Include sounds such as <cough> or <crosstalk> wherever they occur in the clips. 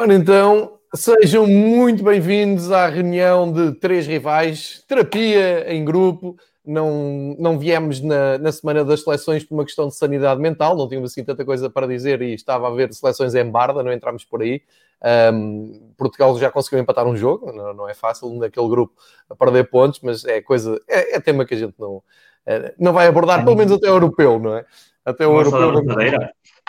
Ora então, sejam muito bem-vindos à reunião de três rivais, terapia em grupo. Não, não viemos na, na semana das seleções por uma questão de sanidade mental, não tínhamos assim tanta coisa para dizer e estava a haver seleções em barda, não entramos por aí. Um, Portugal já conseguiu empatar um jogo, não, não, é fácil naquele grupo perder pontos, mas é coisa, é, é tema que a gente não, é, não vai abordar, pelo menos até o europeu, não é? Até o europeu.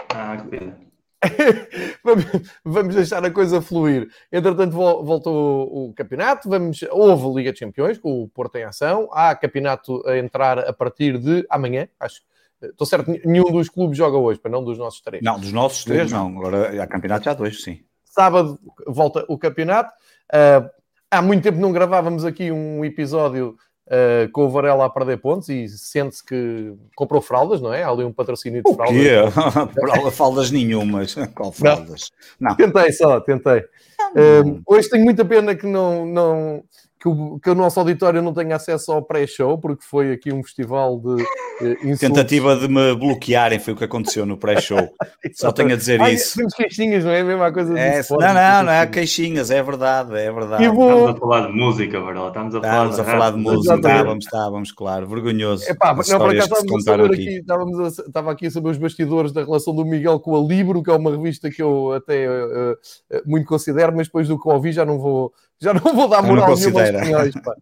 Ah. <laughs> vamos deixar a coisa fluir. Entretanto, voltou o campeonato. Vamos, houve Liga de Campeões com o Porto em ação. Há campeonato a entrar a partir de amanhã. Acho Estou certo, nenhum dos clubes joga hoje, para não dos nossos três. Não, dos nossos três não. Agora há campeonato já dois, sim. Sábado volta o campeonato. Uh, há muito tempo não gravávamos aqui um episódio uh, com o Varela a perder pontos e sente-se que comprou fraldas, não é? Há ali um patrocínio de fraldas. O quê? <laughs> fraldas nenhumas. <laughs> Qual fraldas? Não. não. Tentei só, tentei. Uh, hoje tenho muita pena que não, não, que o, que o nosso auditório não tenha acesso ao pré-show, porque foi aqui um festival de eh, <laughs> Tentativa de me bloquearem foi o que aconteceu no pré-show. <laughs> Só tenho a dizer Ai, isso. Temos queixinhas, não é a mesma coisa é, esporte, Não, não, não é queixinhas, é verdade, é verdade. Vou... Estamos a falar de música, Varela. Estamos a falar, estamos a falar de música, estávamos, estávamos, claro, vergonhoso. Epá, não, por acaso estávamos a saber aqui, estávamos a, estava aqui a saber os bastidores da relação do Miguel com a Libro, que é uma revista que eu até uh, muito considero, mas depois do que ouvi já não vou já não vou dar moral nenhuma aos espanhóis, pá.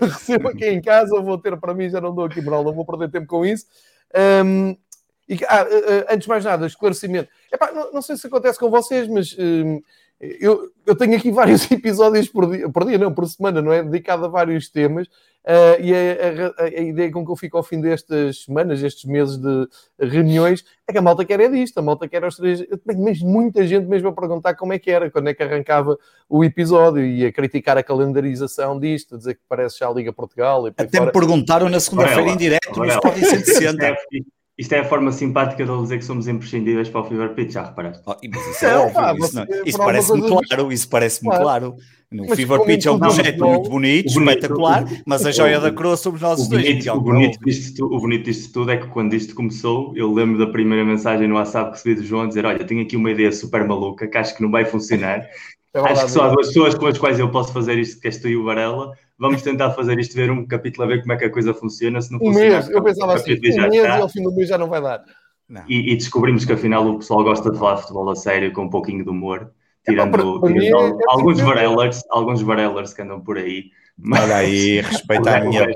Recebo aqui em casa, vou ter para mim, já não dou aqui moral, não vou perder tempo com isso. Um, e, ah, antes de mais nada, esclarecimento. Epá, não, não, sei se acontece com vocês, mas um, eu, eu tenho aqui <laughs> vários episódios por dia, por dia, não, por semana, não é? Dedicado a vários temas. Uh, e a, a, a, ideia com que eu fico ao fim destas semanas, estes meses de reuniões, é que a malta quer é disto, a malta quer aos três. Eu tenho mesmo muita gente mesmo a perguntar como é que era, quando é que arrancava o episódio e a criticar a calendarização disto, a dizer que parece já a Liga Portugal. Até me perguntaram na segunda-feira em direto no Sporting 160. Isto é a forma simpática de dizer que somos imprescindíveis para o Fever Pitch, já reparaste? Oh, mas isso é, óbvio, pá, isso, isso parece-me claro, isso parece-me claro. claro. No mas Fever Pitch é um projeto muito bonito, espetacular, mas a joia da coroa somos nós dois. o, bonito disto, o bonito disto tudo é que quando isto começou, eu lembro da primeira mensagem no WhatsApp que recebi do João dizer: Olha, tenho aqui uma ideia super maluca que acho que não vai funcionar. É acho que só há duas pessoas com as quais eu posso fazer isto, que és tu e o Varela vamos tentar fazer isto, ver um capítulo a ver como é que a coisa funciona. Se não um mês, eu pensava assim, um mês e ao fim do mês já não vai dar. E, e, descobrimos que afinal o pessoal gosta de falar de futebol a sério, com um pouquinho de humor, tirando, é, para, tirando é alguns varelers, alguns varelers que andam por aí. Mas... Olha aí, respeita a minha,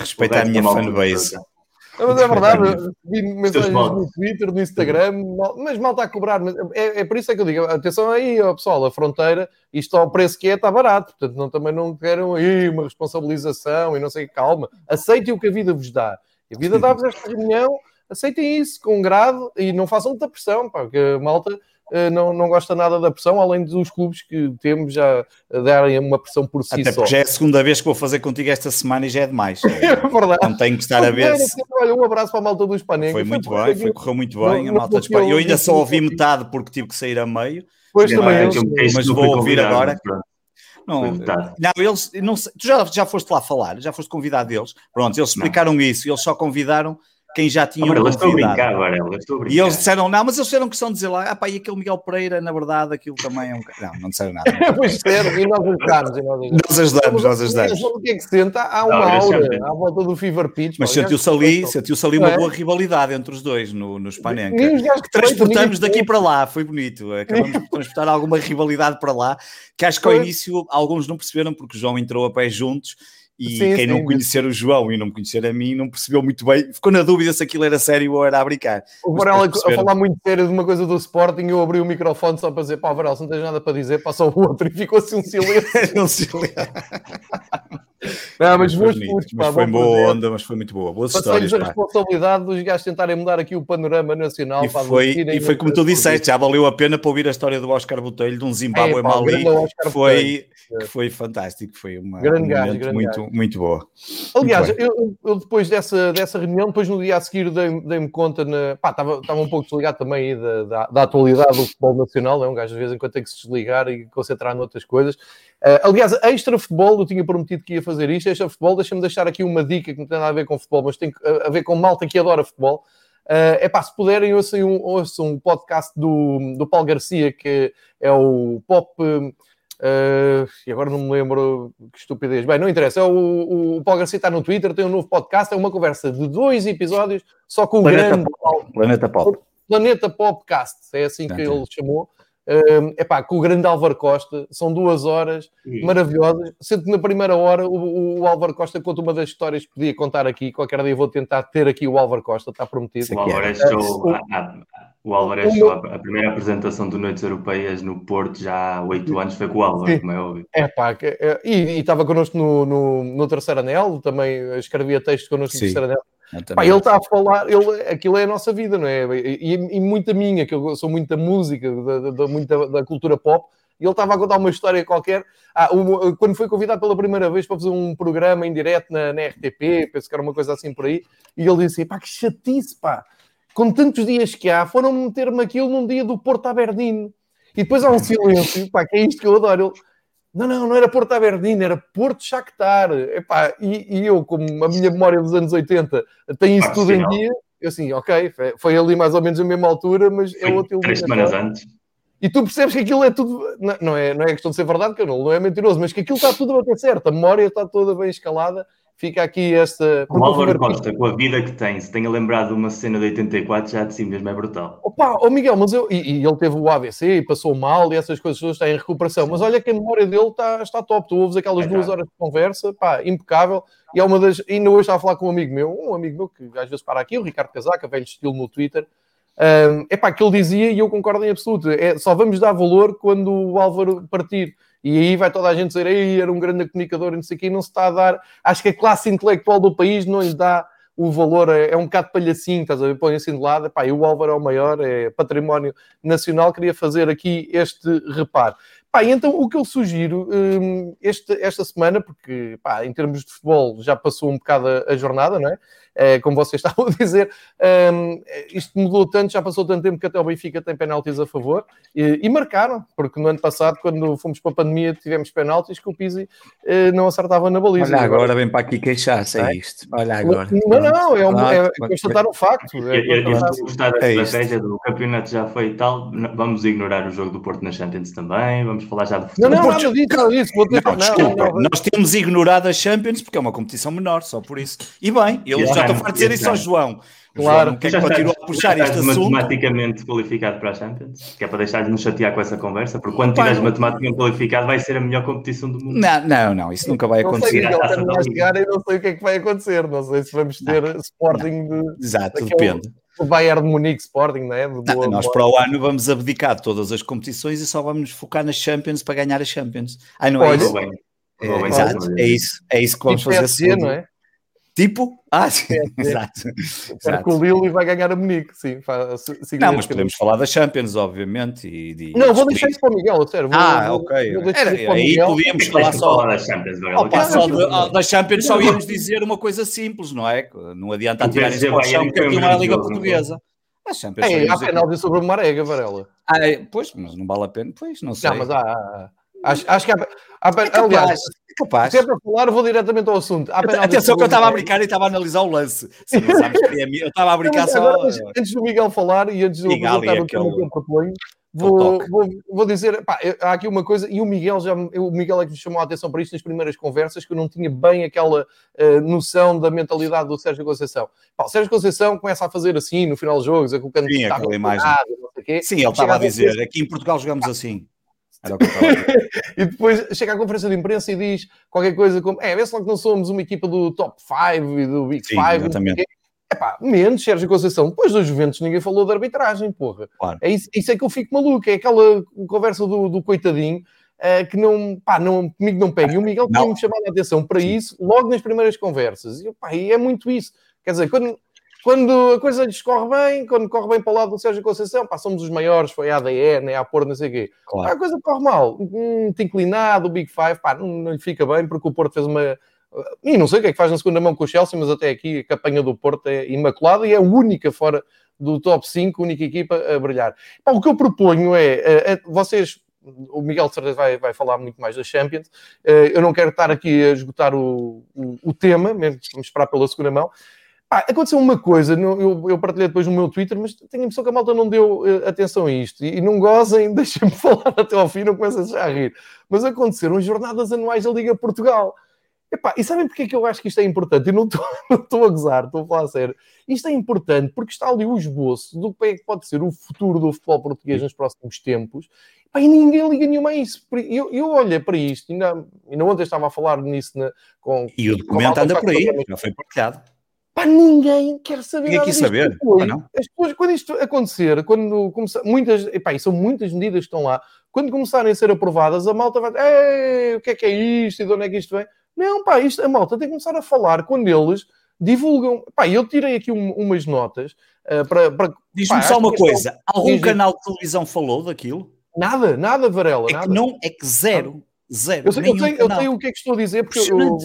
respeita a minha fanbase. Mas é verdade, vi mensagens no Twitter, no Instagram, mas mal está a cobrar. É, é por isso é que eu digo: atenção aí, ó, pessoal, a fronteira, isto ao preço que é, está barato. Portanto, não, também não querem aí uma responsabilização e não sei, calma. Aceitem o que a vida vos dá. A vida dá-vos esta reunião, aceitem isso com grado e não façam muita pressão, pá, porque a malta não, não gosta nada da pressão, além dos clubes que temos já darem uma pressão por si Até só. Porque já é a segunda vez que vou fazer contigo esta semana e já é demais. <laughs> É verdade. Não tenho que estar a ver. Se... Olha, um abraço para a malta do Espanha. Foi muito foi bem, foi, correu muito bem. Não, a malta de Espanha. Eu ainda só ouvi metade porque tive que sair a meio. Pois também, mas vou ouvir agora. Não, não, eles não sei, tu já, já foste lá falar, já foste convidado deles. Pronto, eles explicaram não. isso, eles só convidaram quem já tinha Agora, estou a brincar, agora, estou a brincar. E eles disseram, não, mas eles fizeram questão de dizer lá, ah pá, e aquele Miguel Pereira, na verdade, aquilo também é um... Não, não disseram nada. <laughs> pois é, e nós ajudamos. Nós ajudamos, nós ajudamos. O que é que senta? Há uma não, aura à volta do Fever Pitch. Mas sentiu-se ali, sentiu-se ali uma é? boa rivalidade entre os dois no, no Spanenka. Transportamos daqui para lá, foi bonito. Acabamos de transportar alguma rivalidade para lá, que acho que ao início alguns não perceberam, porque o João entrou a pé juntos e sim, quem sim, não conhecer sim. o João e não me conhecer a mim não percebeu muito bem, ficou na dúvida se aquilo era sério ou era a brincar. O Varela a falar muito sério de uma coisa do Sporting, eu abri o microfone só para dizer, pá, Varela, se não tens nada para dizer, passa o outro <laughs> e ficou assim um silêncio. <laughs> um silêncio. <laughs> Não, mas, mas, foi, curtos, mas foi boa onda, mas foi muito boa. Boas histórias. a responsabilidade dos gajos tentarem mudar aqui o panorama nacional. E foi, e foi como tu disseste, já valeu a pena para ouvir a história do Oscar Botelho, de um Zimbábue é, Mali, que foi, que foi fantástico, foi uma grande gajo, grande muito, gajo. Muito boa. Aliás, muito eu, eu, depois dessa, dessa reunião, depois no dia a seguir dei-me dei conta, na, pá, estava, estava um pouco desligado também aí da, da, da, atualidade do futebol nacional, é um gajo de vez em quando tem que se desligar e concentrar noutras coisas. Uh, aliás, extra futebol, eu tinha prometido que ia fazer isto. Extra futebol, deixa-me deixar aqui uma dica que não tem nada a ver com futebol, mas tem a ver com malta que adora futebol. Uh, é pá, se puderem, ouçam um, ouçam um podcast do, do Paulo Garcia, que é o Pop. Uh, e agora não me lembro que estupidez. Bem, não interessa. É o, o Paulo Garcia está no Twitter, tem um novo podcast. É uma conversa de dois episódios, só com o Planeta grande. Pop. Planeta Pop. Planeta Popcast, é assim que ele chamou. Uh, epá, com o grande Álvaro Costa, são duas horas Sim. maravilhosas. Sendo que na primeira hora o, o, Álvaro Costa conta uma das histórias que podia contar aqui. Qualquer dia vou tentar ter aqui o Álvaro Costa, está prometido. O Álvaro é show, uh, o Álvaro é show. A primeira apresentação do Noites Europeias no Porto já há oito anos foi com o Álvaro, Sim. como é óbvio. É pá, é, e, e estava connosco no, no, no Terceiro Anel, também escrevia texto connosco no Terceiro Anel. Pá, ele está a falar, ele, aquilo é a nossa vida, não é? E, e muita minha, que eu sou muita música, da, da, muita, da cultura pop, e ele estava a contar uma história qualquer. Ah, um, quando foi convidado pela primeira vez para fazer um programa em direto na, na, RTP, penso que era uma coisa assim por aí, e ele disse: pá, que chatice, pá, com tantos dias que há, foram meter-me aquilo num dia do Porto Aberdeen. E depois há um silêncio, pá, que é isto que eu adoro. Ele, não, não, não era Porto Aberdeen, era Porto Shakhtar. Epá, e, e eu, como a minha memória dos anos 80 tem isso ah, tudo em dia, eu assim, ok, foi ali mais ou menos a mesma altura, mas é foi é outro Três semanas antes. E tu percebes que aquilo é tudo. Não, é, não é questão de ser verdade, que não, não é mentiroso, mas que aquilo está tudo a bater certo. A memória está toda bem escalada fica aqui esta. O Álvaro Costa, com a vida que tem, se tenha lembrado de uma cena de 84, já de si mesmo é brutal. Opa, oh Miguel, mas eu. E, e, ele teve o AVC e passou mal e essas coisas todas está em recuperação. Mas olha que a memória dele está, está top. Tu ouves aquelas é duas horas de conversa, pá, impecável. E é uma das. Ainda hoje estava a falar com um amigo meu, um amigo meu que às vezes para aqui, o Ricardo Casaca, velho estilo no Twitter. Um, é pá, que ele dizia e eu concordo em absoluto. É, só vamos dar valor quando o Álvaro partir. E aí vai toda a gente dizer, Ei, era um grande comunicador e não sei o quê, e não se está a dar. Acho que a classe intelectual do país não lhe dá o valor, é, é um bocado palhacinho, estás a ver? Põe assim de lado, pá, e o Álvaro é o maior, é património nacional. Queria fazer aqui este reparo. Pá, então o que eu sugiro hum, este, esta semana, porque pá, em termos de futebol já passou um bocado a, a jornada, não é? É? como vocês <laughs> estavam a dizer, um, isto mudou tanto, já passou tanto tempo que até o Benfica tem penaltis a favor e, e, marcaram, porque no ano passado, quando fomos para a pandemia, tivemos penaltis que o Pizzi uh, não acertava na baliza. Olha, agora, vem para aqui queixar-se, é, é isto. Olha agora. Não, não, é, um, é constatar um facto. É, eu, eu, eu gostar da é estratégia do campeonato já foi tal, vamos ignorar o jogo do Porto na Champions também, vamos falar já do futebol. Não, não, nada disso, nada disso. Vou ter... não, desculpa, não, não, nós temos ignorado a Champions porque é uma competição menor, só por isso. E bem, eles já estão a dizer isso ao João. Claro, João, que é que continua a puxar este assunto? matematicamente qualificado para a Champions, que é para deixar de nos chatear com essa conversa, porque quando tiveres matematicamente qualificado vai ser a melhor competição do mundo. Não, não, não, isso nunca vai acontecer. Não sei, não chegar, eu não sei o que é que vai acontecer, não sei se vamos ter não, Sporting não. de... Exato, depende. O Bayern de Munique Sporting, não é? Não, nós para o ano vamos abdicar de todas as competições e só vamos nos focar nas Champions para ganhar as Champions. Ai, não é Olha, isso? Bem, é, exato, é isso, é isso que vamos fazer. PSG, não é? Tipo? Ah, sim, é, <laughs> é. exato. exato. Com o Lille vai ganhar a Munique, sim. Não, mas podemos falar da Champions, obviamente. E, de, não, vou deixar isso para o Miguel, sério. Vou, ah, vou, ok. Vou Era, aí podíamos falar só da Champions. Opa, só de, da Champions só íamos dizer uma coisa simples, não é? Não adianta atirar isso para o chão, porque aqui não é a Liga Portuguesa. A Champions é, há penalti sobre o Marega, Varela. Ah, é, pois, mas não vale a pena. Pois, não sei. Não, mas há... Acho, acho que há, há, é aliás, é capaz. se é para falar, vou diretamente ao assunto. Atenção que eu estava a brincar e estava a analisar o lance. Não sabes é eu estava a brincar só. Agora, antes do Miguel falar e antes de eu apresentar o que eu proponho, vou, vou, vou dizer, pá, há aqui uma coisa, e o Miguel já o Miguel é que me chamou a atenção para isto nas primeiras conversas, que eu não tinha bem aquela uh, noção da mentalidade do Sérgio Conceição. Pá, o Sérgio Conceição começa a fazer assim no final dos jogos, a colocando Sim, aquela imagem. Sim, ele estava a dizer, aqui em Portugal jogamos assim. <laughs> e depois chega à conferência de imprensa e diz qualquer coisa como: é, vê se lá que não somos uma equipa do top 5 e do Big 5. É pá, menos Sérgio Conceição. Depois dos Juventus ninguém falou de arbitragem, porra. Claro. É isso, isso, é que eu fico maluco. É aquela conversa do, do coitadinho uh, que não, pá, não, comigo não pega. E o Miguel tinha-me chamado a atenção para Sim. isso logo nas primeiras conversas. E, pá, e é muito isso. Quer dizer, quando, quando a coisa lhes corre bem, quando corre bem para o lado do Sérgio Conceição, pá, somos os maiores, foi a ADE, nem a Porto, não sei o quê. Claro. Pá, a coisa corre mal, muito inclinado, o Big Five, pá, não, não lhe fica bem, porque o Porto fez uma... E não sei o que é que faz na segunda mão com o Chelsea, mas até aqui a campanha do Porto é imaculada e é a única fora do top 5, única equipa a brilhar. O que eu proponho é, é, é vocês o Miguel de certeza vai, vai falar muito mais da Champions. Eh, eu não quero estar aqui a esgotar o, o, o tema, mesmo vamos esperar pela segunda mão. Epá, aconteceu uma coisa, eu, eu partilhei depois no meu Twitter, mas tenho a impressão que a malta não deu uh, atenção a isto. E, e não gozem, <laughs> deixem-me falar até ao fim, não começem já a rir. Mas aconteceram jornadas anuais da Liga Portugal. Epá, e sabem porque é que eu acho que isto é importante? Eu não estou <laughs> a gozar, estou a falar a sério. Isto é importante porque está ali o esboço do que é que pode ser o futuro do futebol português nos próximos tempos. Epá, e ninguém liga nenhuma a isso. Eu, eu olho para isto, ainda, ainda ontem estava a falar nisso na, com. E o documento anda por aí, já foi partilhado. Pá, ninguém quer saber ninguém nada quer saber. As pessoas, quando isto acontecer, quando começar, muitas, epá, e são muitas medidas que estão lá, quando começarem a ser aprovadas, a malta vai dizer, o que é que é isto e de onde é que isto vem? Não, pá, isto, a malta tem que começar a falar quando eles divulgam. Pá, eu tirei aqui um, umas notas uh, para. para Diz-me só uma coisa: algum diz canal de televisão falou daquilo? Nada, nada, Varela. É nada. que não, é que zero. Zero. Eu sei, eu sei, eu sei o que é que estou a dizer, porque eu,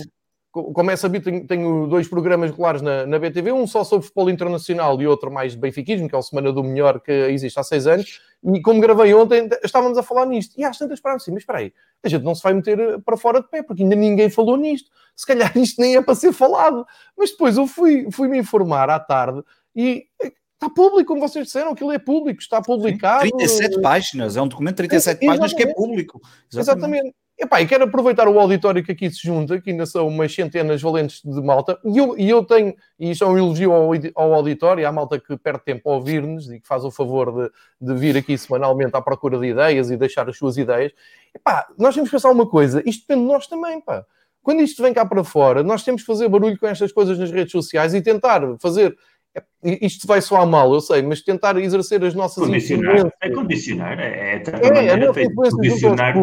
como é sabido, tenho, tenho, dois programas regulares na, na BTV, um só sobre futebol internacional e outro mais de benfiquismo, que é o Semana do Melhor que existe há seis anos. E como gravei ontem, estávamos a falar nisto. E às tantas pararam assim, mas espera aí, a gente não se vai meter eh, para fora de pé, porque ainda ninguém falou nisto. Se calhar isto nem é para ser falado. Mas depois eu fui, fui me informar à tarde e eh, está público, como vocês disseram, aquilo é público, está publicado. 37 páginas, é um documento de 37 é, páginas que é público. Exatamente. exatamente. Epá, e quero aproveitar o auditório que aqui se junta, que ainda são umas centenas valentes de malta, e eu, e eu tenho, e isto é um elogio ao, ao auditório, à malta que perde tempo a ouvir-nos e que faz o favor de, de, vir aqui semanalmente à procura de ideias e deixar as suas ideias. Epá, nós temos que pensar uma coisa, isto depende de nós também, pá. Quando isto vem cá para fora, nós temos que fazer barulho com estas coisas nas redes sociais e tentar fazer isto vai soar mal, eu sei, mas tentar exercer as nossas condicionar, É condicionar, é, é, é, é a nossa influência condicionar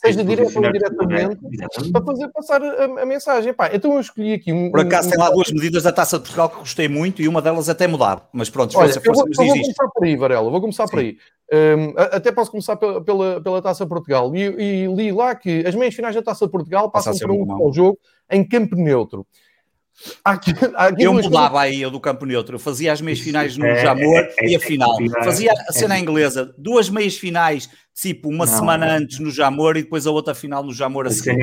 seja direto ou indiretamente, para fazer passar a, a mensagem. Pá, então eu escolhi aqui um. Por acaso um, tem lá duas medidas da taça de Portugal que gostei muito e uma delas até mudar. Mas pronto, Olha, força, eu vou, eu vou começar por aí, Varela, vou começar Sim. por aí. Um, até posso começar pela, pela, pela taça de Portugal. E, e, li lá que as meias finais da taça de Portugal passam por um, um jogo em campo neutro. Há aqui, há aqui eu mudava coisas... aí eu do campo neutro, eu fazia as meias finais no é, Jamor é, é, e a final. Fazia a cena inglesa, duas meias finais tipo uma não, semana não. antes no Jamor e depois a outra final no Jamor a seguir.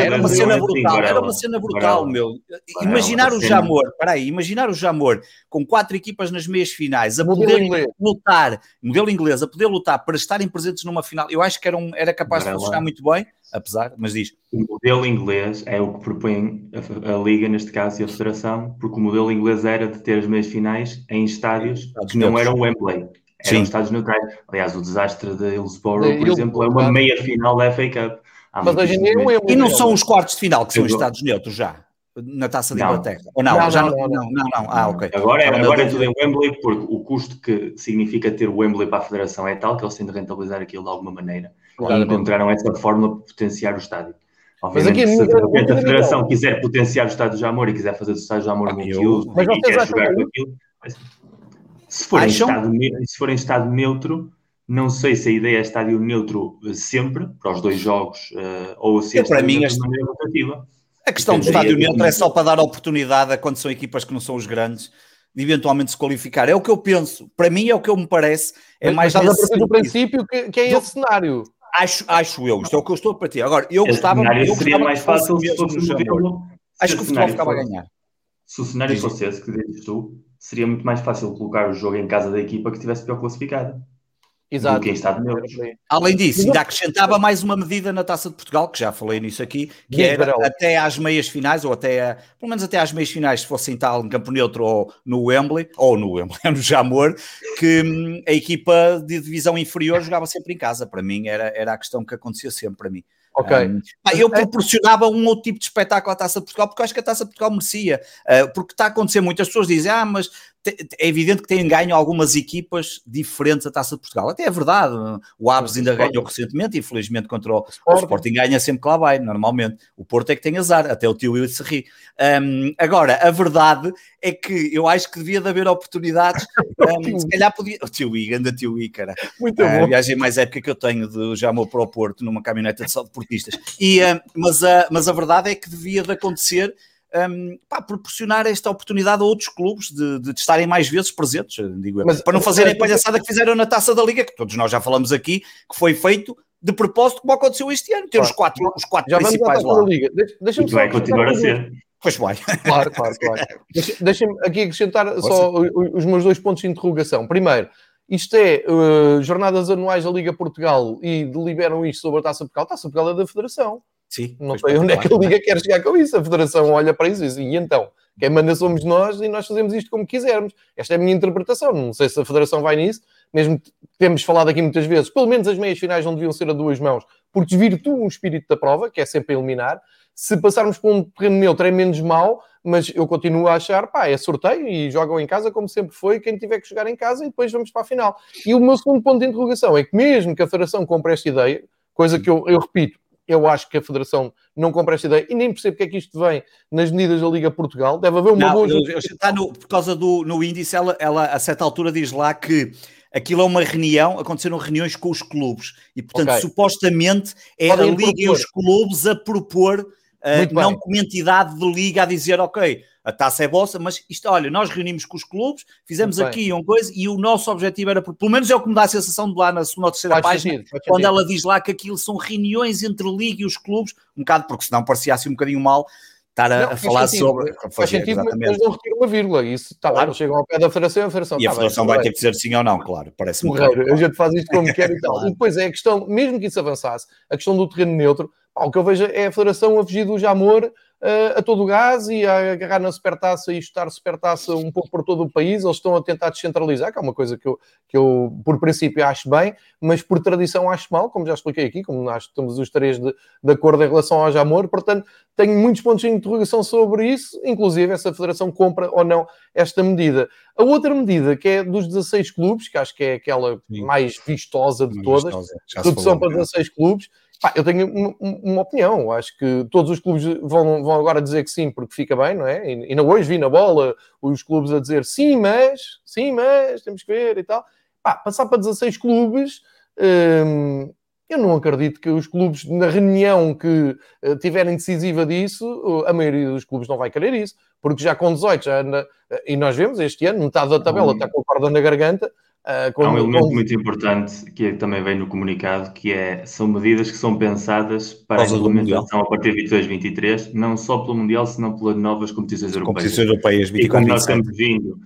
Era uma cena brutal, era uma cena brutal, meu. Imaginar o Jamor, peraí, imaginar o Jamor com quatro equipas nas meias finais, a poder lutar, modelo inglês, a poder lutar para estarem presentes numa final, eu acho que era, um, era capaz de funcionar muito bem, apesar, mas diz. O modelo inglês é o que propõe a, a, Liga, neste caso, e a Federação, porque o modelo inglês era de ter as meias finais em estádios que não eram Wembley eram estados neutrais. Aliás, o desastre de Hillsborough, por exemplo, é uma meia final da FA Cup. Mas hoje em é E não são os quartos de final que são estados neutros já? Na taça de Inglaterra? Ou não? Não, já não, não, não, não, não. Ah, ok. Agora, é, agora é tudo em Wembley, porque o custo que significa ter o Wembley para a Federação é tal que eles têm de rentabilizar aquilo de alguma maneira. Claro, e encontraram essa fórmula para potenciar o estádio. Obviamente, Mas aqui, se de a Federação quiser potenciar o estádio de Jamor e quiser fazer do estádio de Jamor multiuso e quer jogar com aquilo, se for, em estado, se for em estado neutro, não sei se a ideia é estádio neutro eh, sempre, para os dois jogos, uh, ou se é para mim rotativa. A questão do estádio neutro é só para dar oportunidade a quando são equipas que não são os grandes de eventualmente se qualificar. É o que eu penso. Para mim é o que eu me parece. É mais Mas estás a partir do princípio que, que é esse cenário. Acho, acho eu. Isto é o que eu estou a partir. Agora, eu esse gostava... Eu seria mais fácil se fosse o modelo... Acho que o futebol ficava a ganhar. Se o cenário fosse esse que dizes tu, seria muito mais fácil colocar o jogo em casa da equipa que estivesse pior classificada. Exato. Do que em estado neutro. Além disso, ainda acrescentava mais uma medida na Taça de Portugal, que já falei nisso aqui, que era até às meias finais, ou até, pelo menos até às meias finais, se fossem tal em Campo Neutro ou no Wembley, ou no Wembley, <laughs> no Jamor, que hum, a equipa de divisão inferior jogava sempre em casa. Para mim, era, era a questão que acontecia sempre para mim. Ok. Um, eu é- proporcionava um outro tipo de espetáculo à Taça de Portugal, porque eu acho que a Taça de Portugal merecia. Uh, porque está a acontecer muitas pessoas dizem, ah, mas é evidente que têm ganho algumas equipas diferentes da Taça de Portugal. Até é verdade. O Aves ainda ganhou recentemente, infelizmente, contra o, o Sporting. ganha sempre que lá vai, normalmente. O Porto é que tem azar, até o tio Will se ri. Um, agora, a verdade é que eu acho que devia de haver oportunidades. <laughs> Um, se calhar podia. O tio I, anda tio I, cara. Muito uh, bom. A viagem mais épica que eu tenho de já para o Porto numa caminhoneta de deportistas. E, uh, mas, uh, mas a verdade é que devia de acontecer um, pá, proporcionar esta oportunidade a outros clubes de, de, estarem mais vezes presentes, digo Mas, para não fazerem a palhaçada que fizeram na taça da Liga, que todos nós já falamos aqui, que foi feito de propósito, como aconteceu este ano, ter claro. os quatro, os quatro já principais lá. Liga. Deixa, deixa vai continuar a ser. Pois vai. Claro, claro, claro. <laughs> Deixem-me aqui acrescentar Pode só ser. os meus dois pontos de interrogação. Primeiro, isto é uh, jornadas anuais da Liga Portugal e deliberam isto sobre a Taça Portugal. A Taça Portugal é da Federação. Sim. Não sei onde é que a Liga quer chegar com isso. A Federação olha para isso e diz, e então? Quem manda somos nós e nós fazemos isto como quisermos. Esta é a minha interpretação. Não sei se a Federação vai nisso. Mesmo temos falado aqui muitas vezes, pelo menos as meias finais não deviam ser a duas mãos, porque desvirtuam o espírito da prova, que é sempre eliminar. Se passarmos por um terreno neutro é menos mau, mas eu continuo a achar, pá, é sorteio e jogam em casa como sempre foi, quem tiver que jogar em casa e depois vamos para a final. E o meu segundo ponto de interrogação é que mesmo que a Federação compre esta ideia, coisa que eu, eu repito, eu acho que a Federação não compra esta ideia e nem percebo porque é que isto vem nas medidas da Liga Portugal. Deve haver uma não, boa. Eu, está no, por causa do no índice, ela, ela a certa altura diz lá que aquilo é uma reunião, aconteceram reuniões com os clubes e, portanto, okay. supostamente é Podem a Liga propor. e os clubes a propor, uh, não como entidade de Liga a dizer, ok, a taça é vossa, mas isto, olha, nós reunimos com os clubes, fizemos Muito aqui bem. uma coisa e o nosso objetivo era, pelo menos é o que me dá a sensação de lá na segunda ou terceira pode página, sentido, quando ela diz lá que aquilo são reuniões entre Liga e os clubes, um bocado, porque senão parecia assim um bocadinho mal, estar a, não, a falar sentido, sobre. Faz fazer, sentido, exatamente. mas não retiro uma vírgula. Isso está claro. bem, chegam ao pé da federação, a federação. E a tá federação vai ter que dizer sim ou não, claro. Parece-me. Correio, a gente faz isto como <laughs> quer e tal. claro. E depois é a questão, mesmo que isso avançasse, a questão do terreno neutro, o que eu vejo é a federação a fugir do Jamor a todo o gás e a agarrar na supertaça e chutar supertaça um pouco por todo o país. Eles estão a tentar descentralizar, que é uma coisa que eu, que eu por princípio, acho bem, mas por tradição acho mal, como já expliquei aqui, como nós estamos os três de, de acordo em relação ao Jamor. Portanto, tenho muitos pontos de interrogação sobre isso, inclusive essa federação compra ou não esta medida. A outra medida, que é dos 16 clubes, que acho que é aquela mais vistosa de mais todas, redução para 16 clubes Pá, eu tenho uma, uma, opinião. Acho que todos os clubes vão, vão agora dizer que sim, porque fica bem, não é? E, e não hoje vi na bola os clubes a dizer sim, mas, sim, mas, temos que ver e tal. Pá, passar para 16 clubes, hum, eu não acredito que os clubes, na reunião que uh, tiverem decisiva disso, a maioria dos clubes não vai querer isso, porque já com 18 já anda, e nós vemos este ano, metade da tabela está com a corda na garganta, Uh, Há um elemento muito importante que é, também vem no comunicado, que é, são medidas que são pensadas para a implementação a partir de 2023, não só pelo Mundial, senão pelas novas competições europeias. Competições europeias 24, e como nós temos vindo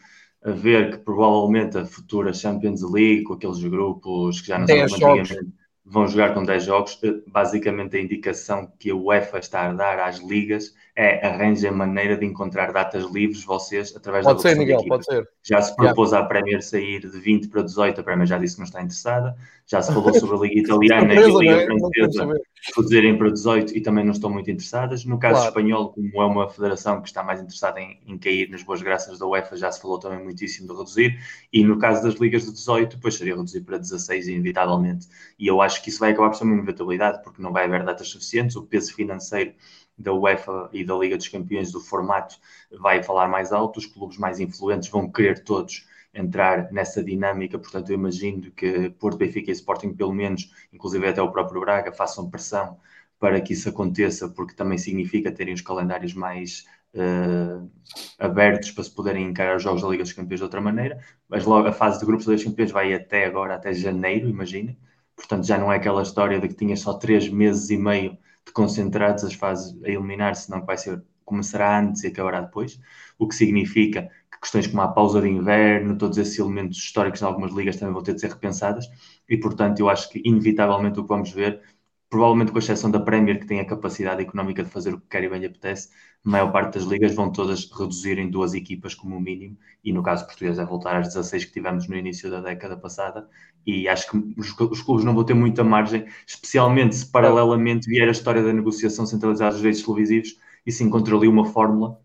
a ver que provavelmente a futura Champions League, com aqueles grupos que já não são antigamente, vão jogar com 10 jogos, eh, basicamente a indicação que a UEFA está a dar às ligas é arranjem maneira de encontrar datas livres vocês através pode da ser, Miguel, pode ser. Já se propôs yeah. à Premier sair de 20 para 18, a Premier já disse que não está interessada. Já se falou sobre a Liga <laughs> Italiana e a Liga é? Francesa reduzirem para 18 e também não estão muito interessadas. No caso claro. espanhol, como é uma federação que está mais interessada em, em, cair nas boas graças da UEFA, já se falou também muitíssimo de reduzir. E no caso das ligas de 18, depois seria reduzir para 16, inevitavelmente. E eu acho que isso vai acabar por ser uma inevitabilidade, porque não vai haver datas suficientes. O peso financeiro da UEFA e da Liga dos Campeões do formato vai falar mais alto, os clubes mais influentes vão querer todos entrar nessa dinâmica, portanto eu imagino que Porto, Benfica e Sporting pelo menos, inclusive até o próprio Braga, façam pressão para que isso aconteça, porque também significa terem os calendários mais uh, abertos para se poderem encarar os jogos da Liga dos Campeões de outra maneira, mas logo a fase de grupos da Liga dos Campeões vai até agora, até janeiro, imaginem, portanto já não é aquela história de que tinha só três meses e meio de concentrados as fases a eliminar, senão vai ser, começará antes e acabará depois, o que significa que questões como a pausa de inverno, todos esses elementos históricos em algumas ligas também vão ter de ser repensadas. E, portanto, eu acho que inevitavelmente o que vamos ver, provavelmente com exceção da Premier, que tem a capacidade económica de fazer o que quer e bem lhe apetece, a maior parte das ligas vão todas reduzir em duas equipas como mínimo, e no caso português é voltar às 16 que tivemos no início da década passada, e acho que os clubes não vão ter muita margem, especialmente se paralelamente vier a história da negociação centralizada dos direitos televisivos e se encontra ali uma fórmula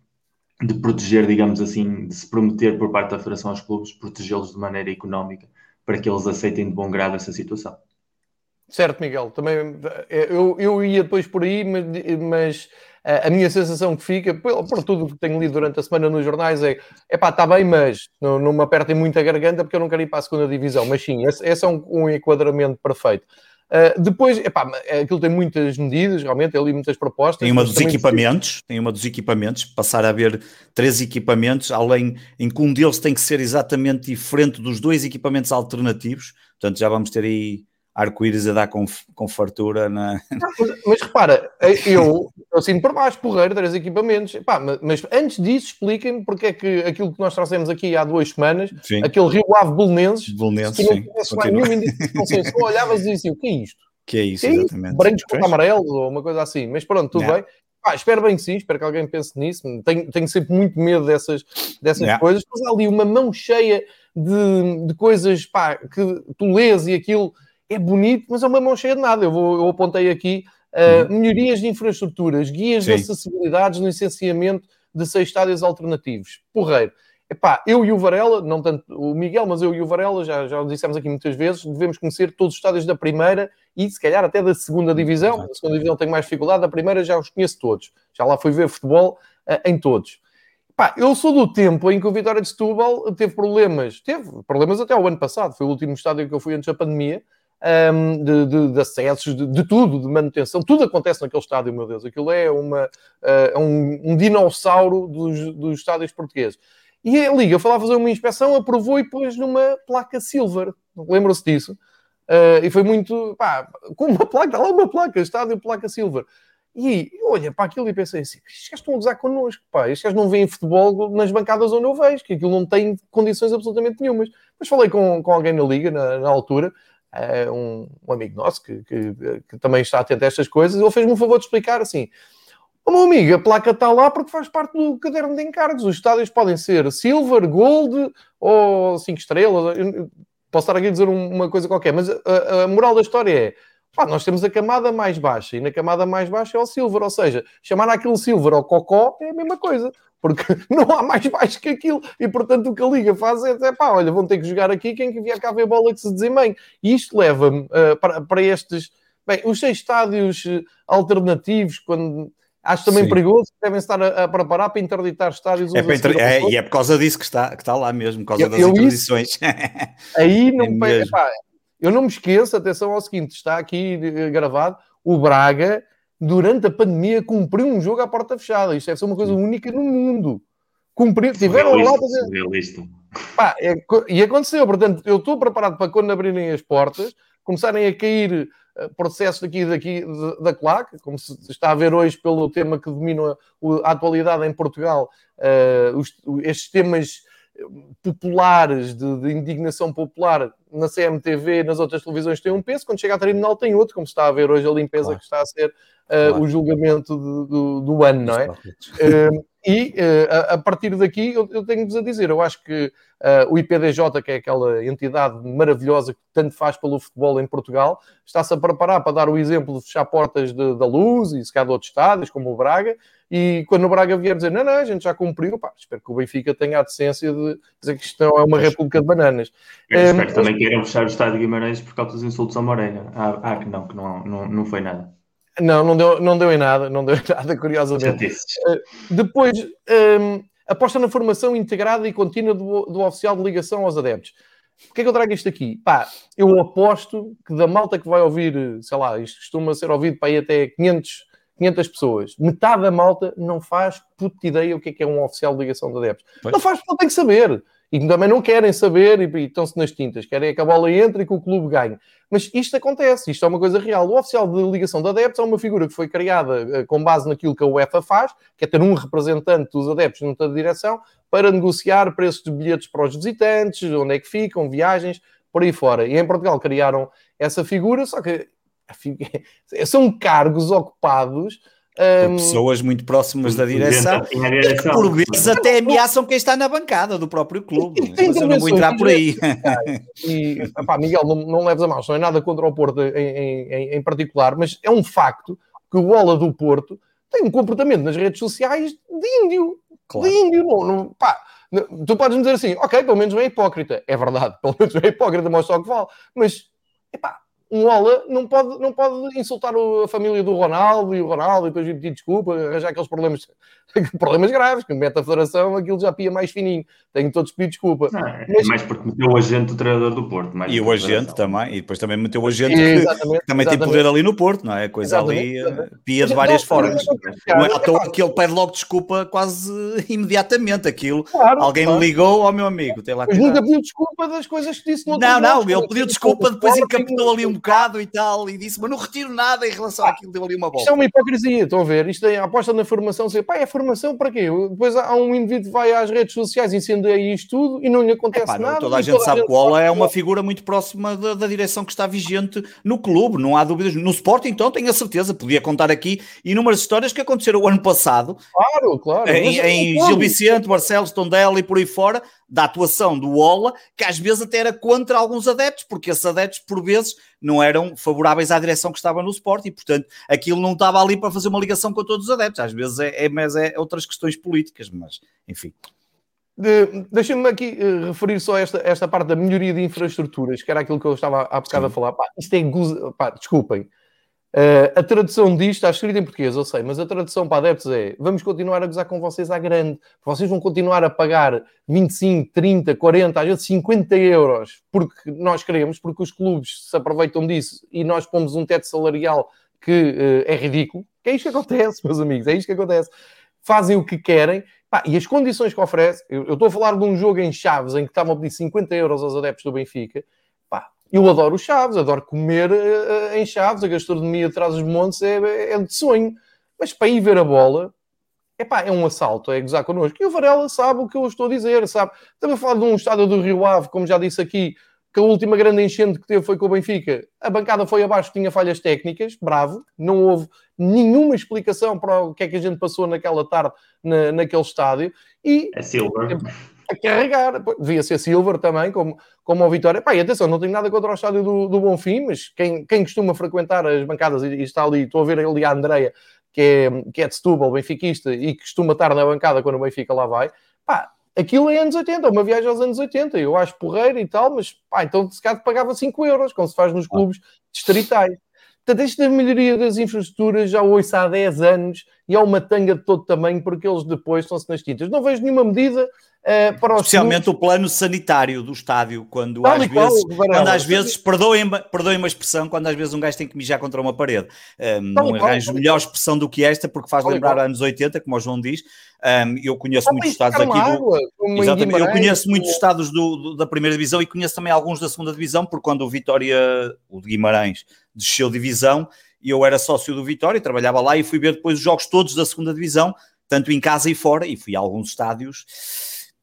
de proteger, digamos assim, de se prometer por parte da Federação aos clubes, protegê-los de maneira económica para que eles aceitem de bom grado essa situação. Certo, Miguel, também eu, eu ia depois por aí, mas, mas a minha sensação que fica, por, por tudo que tenho lido durante a semana nos jornais, é epá, está bem, mas não, não me apertem muito a garganta porque eu não quero ir para a segunda divisão. Mas sim, esse, esse é um, um, enquadramento perfeito. Uh, depois, epá, aquilo tem muitas medidas, realmente, ali muitas propostas. Tem uma dos equipamentos, tem uma dos equipamentos, passar a haver três equipamentos, além em que um deles tem que ser exatamente diferente dos dois equipamentos alternativos, portanto já vamos ter aí arco-íris a dar com, com fartura na. Mas, mas repara, eu, eu sinto por baixo, porreiro, três equipamentos. Pá, mas antes disso, expliquem-me porque é que aquilo que nós trouxemos aqui há duas semanas, sim. aquele Rio Ave Bolonenses, Bolonenses, que não tivesse nenhuma indicação, só olhavas e diziam, o que é isto? Que é isso, que é exatamente. Brancos com amarelos ou uma coisa assim. Mas pronto, tudo bem. Pá, espero bem que sim, espero que alguém pense nisso. Tenho, tenho sempre muito medo dessas, dessas yeah. coisas. Mas há ali uma mão cheia de, de coisas pá, que tu lês e aquilo é bonito, mas é uma mão cheia de nada. Eu, vou, eu apontei aqui uh, uhum. melhorias de infraestruturas, guias Sim. de acessibilidade no licenciamento de seis estádios alternativos. Porreiro. Epá, eu e o Varela, não tanto o Miguel, mas eu e o Varela, já, já o dissemos aqui muitas vezes, devemos conhecer todos os estádios da primeira e se calhar até da segunda divisão. A segunda divisão tem mais dificuldade, a primeira já os conheço todos. Já lá fui ver futebol uh, em todos. Epá, eu sou do tempo em que o Vitória de Setúbal teve problemas, teve problemas até o ano passado, foi o último estádio que eu fui antes da pandemia, um, de, de, de, acessos, de, de, tudo, de manutenção. Tudo acontece naquele estádio, meu Deus. Aquilo é uma, uh, um, um, dinossauro dos, dos estádios portugueses. E a Liga foi lá fazer uma inspeção, aprovou e pôs numa placa silver. Lembram-se disso? Uh, e foi muito. Pá, com uma placa, está lá uma placa, estádio placa silver. E olha para aquilo e pensei assim: estes gajos estão a gozar connosco, pá. Estes gajos não veem futebol nas bancadas onde eu vejo, que aquilo não tem condições absolutamente nenhumas. Mas falei com, com alguém na Liga, na, na altura, uh, um, um, amigo nosso que, que, que, também está atento a estas coisas, ele fez-me um favor de explicar assim. O meu amigo, a placa está lá porque faz parte do caderno de encargos. Os estádios podem ser silver, gold ou cinco estrelas. Eu posso estar aqui a dizer uma coisa qualquer, mas a, a moral da história é nós temos a camada mais baixa e na camada mais baixa é o silver, ou seja, chamar aquilo silver ou cocó é a mesma coisa, porque <laughs> não há mais baixo que aquilo e portanto o que a Liga faz é, é pá, olha, vão ter que jogar aqui quem que vier cá ver bola que se desempenhe. E isto leva-me uh, para, para estes, bem, os seis estádios eh, alternativos, quando Acho também Sim. perigoso, devem estar a, a, preparar para interditar estádios. É, inter... é e é por causa disso que está, que está lá mesmo, por causa eu, das eu interdições. Isso, <laughs> aí não é epá, eu não me esqueço, atenção ao seguinte, está aqui eh, gravado, o Braga, durante a pandemia, cumpriu um jogo à porta fechada. Isto deve ser uma coisa única no mundo. Cumpriu, tiveram lá... Pá, é, e aconteceu, portanto, eu estou preparado para quando abrirem as portas, começarem a cair uh, processos daqui daqui da claque, como se está a ver hoje pelo tema que domina a, atualidade em Portugal, uh, os, estes temas populares, de, de, indignação popular na CMTV, nas outras televisões tem um peso, quando chega à tribunal tem outro, como se está a ver hoje a limpeza claro. que está a ser uh, claro. o julgamento de, do, do, ano, não é? Uh, e uh, a, partir daqui eu, eu tenho-vos a dizer, eu acho que o IPDJ, que é aquela entidade maravilhosa que tanto faz pelo futebol em Portugal, está-se a preparar para dar o exemplo de fechar portas de, da luz e se calhar de outros estádios, como o Braga, e quando o Braga vier dizer, não, não, a gente já cumpriu, pá, espero que o Benfica tenha a decência de dizer que isto não é uma república de bananas. Eu espero um, que também queiram fechar o estádio de Guimarães por causa dos insultos ao Moreira. Ah, ah, que não, que não, não, não foi nada. Não, não deu, não deu em nada, não deu em <laughs> nada, curiosamente. Uh, depois, um, aposta na formação integrada e contínua do, do oficial de ligação aos adeptos. Porquê é que eu trago isto aqui? Pá, eu aposto que da malta que vai ouvir, sei lá, isto costuma ser ouvido para ir até 500 500 pessoas, metade da malta não faz puta ideia o que é, que é um oficial de ligação de adeptos. Pois. Não faz, não tem que saber. E também não querem saber e, e estão-se nas tintas. Querem que a bola entre e que o clube ganhe. Mas isto acontece, isto é uma coisa real. O oficial de ligação de adeptos é uma figura que foi criada uh, com base naquilo que a UEFA faz, que é ter um representante dos adeptos junto da direção para negociar preços de bilhetes para os visitantes, onde é que ficam, viagens, por aí fora. E em Portugal criaram essa figura, só que <laughs> são cargos ocupados um, pessoas muito próximas da direção, e que por vezes até ameaçam quem está na bancada do próprio clube. Mas eu não vou entrar por aí. E, opá, Miguel, não, não leves a mão, não é nada contra o Porto em, em, em particular, mas é um facto que o Bola do Porto tem um comportamento nas redes sociais de índio. Claro. De índio. Não, não, pá, tu podes me dizer assim, ok, pelo menos não é hipócrita. É verdade, <laughs> pelo menos não é hipócrita, mostra o que vale. Mas, epá, um Ola não pode, não pode insultar a família do Ronaldo e o Ronaldo e depois pedir desculpa, arranjar aqueles problemas, <laughs> problemas graves, que mete a federação, aquilo já pia mais fininho. Tenho todos pedir desculpa. Não, é Mas... mais porque meteu o agente do treinador do Porto. e o agente também, e depois também meteu o agente que, que, também exatamente. tem poder ali no Porto, não é? Coisa exatamente, ali exatamente. pia de várias formas. Não é à toa que ele pede logo desculpa quase <laughs> imediatamente. Aquilo, claro, alguém claro. ligou ao meu amigo, tem lá Mas nunca pediu desculpa das coisas que disse no Não, não, ele pediu desculpa, depois encapetou ali um bocado e tal, e disse, mas não retiro nada em relação àquilo, deu ali uma bola. Isto é uma hipocrisia, estão a ver? Isto é a aposta na formação, sei, pá, é formação para quê? Depois há um indivíduo que vai às redes sociais e incendeia isto tudo e não lhe acontece Epá, nada. Toda a gente sabe que o Ola é uma figura muito próxima da, da, direção que está vigente no clube, não há dúvidas. No Sporting, então, tenho a certeza, podia contar aqui inúmeras histórias que aconteceram o ano passado. Claro, claro. Em, em Gil Vicente, Marcelo, Tondela e por aí fora, da atuação do Ola, que às vezes até era contra alguns adeptos, porque esses adeptos, por vezes, não eram favoráveis à direção que estava no Sport e, portanto, aquilo não estava ali para fazer uma ligação com todos os adeptos. Às vezes é, é mas é outras questões políticas, mas enfim. De, Deixa-me aqui uh, referir só esta, esta parte da melhoria de infraestruturas, que era aquilo que eu estava há bocado Sim. a falar. Pá, isto é. Pá, desculpem Uh, a tradução disto está escrita em português, eu sei, mas a tradução para adeptos é vamos continuar a gozar com vocês à grande. Vocês vão continuar a pagar 25, 30, 40, às vezes 50 euros, porque nós queremos, porque os clubes se aproveitam disso e nós pomos um teto salarial que uh, é ridículo. Que é isto que acontece, <laughs> meus amigos, é isto que acontece. Fazem o que querem pá, e as condições que oferece. Eu, eu estou a falar de um jogo em Chaves em que estavam a pedir 50 euros aos adeptos do Benfica eu adoro Chaves, adoro comer uh, em Chaves, a gastronomia atrás dos montes é, é de sonho. Mas para ir ver a bola, epá, é um assalto, é gozar connosco. E o Varela sabe o que eu estou a dizer, sabe? Estamos a falar de um estádio do Rio Ave, como já disse aqui, que a última grande enchente que teve foi com o Benfica. A bancada foi abaixo, tinha falhas técnicas, bravo. Não houve nenhuma explicação para o que é que a gente passou naquela tarde na, naquele estádio. E, é Silver a carregar. Devia ser Silver também, como, como o Vitória. Pá, e atenção, não tenho nada contra o estádio do, do Bonfim, mas quem, quem costuma frequentar as bancadas e, e está ali, estou a ver ali a Andreia, que é, que é de Setúbal, benfiquista, e que costuma estar na bancada quando o Benfica lá vai, pá, aquilo é anos 80, uma viagem aos anos 80, eu acho porreiro e tal, mas pá, então se calhar pagava 5 euros, como se faz nos clubes distritais. Portanto, isto da melhoria das infraestruturas já ouço há 10 anos e há uma tanga de todo tamanho porque eles depois estão-se nas tintas. Não vejo nenhuma medida uh, para os Especialmente clubes. o plano sanitário do estádio, quando Tal às vezes, quando às vezes perdoem, perdoem uma expressão, quando às vezes um gajo tem que mijar contra uma parede. Um, não arranjo melhor expressão do que esta, porque faz Tal lembrar anos 80, como o João diz. Um, eu conheço muitos estados aqui do... Exatamente, eu conheço muitos estados do, do, da primeira divisão e conheço também alguns da segunda divisão, porque quando o Vitória, o de Guimarães, desceu divisão, eu era sócio do Vitória, trabalhava lá e fui ver depois os jogos todos da segunda divisão, tanto em casa e fora, e fui a alguns estádios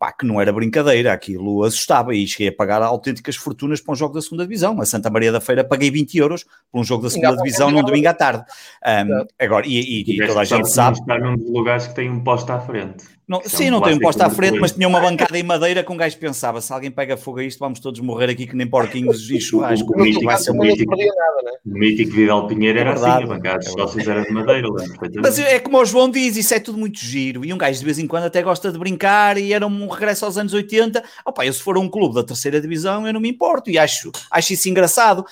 pá, que não era brincadeira, aquilo assustava e cheguei a pagar autênticas fortunas para um jogo da segunda divisão. A Santa Maria da Feira paguei 20 euros por um jogo da segunda divisão num domingo à tarde. Um, agora, e, e, e toda a gente sabe. Estar num dos lugares que tem um posto à frente. Não, é sim, um não tem um posto à frente, mas tinha uma bancada em madeira com um gajo pensava: se alguém pega fogo a isto, vamos todos morrer aqui que nem porquinhos <laughs> e churrasco. O, mítico, mítico, nada, né? o mítico Vidal Pinheiro era é assim, a bancada dos sócios era de madeira. Mas é como o João diz, isso é tudo muito giro. E um gajo de vez em quando até gosta de brincar e era um regresso aos anos 80. Opa, eu se for um clube da terceira divisão, eu não me importo e acho, acho isso engraçado.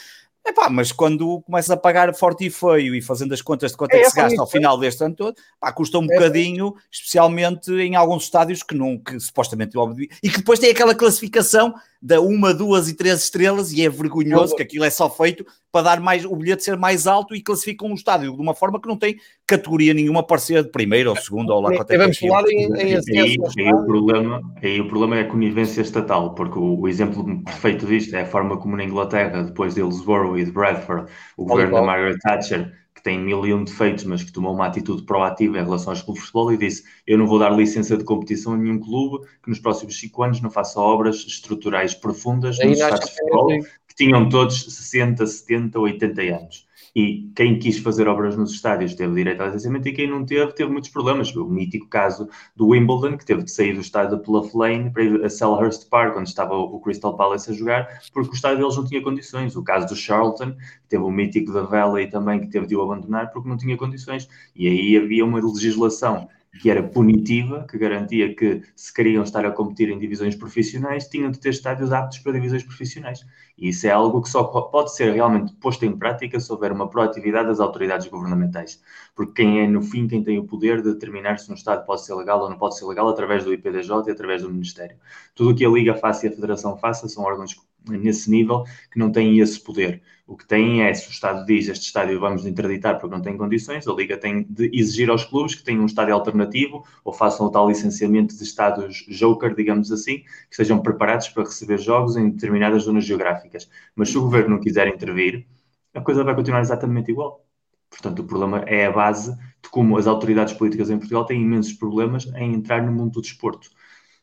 Epá, mas quando começas a pagar forte e feio e fazendo as contas de quanto é, é que se gasta ao final deste ano todo, pá, custa um é. bocadinho, especialmente em alguns estádios que, não, que supostamente e que depois tem aquela classificação da uma, duas e três estrelas e é vergonhoso que aquilo é só feito para dar mais o bilhete ser mais alto e classificam um estádio de uma forma que não tem categoria nenhuma para ser de primeira ou segunda ou lá quanto é Vamos falar em, em aí, aí, o problema, aí o problema é a conivência estatal, porque o, o, exemplo perfeito disto é a forma como na Inglaterra, depois de Hillsborough e de Bradford, o governo da Margaret Thatcher que tem mil e um defeitos, mas que tomou uma atitude proativa em relação aos clubes de futebol e disse: Eu não vou dar licença de competição a nenhum clube que nos próximos cinco anos não faça obras estruturais profundas nos estados de futebol, que tinham todos 60, 70, 80 anos e quem quis fazer obras nos estádios teve direito ao licenciamento e quem não teve, teve muitos problemas. O mítico caso do Wimbledon, que teve de sair do estádio da Bluff Lane para ir a Selhurst Park, onde estava o Crystal Palace a jogar, porque o estádio deles não tinha condições. O caso do Charlton, que teve o mítico da Vela e também que teve de o abandonar porque não tinha condições. E aí havia uma legislação que era punitiva, que garantia que se queriam estar a competir em divisões profissionais, tinham de ter estádios aptos para divisões profissionais. E isso é algo que só pode ser realmente posto em prática se houver uma proatividade das autoridades governamentais. Porque quem é, no fim, quem tem o poder de determinar se um estádio pode ser legal ou não pode ser legal através do IPDJ e através do Ministério. Tudo o que a Liga faça e a Federação faça são órgãos nesse nível que não têm esse poder. O que têm é, se o Estado diz este estádio vamos interditar porque não tem condições, a Liga tem de exigir aos clubes que tenham um estádio alternativo ou façam o tal licenciamento de estádios joker, digamos assim, que estejam preparados para receber jogos em determinadas zonas geográficas. Mas se o governo não quiser intervir, a coisa vai continuar exatamente igual. Portanto, o problema é a base de como as autoridades políticas em Portugal têm imensos problemas em entrar no mundo do desporto.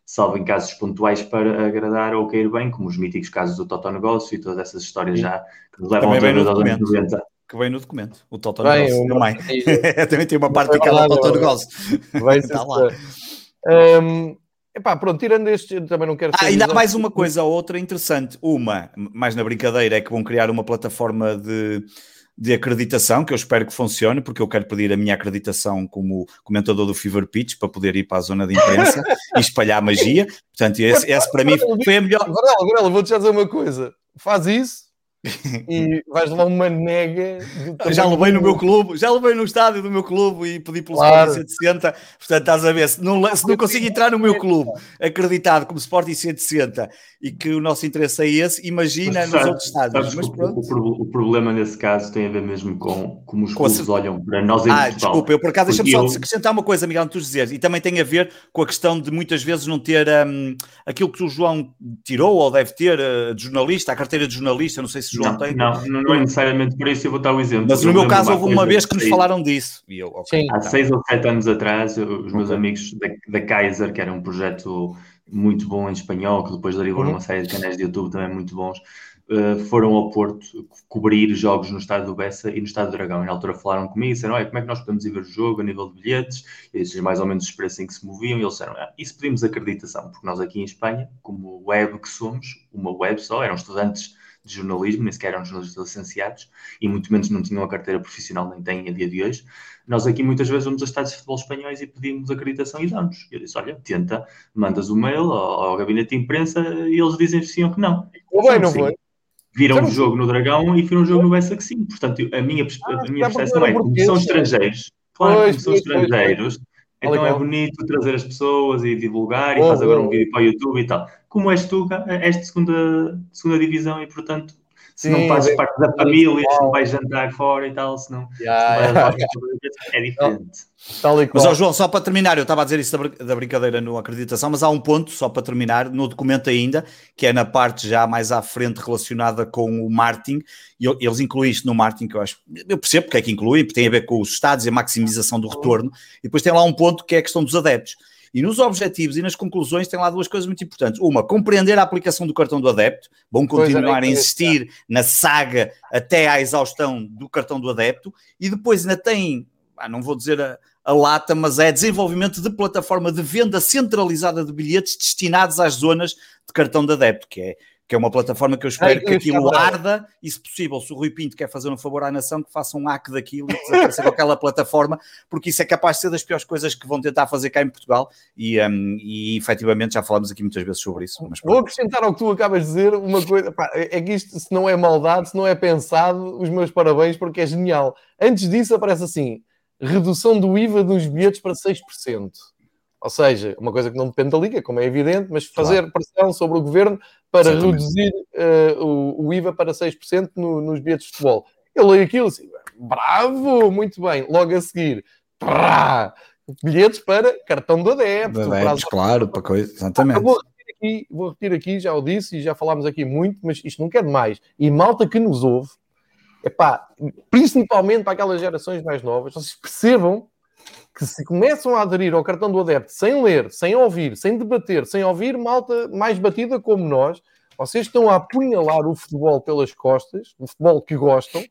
Salvo em casos pontuais para agradar ou cair bem, como os míticos casos do Toto Negócio e todas essas histórias Sim. já que nos levam Também aos anos 90. Que vem no documento, o Toto bem, Negócio também. <laughs> também tem uma parte daquela é Toto Negócio. Vai <laughs> Está lá. Um, Epá, pronto, tirando este, também não quero ah, ainda há mais uma coisa outra interessante. Uma, mais na brincadeira, é que vão criar uma plataforma de, de acreditação, que eu espero que funcione, porque eu quero pedir a minha acreditação como comentador do Fever Pitch para poder ir para a zona de imprensa <laughs> e espalhar magia. Portanto, esse, esse para mim foi a melhor. Varela, Varela, vou-te já dizer uma coisa: faz isso <laughs> e vais levar uma nega. Já levei no meu clube, já levei no estádio do meu clube e pedi pelo claro. Sporting 160. Portanto, estás a ver, se não, se não consigo entrar no meu <laughs> clube acreditado como Sporting 160 e que o nosso interesse é esse, imagina mas, nos outros estádios. Mas, o, o, o, problema nesse caso tem a ver mesmo com como os com clubes a... olham para nós em Ah, Portugal. desculpa, eu por acaso deixa-me só eu... acrescentar uma coisa, Miguel, tu dizeres, e também tem a ver com a questão de muitas vezes não ter um, aquilo que o João tirou ou deve ter uh, de jornalista, a carteira de jornalista, não sei se João não, tem. Não, não, não é necessariamente por isso, eu vou dar o um exemplo. Mas no meu caso, houve uma vez que nos falaram disso. E eu, okay, Sim. Há tá. seis ou sete anos atrás, os meus okay. amigos da, da Kaiser, que era um projeto muito bom em espanhol, que depois derivou uhum. numa série de canais de YouTube também muito bons, uh, foram ao Porto cobrir jogos no estádio do Bessa e no estádio do Dragão. E na altura falaram comigo e disseram: como é que nós podemos ir ver o jogo a nível de bilhetes? E esses mais ou menos os preços em que se moviam. E eles disseram: ah, isso pedimos acreditação, porque nós aqui em Espanha, como web que somos, uma web só, eram estudantes de jornalismo, nem sequer eram jornalistas licenciados e muito menos não tinham a carteira profissional, nem têm a dia de hoje. Nós aqui muitas vezes vamos a estádios de futebol espanhóis e pedimos acreditação e damos. Eu disse: olha, tenta, mandas o um mail ao, ao, gabinete de imprensa e eles dizem sim ou que não. Ou bem, não foi? Viram o jogo no Dragão e viram o jogo no Bessa que sim. Portanto, a minha, ah, a minha percepção é como são estrangeiros, claro, como são estrangeiros. Então é bonito trazer as pessoas e divulgar e oh, faz agora um vídeo para o YouTube e tal. Como és tu, és de segunda, segunda divisão e, portanto, se Sim, não fazes parte da família, se não vais jantar fora e tal, se não, yeah, se não é diferente. Mas, ó, João, só para terminar, eu estava a dizer isso da, brincadeira no acreditação, mas há um ponto, só para terminar, no documento ainda, que é na parte já mais à frente relacionada com o marketing, e eles incluem isto no marketing, que eu acho, eu percebo porque é que incluem, porque tem a ver com os estados e a maximização do retorno, e depois tem lá um ponto que é a questão dos adeptos. E nos objetivos e nas conclusões tem lá duas coisas muito importantes. Uma, compreender a aplicação do cartão do adepto. Vão é, continuar a insistir na saga até à exaustão do cartão do adepto. E depois ainda tem, não vou dizer a, a lata, mas é desenvolvimento de plataforma de venda centralizada de bilhetes destinados às zonas de cartão de adepto, que é que é uma plataforma que eu espero que aquilo arda e, se possível, se o Rui Pinto quer fazer um favor à nação, que faça um hack daquilo e desaparecer com aquela plataforma, porque isso é capaz de ser das piores coisas que vão tentar fazer cá em Portugal e, um, e efetivamente já falamos aqui muitas vezes sobre isso. Mas, Vou acrescentar ao que tu acabas de dizer uma coisa, pá, é que isto, se não é maldade, se não é pensado, os meus parabéns, porque é genial. Antes disso aparece assim, redução do IVA dos bilhetes para 6%. Ou seja, uma coisa que não depende da Liga, como é evidente, mas fazer claro. pressão sobre o governo para Exatamente. reduzir uh, o, o, IVA para 6% no, nos bilhetes de futebol. Eu leio aquilo assim, bravo, muito bem. Logo a seguir, prá, bilhetes para cartão do adepto. De adeptos, claro, para coisa, exatamente. Ah, vou, repetir aqui, vou repetir aqui, já o disse e já falámos aqui muito, mas isto não quer demais. E malta que nos ouve, epá, principalmente para aquelas gerações mais novas, vocês percebam que se começam a aderir ao cartão do adepto sem ler, sem ouvir, sem debater, sem ouvir malta mais batida como nós, vocês estão a apunhalar o futebol pelas costas, o futebol que gostam,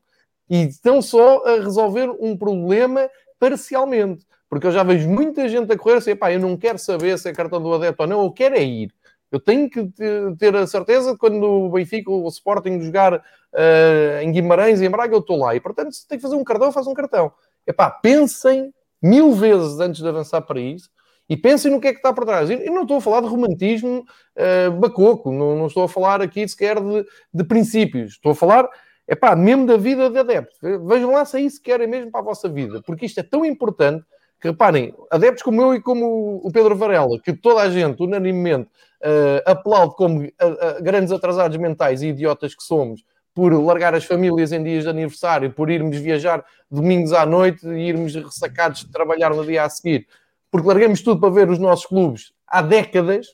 e estão só a resolver um problema parcialmente. Porque eu já vejo muita gente a correr assim, pá, eu não quero saber se é cartão do adepto ou não, eu quero é ir. Eu tenho que ter a certeza que quando o Benfica ou o Sporting jogar uh, em Guimarães e em Braga, eu estou lá. E, portanto, se tem que fazer um cartão, faz um cartão. Epá, pensem mil vezes antes de avançar para isso e pensem no que é que está por trás. E não estou a falar de romantismo uh, bacoco, não, não, estou a falar aqui sequer de, de princípios, estou a falar, é pá, mesmo da vida de adeptos. Vejam lá se é isso que querem mesmo para a vossa vida, porque isto é tão importante que reparem, adeptos como eu e como o Pedro Varela, que toda a gente unanimemente uh, aplaude como uh, uh, grandes atrasados mentais e idiotas que somos, por largar as famílias em dias de aniversário, por irmos viajar domingos à noite e irmos ressacados de trabalhar no dia a seguir, porque largamos tudo para ver os nossos clubes há décadas,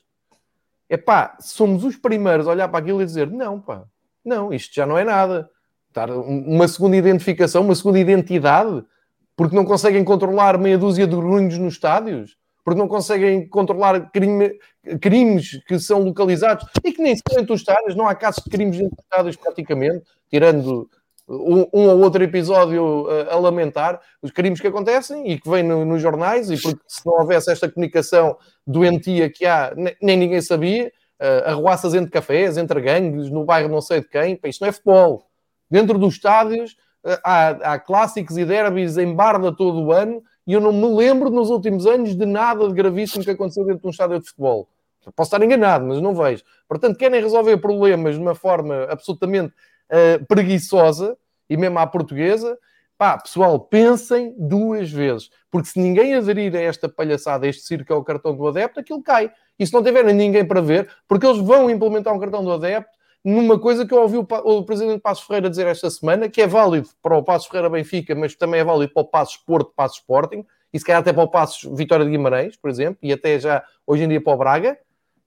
é pá, somos os primeiros a olhar para aquilo e dizer: não, pá, não, isto já não é nada. uma segunda identificação, uma segunda identidade, porque não conseguem controlar meia dúzia de grunhos nos estádios, porque não conseguem controlar crimes que são localizados e que nem são entre os estádios, não há casos de crimes entre os estádios praticamente, tirando um, um ou outro episódio a, uh, a, lamentar os crimes que acontecem e que vêm no, nos jornais, e porque se não houvesse esta comunicação doentia que há, nem, ninguém sabia, uh, arruaças entre cafés, entre gangues, no bairro não sei de quem, isto não é futebol. Dentro dos estádios uh, há, há clássicos e derbys em barda todo o ano e eu não me lembro nos últimos anos de nada de gravíssimo que aconteceu dentro de um estádio de futebol. Posso estar enganado, mas não vejo. Portanto, querem resolver problemas de uma forma absolutamente uh, preguiçosa e mesmo à portuguesa. Pá, pessoal, pensem duas vezes, porque se ninguém aderir a esta palhaçada, a este circo é o cartão do adepto, aquilo cai. E se não tiverem ninguém para ver, porque eles vão implementar um cartão do adepto numa coisa que eu ouvi o, o Presidente Passos Ferreira dizer esta semana, que é válido para o Passos Ferreira Benfica, mas também é válido para o Passos Porto, Passos Sporting, e se calhar até para o Passos Vitória de Guimarães, por exemplo, e até já hoje em dia para o Braga,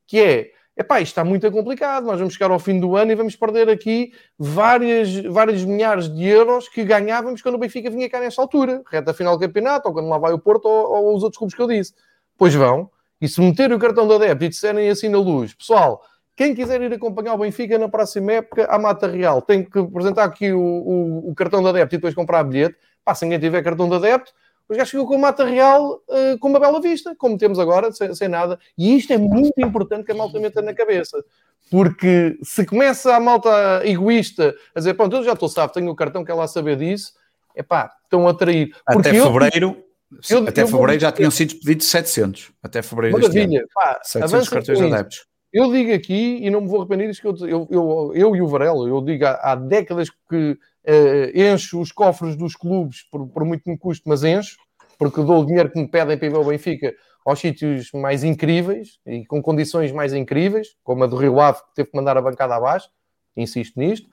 que é epá, isto está muito complicado, nós vamos chegar ao fim do ano e vamos perder aqui várias, vários milhares de euros que ganhávamos quando o Benfica vinha cá nesta altura, reta final do campeonato, ou quando lá vai o Porto, ou, ou os outros clubes que eu disse. Pois vão, e se meterem o cartão da adepto e disserem assim na luz, pessoal, quem quiser ir acompanhar o Benfica na próxima época, à Mata Real, tem que apresentar aqui o, o, o cartão da adepto e depois comprar bilhete. Pá, se ninguém tiver cartão da adepto, os gajos ficam com a Mata Real uh, com uma bela vista, como temos agora, sem, sem, nada. E isto é muito importante que a malta meta na cabeça. Porque se começa a malta egoísta a dizer, pronto, eu já estou sabe, tenho o cartão, quer lá saber disso, é pá, estão a trair. Até fevereiro, eu, até eu fevereiro já tinham sido pedidos 700. Até fevereiro Maravilha, pá, 700 cartões adeptos. Eu digo aqui, e não me vou arrepender disso, que eu, eu, eu, e o Varela, eu digo há, há décadas que encho os cofres dos clubes por, por muito que me custe, mas encho, porque dou o dinheiro que me pedem para ir ao Benfica aos sítios mais incríveis e com condições mais incríveis, como a do Rio Ave, que teve que mandar a bancada abaixo, insisto nisto,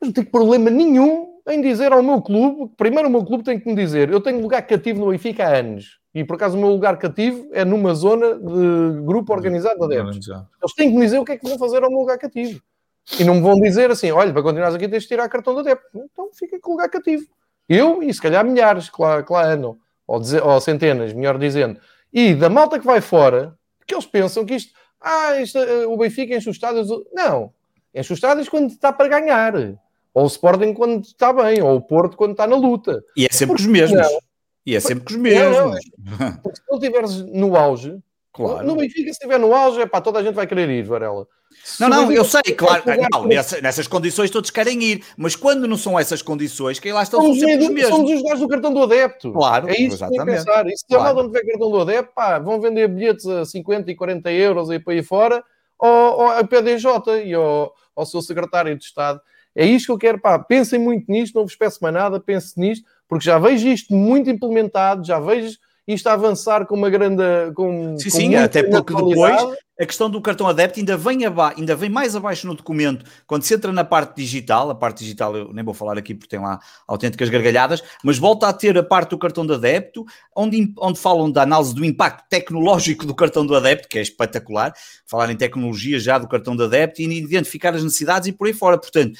mas não tenho problema nenhum em dizer ao meu clube, primeiro o meu clube tem que me dizer, eu tenho lugar cativo no Benfica há anos, e por acaso o meu lugar cativo é numa zona de grupo organizado de adeptos. Eles têm que me dizer o que é que vão fazer ao meu lugar cativo. E não me vão dizer assim: olha, para continuar aqui tens de tirar cartão de adepto. Então fica com o lugar cativo. Eu e se calhar milhares que lá, que lá andam, ou, ou centenas, melhor dizendo. E da malta que vai fora, que eles pensam que isto, ah, isto, eh, o Benfica enche os estádios. Não, enche os estádios quando está para ganhar. Ou o Sporting quando está bem, ou o Porto quando está na luta. E é sempre Porque, os mesmos. Não, e é sempre com os mesmos. Porque se não estiveres no auge, claro. no Benfica, se estiver no auge, é pá, toda a gente vai querer ir, Varela. Não, não, eu sei, claro, não, nessas, nessas, condições todos querem ir, mas quando não são essas condições, quem lá estão somos são sempre os mesmos. Somos os gajos do cartão do adepto. Claro, é isso exatamente. que pensar. E se claro. não tiver cartão do adepto, pá, vão vender bilhetes a 50 e 40 euros aí para aí fora, ou, ou a PDJ e ao, ao seu secretário de Estado. É isto que eu quero, pá, pensem muito nisto, não vos peço mais nada, pense nisto, porque já vejo isto muito implementado, já vejo isto a avançar com uma grande. Com, sim, com sim, até porque depois a questão do cartão adepto ainda vem, ainda vem mais abaixo no documento, quando se entra na parte digital, a parte digital eu nem vou falar aqui porque tem lá autênticas gargalhadas, mas volta a ter a parte do cartão de adepto, onde, onde falam da análise do impacto tecnológico do cartão do adepto, que é espetacular, falar em tecnologia já do cartão de adepto e identificar as necessidades e por aí fora. Portanto,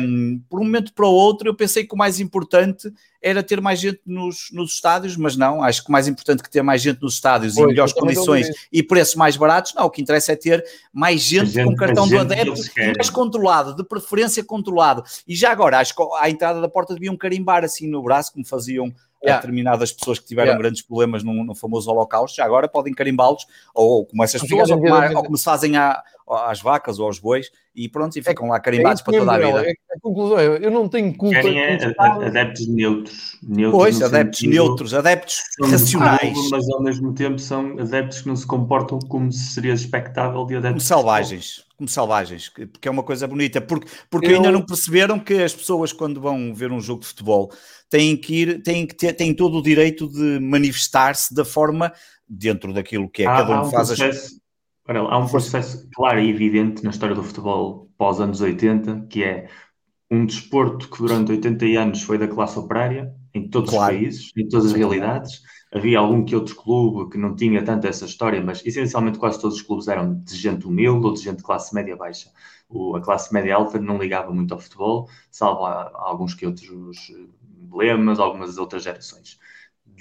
um, por um momento para o outro, eu pensei que o mais importante era ter mais gente nos, nos estádios, mas não, acho que o mais importante que ter mais gente nos estádios pois, em melhores condições e preços mais baratos, não, o que interessa é ter mais gente, gente com cartão do adepto mais controlado, de preferência controlado. E já agora, acho que à entrada da porta deviam carimbar assim no braço, como faziam yeah. determinadas pessoas que tiveram yeah. grandes problemas no, no, famoso Holocausto, já agora podem carimbá-los, ou, como essas pessoas, ou como, ou como se fazem à, às vacas ou aos bois, e pronto, e ficam é, lá carimbados é para toda a vida. É, a conclusão é, eu não tenho culpa. Querem é, adeptos neutros. neutros pois, adeptos neutros, adeptos racionais. Mas ao mesmo tempo são adeptos que não se comportam como se seria expectável de adeptos. Como selvagens, como selvagens, porque é uma coisa bonita, porque, porque eu... ainda não perceberam que as pessoas quando vão ver um jogo de futebol têm que ir, têm que ter, têm todo o direito de manifestar-se da forma dentro daquilo que é, há, cada um, um faz processo, as há um processo claro e evidente na história do futebol pós anos 80, que é um desporto que durante 80 anos foi da classe operária, em todos claro. os países, em todas as realidades, Havia algum que outro clube que não tinha tanto essa história, mas essencialmente quase todos os clubes eram de gente humilde ou de gente de classe média baixa. O, a classe média alta não ligava muito ao futebol, salvo a, a alguns que outros emblemas, algumas outras gerações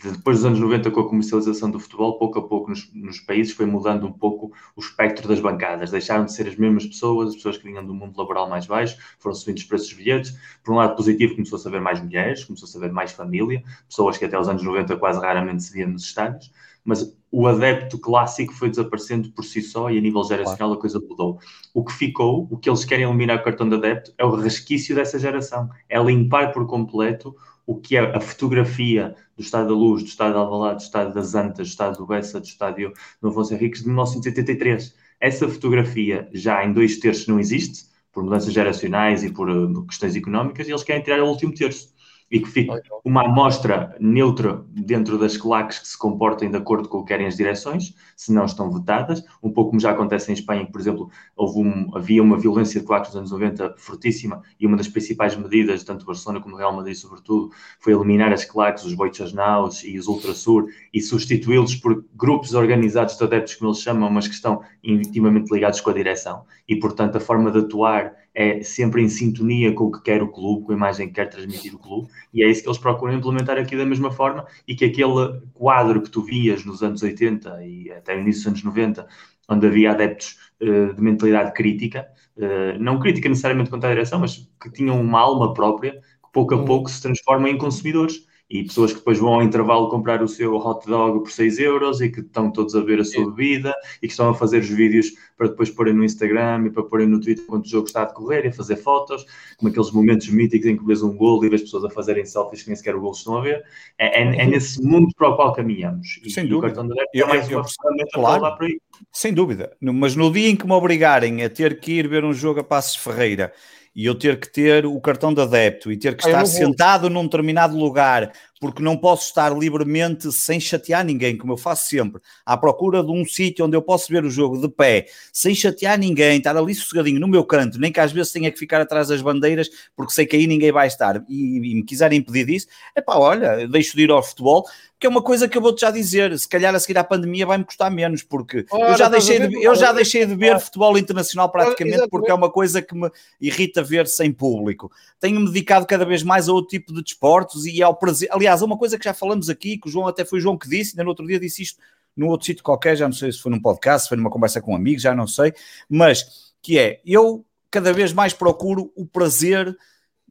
depois dos anos 90, com a comercialização do futebol, pouco a pouco nos, nos, países foi mudando um pouco o espectro das bancadas. Deixaram de ser as mesmas pessoas, as pessoas que vinham do mundo laboral mais baixo, foram subindo os preços dos bilhetes. Por um lado positivo, começou a saber mais mulheres, começou a saber mais família, pessoas que até os anos 90 quase raramente se viam nos estádios, mas o adepto clássico foi desaparecendo por si só e a nível geracional a coisa mudou. O que ficou, o que eles querem eliminar o cartão de adepto, é o resquício dessa geração, é limpar por completo o que é a fotografia do Estado da Luz, do Estado de Alvalade, do Estado das Antas, do Estado do Bessa, do Estádio do Afonso Henriques de 1983. Essa fotografia já em dois terços não existe, por mudanças geracionais e por uh, questões económicas, e eles querem tirar o último terço e que fique uma amostra neutra dentro das claques que se comportem de acordo com o que querem as direções, se não estão votadas, um pouco como já acontece em Espanha, por exemplo, um, havia uma violência de claques nos anos 90 fortíssima e uma das principais medidas, tanto Barcelona como Real Madrid, sobretudo, foi eliminar as claques, os Boichas Naus e os Ultrasur e substituí-los por grupos organizados de adeptos, como eles chamam, mas que estão intimamente ligados com a direção. E, portanto, a forma de atuar é sempre em sintonia com o que quer o clube, com a imagem que quer transmitir o clube, e é isso que eles procuram implementar aqui da mesma forma, e que aquele quadro que tu vias nos anos 80 e até no início dos anos 90, onde havia adeptos uh, de mentalidade crítica, uh, não crítica necessariamente contra a direção, mas que tinham uma alma própria, que pouco a uhum. pouco se transformam em consumidores e pessoas que depois vão ao intervalo comprar o seu hot dog por 6 euros e que estão todos a ver a sua bebida e que estão a fazer os vídeos para depois porem no Instagram e para porem no Twitter quando o jogo está a decorrer e a fazer fotos, como aqueles momentos míticos em que vês um gol e vês pessoas a fazerem selfies que nem sequer o gol estão a ver. É, é, é uhum. nesse mundo para o qual caminhamos. E, Sem dúvida. o cartão de é mais uma ferramenta claro. para aí. Sem dúvida. Mas no dia em que me obrigarem a ter que ir ver um jogo a Passos Ferreira e eu ter que ter o cartão de adepto e ter que ah, estar sentado num determinado lugar porque não posso estar livremente sem chatear ninguém, como eu faço sempre, à procura de um sítio onde eu posso ver o jogo de pé, sem chatear ninguém, estar ali sossegadinho no meu canto, nem que às vezes tenha que ficar atrás das bandeiras, porque sei que aí ninguém vai estar, e, e me quiserem impedir disso, é pá, olha, deixo de ir ao futebol, que é uma coisa que eu vou-te já dizer, se calhar a seguir à pandemia vai-me custar menos, porque Ora, eu já deixei de, eu já deixei de ver futebol internacional praticamente, porque é uma coisa que me irrita ver sem público. Tenho-me dedicado cada vez mais a outro tipo de desportos e ao prazer, aliás, Aliás, uma coisa que já falamos aqui, que o João até foi o João que disse, ainda no outro dia disse isto num outro sítio qualquer, já não sei se foi num podcast, se foi numa conversa com amigos, já não sei, mas que é, eu cada vez mais procuro o prazer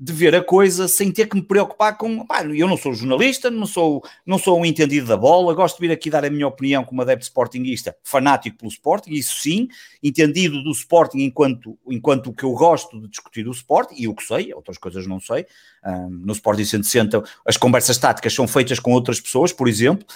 de ver a coisa sem ter que me preocupar com. Pá, eu não sou jornalista, não sou, não sou um entendido da bola, gosto de vir aqui dar a minha opinião como adepto sportinguista, fanático pelo Sporting, isso sim, entendido do Sporting enquanto, enquanto que eu gosto de discutir o Sporting, e o que sei, outras coisas não sei. Um, no Sporting 160, as conversas táticas são feitas com outras pessoas, por exemplo.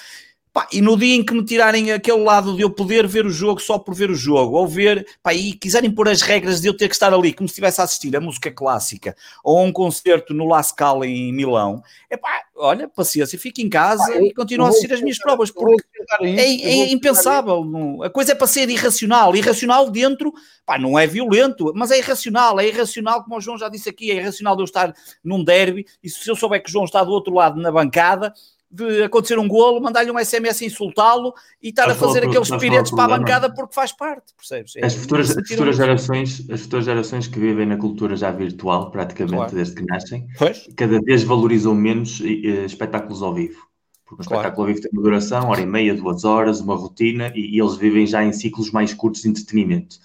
Pá, e no dia em que me tirarem aquele lado de eu poder ver o jogo só por ver o jogo, ou ver, pá, e quiserem pôr as regras de eu ter que estar ali, como se estivesse a assistir a música clássica, ou a um concerto no La Scala em Milão, é pá, olha, paciência, fico em casa e continuo a assistir as minhas provas, porque é, é impensável. Não, a coisa é para ser irracional. Irracional dentro, pá, não é violento, mas é irracional. É irracional, como o João já disse aqui, é irracional de eu estar num derby, e se eu souber que o João está do outro lado na bancada, de acontecer um golo, mandar-lhe um SMS insultá-lo e estar a fazer aqueles piretes para a bancada porque faz parte, percebes? É, as futuras, as futuras gerações, as futuras gerações que vivem na cultura já virtual, praticamente, claro. desde que nascem, pois? cada vez valorizam menos espetáculos ao vivo. Porque um claro. espetáculo ao vivo tem uma duração, hora e meia, duas horas, uma rotina, e, e eles vivem já em ciclos mais curtos de entretenimento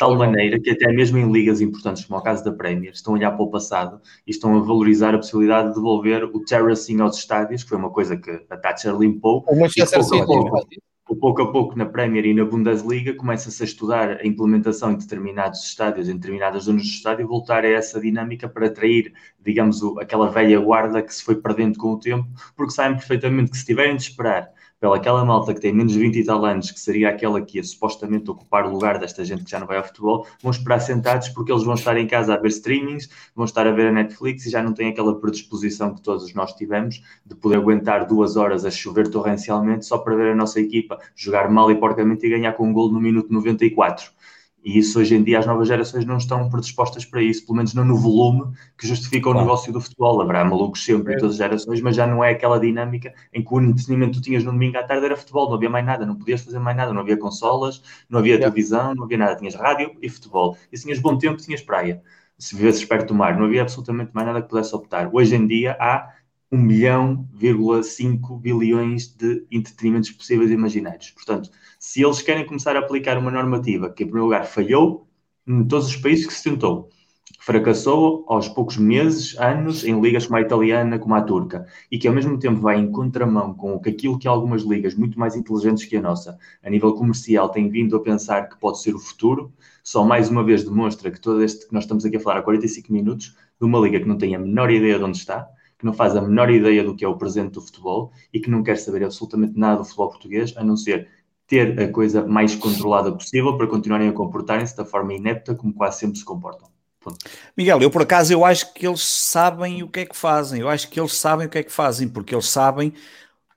tal maneira que até mesmo em ligas importantes, como é o caso da Premier, estão a olhar para o passado e estão a valorizar a possibilidade de devolver o terracing aos estádios, que foi uma coisa que a Thatcher limpou. O Manchester City pouco a pouco na Premier e na Bundesliga começa-se a estudar a implementação em determinados estádios, em determinadas zonas do estádio, e voltar a essa dinâmica para atrair, digamos, aquela velha guarda que se foi perdendo com o tempo, porque sabem perfeitamente que se tiverem de esperar pela aquela malta que tem menos de 20 e tal anos, que seria aquela que ia supostamente ocupar o lugar desta gente que já não vai ao futebol, vão esperar sentados porque eles vão estar em casa a ver streamings, vão estar a ver a Netflix e já não têm aquela predisposição que todos nós tivemos de poder aguentar duas horas a chover torrencialmente só para ver a nossa equipa jogar mal e porcamente e ganhar com um gol no minuto 94. E isso hoje em dia as novas gerações não estão predispostas para isso, pelo menos não no volume que justifica o claro. negócio do futebol. Haverá malucos sempre é. em todas as gerações, mas já não é aquela dinâmica em que o entretenimento que tu tinhas no domingo à tarde era futebol, não havia mais nada, não podias fazer mais nada, não havia consolas, não havia televisão, não havia nada, tinhas rádio e futebol. E se tinhas bom tempo, tinhas praia. Se vivesses perto do mar, não havia absolutamente mais nada que pudesse optar. Hoje em dia há 1 milhão, 5 bilhões de entretenimentos possíveis e imaginários. Portanto, se eles querem começar a aplicar uma normativa que, em primeiro lugar, falhou em todos os países que se tentou, fracassou aos poucos meses, anos, em ligas como a italiana, como a turca, e que ao mesmo tempo vai em contramão com aquilo que algumas ligas muito mais inteligentes que a nossa, a nível comercial, têm vindo a pensar que pode ser o futuro, só mais uma vez demonstra que todo este que nós estamos aqui a falar há 45 minutos, de uma liga que não tem a menor ideia de onde está, que não faz a menor ideia do que é o presente do futebol e que não quer saber absolutamente nada do futebol português, a não ser ter a coisa mais controlada possível para continuarem a comportarem-se da forma inepta como quase sempre se comportam. Ponto. Miguel, eu por acaso eu acho que eles sabem o que é que fazem, eu acho que eles sabem o que é que fazem, porque eles sabem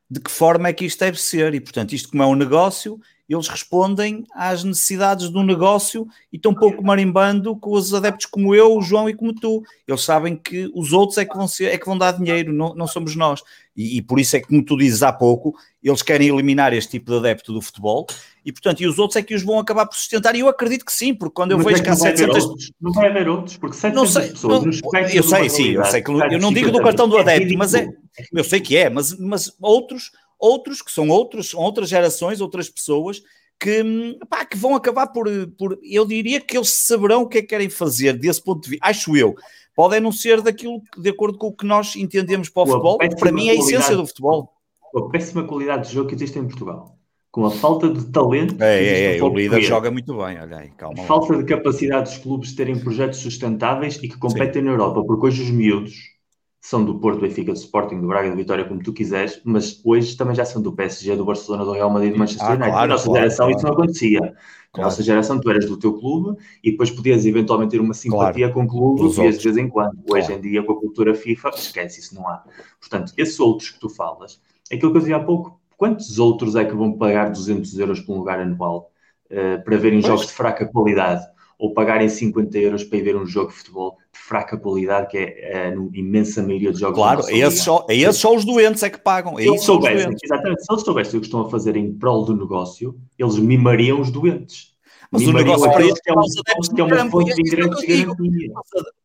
de que forma é que isto deve ser, e portanto, isto como é um negócio, eles respondem às necessidades do negócio e estão pouco marimbando com os adeptos como eu, o João e como tu. Eles sabem que os outros é que vão, ser, é que vão dar dinheiro, não, não somos nós. E, e, por isso é que, como tu dizes há pouco, eles querem eliminar este tipo de adepto do futebol e, portanto, e os outros é que os vão acabar por sustentar. E eu acredito que sim, porque quando eu Mas vejo é que há 700. Outros. Não vai haver outros, porque 700 não sei, pessoas não, Eu sei, sim, eu sei que eu não digo do cartão do adepto, mas é. Eu sei que é, mas, mas outros, outros que são outros, outras gerações, outras pessoas que, pá, que vão acabar por, por. Eu diria que eles saberão o que é que querem fazer desse ponto de vista. Acho eu. Podem não ser daquilo de acordo com o que nós entendemos para o futebol, para mim é a essência do futebol. A péssima qualidade de jogo que existe em Portugal com a falta de talento. É, é, é, o líder joga muito bem, olha aí, calma. A falta de capacidade dos clubes terem projetos sustentáveis e que competem Sim. na Europa, porque hoje os miúdos são do Porto, do Benfica, do Sporting, do Braga, do Vitória, como tu quiseres, mas hoje também já são do PSG, do Barcelona, do Real Madrid, do Manchester ah, United. Claro, na nossa claro, geração claro. isso não acontecia. Na claro. nossa geração tu eras do teu clube e depois podias eventualmente ter uma simpatia com o clube de vez em quando. Hoje em dia, com a cultura FIFA, esquece, isso não há. Portanto, esses outros que tu falas, aquilo que eu dizia há pouco, quantos outros é que vão pagar 200 euros por um lugar anual uh, para verem pois. jogos de fraca qualidade? Ou pagarem 50 euros para ir ver um jogo de futebol de fraca qualidade, que é a imensa maioria dos jogos. Claro, é esses, só, é esses só os doentes é que pagam. É se, eles soubessem, exatamente, se eles soubessem o que estão a fazer em prol do negócio, eles mimariam os doentes. Mas o negócio para eles é, um, é uma fonte de ingressos garantia.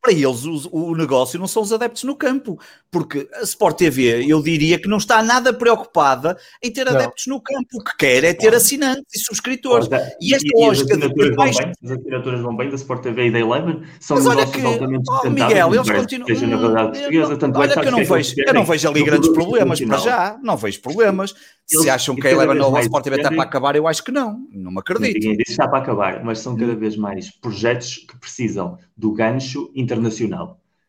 Para eles, o, o, negócio não são os adeptos no campo, porque a Sport TV, eu diria que não está nada preocupada em ter não. adeptos no campo. O que quer é ter assinantes e subscritores. e esta e, lógica de ter mais. Bem, as assinaturas vão bem da Sport TV e da Eleven são Mas negócios que, altamente oh, Miguel, eles continuam. Seja na verdade portuguesa, tanto olha que eu não vejo, eu não vejo ali grandes problemas para já, não vejo problemas. Se acham que a Eleven ou a Sport TV está para acabar, eu acho que não. Não me acredito. Ninguém disse está para acabar, mas são cada vez mais projetos que precisam do gancho internacional.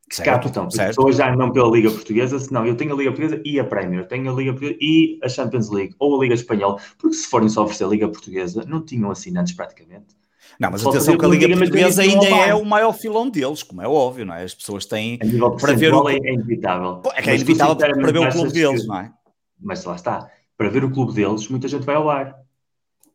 Que certo, captam. Certo. As pessoas já não pela Liga Portuguesa, senão eu tenho a Liga Portuguesa e a Premier, tenho a Liga Portuguesa e a Champions League ou a Liga Espanhola, porque se forem só oferecer a Liga Portuguesa, não tinham assinantes praticamente. Não, mas atenção que a Liga Portuguesa ainda é o maior filão deles, como é óbvio, não é? As pessoas têm para ver o... é inevitável. É que é inevitável para ver o clube deles, não é? Mas lá está para ver o clube deles, muita gente vai ao bar.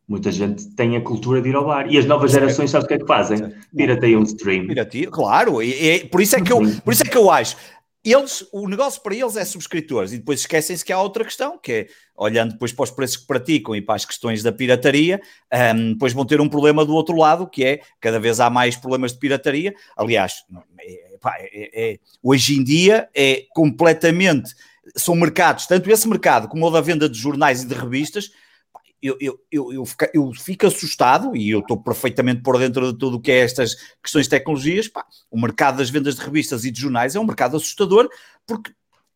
Muita gente tem a cultura de ir ao bar. E as novas gerações, sabes o que é que fazem? Pirateiam um stream. Pirateia, claro. E, e, por, isso é que eu, por isso é que eu acho. Eles, o negócio para eles é subscritores e depois esquecem-se que há outra questão, que é, olhando depois para os preços que praticam e para as questões da pirataria, um, depois vão ter um problema do outro lado, que é, cada vez há mais problemas de pirataria. Aliás, é, é, é, hoje em dia é completamente são mercados, tanto esse mercado como o da venda de jornais e de revistas, eu, eu, eu, eu, fico, assustado e eu estou perfeitamente por dentro de tudo o que é estas questões de tecnologias. Pá, o mercado das vendas de revistas e de jornais é um mercado assustador porque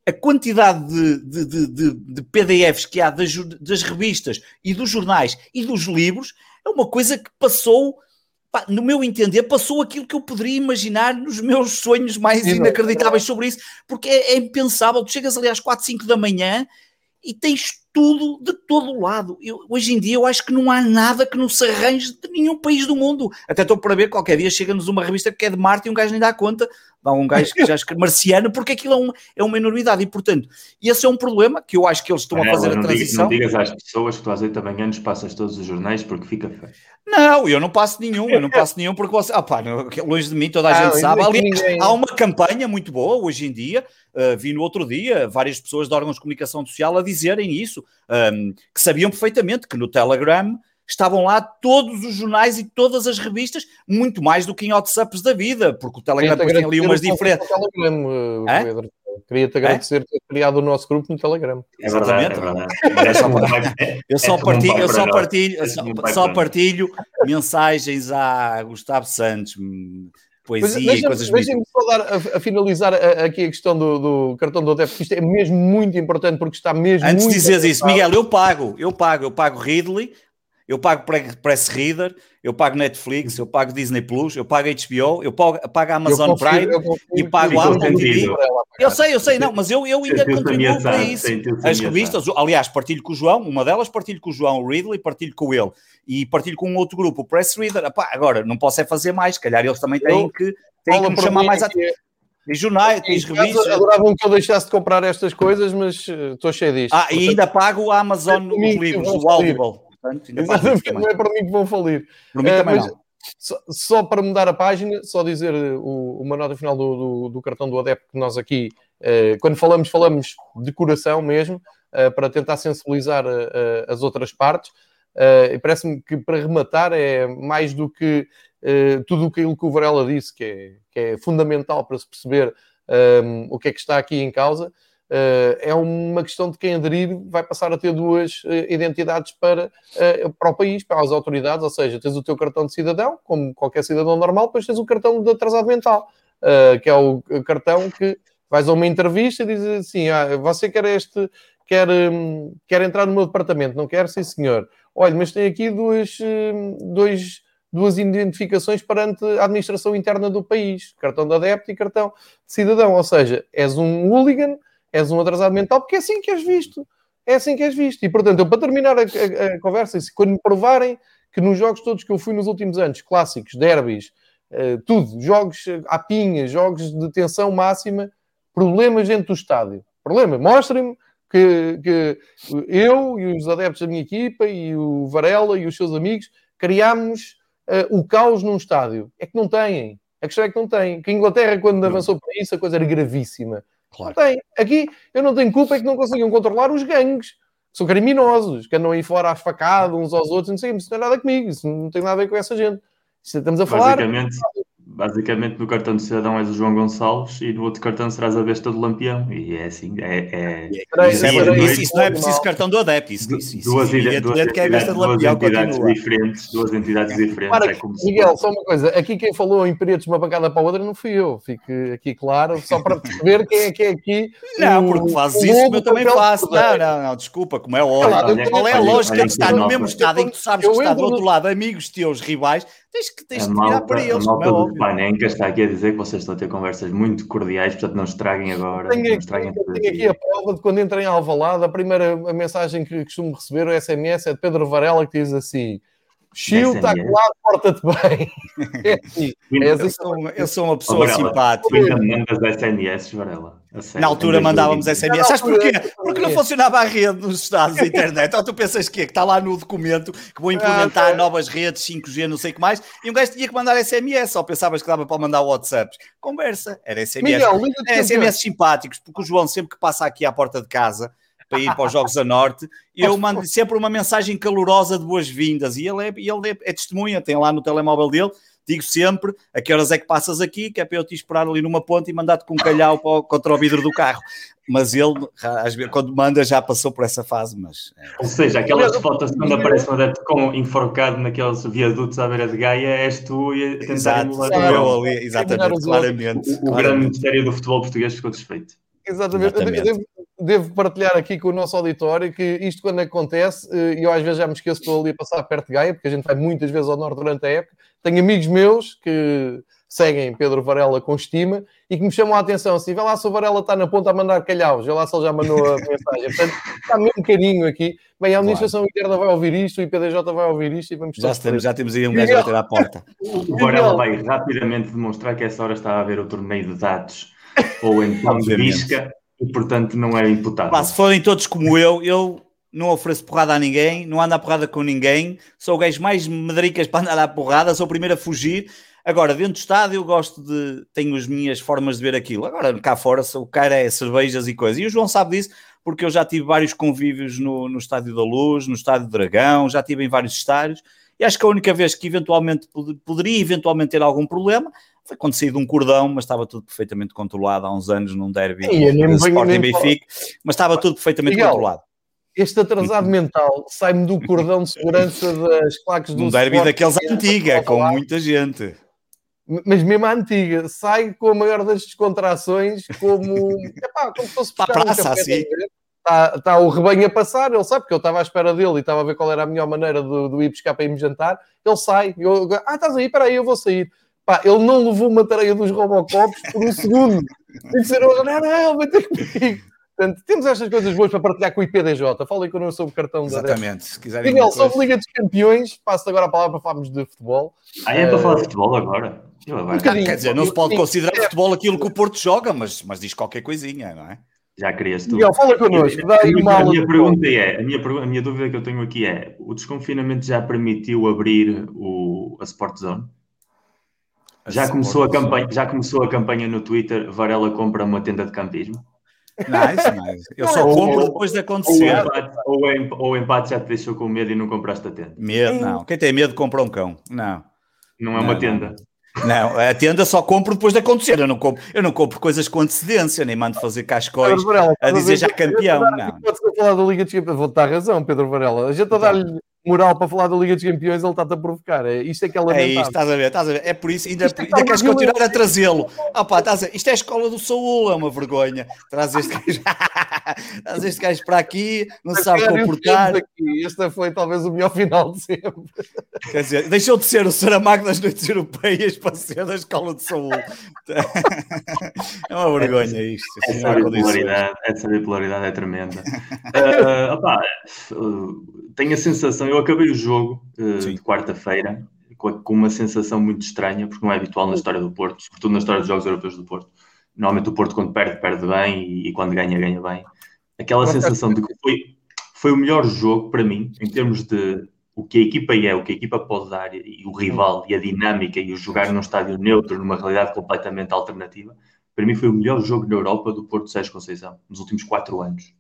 a quantidade de, de, de, de PDFs que há das, das revistas e dos jornais e dos livros é uma coisa que passou pá, no meu entender, passou aquilo que eu poderia imaginar nos meus sonhos mais inacreditáveis sobre isso, porque é, é, impensável. Tu chegas ali às 4, 5 da manhã e tens tudo de todo o lado. Eu, hoje em dia eu acho que não há nada que não se arranje de nenhum país do mundo. Até estou para ver, qualquer dia chega-nos uma revista que é de Marte e um gajo nem dá conta. Dá um gajo que já escreve marciano, porque aquilo é uma, é uma enormidade. E, portanto, esse é um problema que eu acho que eles estão a fazer a transição. Digas, não digas às pessoas que tu às 8 da manhã nos passas todos os jornais porque fica feio. Não, eu não passo nenhum, eu não passo nenhum porque você. Ah, pá, longe de mim, toda a gente sabe. Aliás, há uma campanha muito boa hoje em dia Uh, vi no outro dia várias pessoas de órgãos de comunicação social a dizerem isso, um, que sabiam perfeitamente que no Telegram estavam lá todos os jornais e todas as revistas, muito mais do que em WhatsApps da vida, porque o Telegram tem ali umas diferenças. Uh, Queria-te agradecer é? ter criado o nosso grupo no Telegram. É verdade, Exatamente. É verdade. <laughs> eu só partilho, eu só partilho, só partilho mensagens a Gustavo Santos, poesia e coisas Deixem-me só dar, a, a finalizar a, aqui a questão do, do cartão do ODEF, porque isto é mesmo muito importante, porque está mesmo Antes de dizeres isso, Miguel, eu pago, eu pago, eu pago Ridley, eu pago Press Reader, eu pago Netflix, eu pago Disney Plus, eu pago HBO, eu pago, pago Amazon confio, Prime e pago Apple TV. Eu sei, eu sei, não, mas eu, eu ainda contribuo para isso. As revistas, aliás, partilho com o João, uma delas partilho com o João Ridley, partilho com ele e partilho com um outro grupo, o Press Reader. Epá, agora, não posso é fazer mais, se calhar eles também têm que, têm que me chamar mais a. Tens jornais, tens revistas. Adoravam que eu deixasse de comprar estas coisas, mas eh, estou cheio disto. Ah, e ainda pago a Amazon nos livros, o Audible. Portanto, Exatamente, não é para mim que vão falir. Por mim uh, também não. Só, só, para mudar a página, só dizer eh, o, uma nota final do, do, do, cartão do adepto que nós aqui, uh, quando falamos, falamos de coração mesmo, uh, para tentar sensibilizar as outras partes. e parece-me que para rematar é mais do que tudo aquilo que o Varela disse, que é, que é fundamental para se perceber um, o que é que está aqui em causa. Uh, é uma questão de quem aderir vai passar a ter duas uh, identidades para, uh, para o país, para as autoridades, ou seja, tens o teu cartão de cidadão, como qualquer cidadão normal, depois tens o cartão de atrasado mental, que é o cartão que vais a uma entrevista e dizes assim, ah, você quer este, quer, um, quer entrar no meu departamento, não quer? Sim, senhor. Olha, mas tem aqui duas, um, dois, duas identificações perante a administração interna do país, cartão de adepto e cartão de cidadão, ou seja, és um hooligan és um atrasado mental, porque é assim que és visto. É assim que és visto. E, portanto, eu, para terminar a, a, a conversa, quando me provarem que nos jogos todos que eu fui nos últimos anos, clássicos, derbys, uh, tudo, jogos à pinha, jogos de tensão máxima, problemas dentro do estádio. Problema, mostrem-me que, que, eu e os adeptos da minha equipa e o Varela e os seus amigos criámos uh, o caos num estádio. É que não têm. A questão é que não têm. Que a Inglaterra, quando avançou para isso, a coisa era gravíssima. Claro. Não tem. Aqui eu não tenho culpa é que não conseguiam controlar os gangues. São criminosos, que andam aí fora à facada uns aos outros, não sei, isso não tem nada comigo, isso não tem nada a ver com essa gente. Isso estamos a falar. Basicamente, basicamente no cartão de cidadão és o João Gonçalves e no outro cartão serás a besta do Lampião. E é assim, é. é... Isso, é, isso, isso, não é preciso cartão do adepto. Isso, isso, duas, isso, duas, que é besta do Lampião. Duas entidades diferentes, duas entidades diferentes. Para, é Miguel, só uma coisa, aqui quem falou em períodos de uma bancada para a outra não fui eu, fique aqui claro, só para perceber quem é que é aqui. <laughs> Não, porque fazes isso, como eu também faço. Não, não, não, desculpa, como é óbvio. Qual é a lógica de estar no mesmo estado em que tu sabes que está do outro lado, amigos teus, rivais, tens que, tens que virar para eles. A malta é do Panenka está aqui a dizer que vocês estão a ter conversas muito cordiais, portanto não estraguem agora. Tenho, aqui, estraguem tenho aqui a prova de quando entrem em Alvalade, a primeira a mensagem que costumo receber, o SMS, é de Pedro Varela, que diz assim... Chiu está colado, porta-te bem. <laughs> É assim, é assim eu, sou, eu sou uma pessoa Varela, simpática. ainda mandas SMS, Varela. Na altura mandávamos SMS. Sabes porquê? Porque não funcionava a rede nos Estados da internet. Ou tu pensas que, é, que está lá no documento que vou implementar ah, novas redes 5G, não sei o que mais, e um gajo tinha que mandar SMS, ou pensavas que dava para mandar WhatsApp. Conversa, era SMS. Miguel, é, SMS simpáticos, porque o João sempre que passa aqui à porta de casa para ir para os Jogos a Norte, <laughs> eu mando sempre uma mensagem calorosa de boas-vindas e ele, é, ele é, é testemunha, tem lá no telemóvel dele digo sempre a que horas é que passas aqui, que é para eu te esperar ali numa ponte e mandar-te com um calhau contra o vidro do carro. Mas ele, às vezes, quando manda, já passou por essa fase. Mas, é... Ou seja, aquelas fotos quando aparece um adepto com enforcado naqueles viadutos à beira de Gaia, és tu e tentar Exato, eu ali, exatamente, claramente. O, o claramente. grande mistério do futebol português ficou desfeito. Exatamente. exatamente. Devo, devo, partilhar aqui com o nosso auditório que isto quando acontece, eh, e eu às vezes já me esqueço, estou ali a passar perto de Gaia, porque a gente vai muitas vezes ao norte durante a época, tenho amigos meus que seguem Pedro Varela com estima e que me chamam a atenção assim, vê lá se o Varela está na ponta a mandar calhaus, vê lá se ele já mandou a mensagem. Portanto, está mesmo carinho aqui. Bem, a administração claro. interna vai ouvir isto, o IPDJ vai ouvir isto e vamos... Já, estamos, já temos aí um gajo a bater à porta. <laughs> O Varela vai rapidamente demonstrar que essa hora está a ver o torneio de dados ou então <laughs> de bisca e, portanto, não é imputável. Pá, se forem todos como eu, eu não ofereço porrada a ninguém, não ando a porrada com ninguém, sou o gajo mais medricas para andar a porrada, sou o primeiro a fugir. Agora, dentro do estádio, eu gosto de. tenho as minhas formas de ver aquilo. Agora, cá fora, o cara é cervejas e coisas. E o João sabe disso, porque eu já tive vários convívios no, no Estádio da Luz, no Estádio do Dragão, já tive em vários estádios. E acho que a única vez que eventualmente poderia eventualmente ter algum problema foi quando saí de um cordão, mas estava tudo perfeitamente controlado há uns anos num derby de Sporting Benfica, mas estava tudo perfeitamente Miguel, controlado este atrasado mental sai-me do cordão de segurança das claques do Um derby daqueles antiga, com muita gente. Mas mesmo a antiga, sai com a maior das descontrações, como, <laughs> epá, como se fosse para a praça, assim. Está, está o rebanho a passar, ele sabe, porque eu estava à espera dele e estava a ver qual era a melhor maneira de, de ir buscar para irmos jantar. Ele sai, eu, ah, estás aí, espera aí, eu vou sair. Pá, ele não levou uma tarefa dos Robocops por um segundo. Que ser, não, não, vai ter comigo. Portanto, temos estas coisas boas para partilhar com o IPDJ. Falem connosco sobre o cartão Exatamente. da Se quiserem. Miguel, sobre Liga dos Campeões, passo agora a palavra para falarmos de futebol. Ah, é para falar de futebol agora? Um quer dizer, não se pode considerar é. futebol aquilo que o Porto joga, mas, mas diz qualquer coisinha, não é? Já querias tu. Miguel, fala connosco. Dá aí uma a, minha pergunta é, a minha, a minha dúvida que eu tenho aqui é: o desconfinamento já permitiu abrir o, a Sport Zone? já começou, a campanha, já começou a campanha no Twitter, Varela compra uma tenda de campismo? Nice, nice. Eu só compro depois de acontecer. Ou o, empate, ou, o empate já te deixou com medo e não compraste a tenda. Medo, não. Quem tem medo compra um cão. Não. Não é uma não, tenda. Não, a tenda só compro depois de acontecer. Eu não compro, eu não compro coisas com antecedência, nem mando fazer cascóis a dizer já campeão. Não. Pode falar da Liga de Campeões. Vou dar razão, Pedro Varela. A gente está a dar-lhe moral para falar da Liga dos Campeões, ele está-te a provocar. É, isto é que é lamentável. É isto, estás a ver, estás a ver. É por isso, ainda, é ainda queres continuar a trazê-lo. Ah, pá, estás a ver. Isto é a escola do Saúl, é uma vergonha. Traz este <laughs> gajo, <laughs> traz este gajo para aqui, não se sabe comportar. Este foi talvez o melhor final de sempre. Quer dizer, deixou de ser o Saramago das noites europeias para ser da escola do Saúl. <laughs> é uma vergonha isto. Essa, bipolaridade, essa bipolaridade é tremenda. Uh, opa, tenho a sensação, eu acabei o jogo uh, de quarta-feira com, com, uma sensação muito estranha, porque não é habitual na história do Porto, sobretudo na história dos Jogos Europeus do Porto. Normalmente o Porto, quando perde, perde bem e, e quando ganha, ganha bem. Aquela sensação de que foi, foi o melhor jogo para mim, em termos de o que a equipa é, o que a equipa pode dar, e o rival, e a dinâmica, e o jogar num estádio neutro, numa realidade completamente alternativa. Para mim foi o melhor jogo na Europa do Porto Sérgio Conceição, nos últimos quatro anos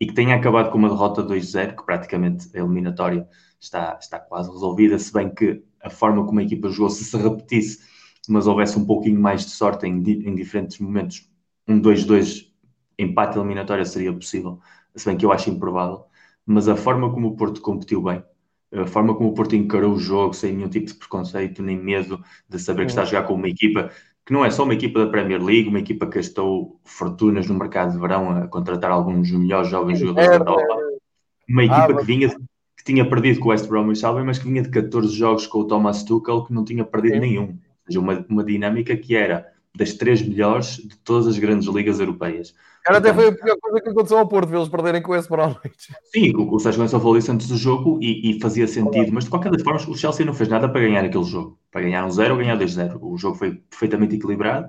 e que tenha acabado com uma derrota 2-0, que praticamente a eliminatória está, está quase resolvida, se bem que a forma como a equipa jogou, se se repetisse, mas houvesse um pouquinho mais de sorte em, em diferentes momentos, um 2-2 empate eliminatório seria possível, se bem que eu acho improvável, mas a forma como o Porto competiu bem, a forma como o Porto encarou o jogo, sem nenhum tipo de preconceito, nem medo de saber que está a jogar com uma equipa que não é só uma equipa da Premier League, uma equipa que gastou fortunas no mercado de verão a contratar alguns dos melhores jovens jogadores da Europa. Uma equipa ah, que vinha que tinha perdido com o West Bromwich Albion, mas que vinha de 14 jogos com o Thomas Tuchel, que não tinha perdido nenhum. Ou seja, uma, uma dinâmica que era das três melhores de todas as grandes ligas europeias. Cara, até foi a pior coisa que aconteceu ao Porto, eles perderem com esse Bromwich. Sim, o, o Sérgio Gonçalves falou isso antes do jogo e, e fazia sentido, mas de qualquer das formas o Chelsea não fez nada para ganhar aquele jogo. Para ganhar um 0 ou ganhar 2-0. O jogo foi perfeitamente equilibrado,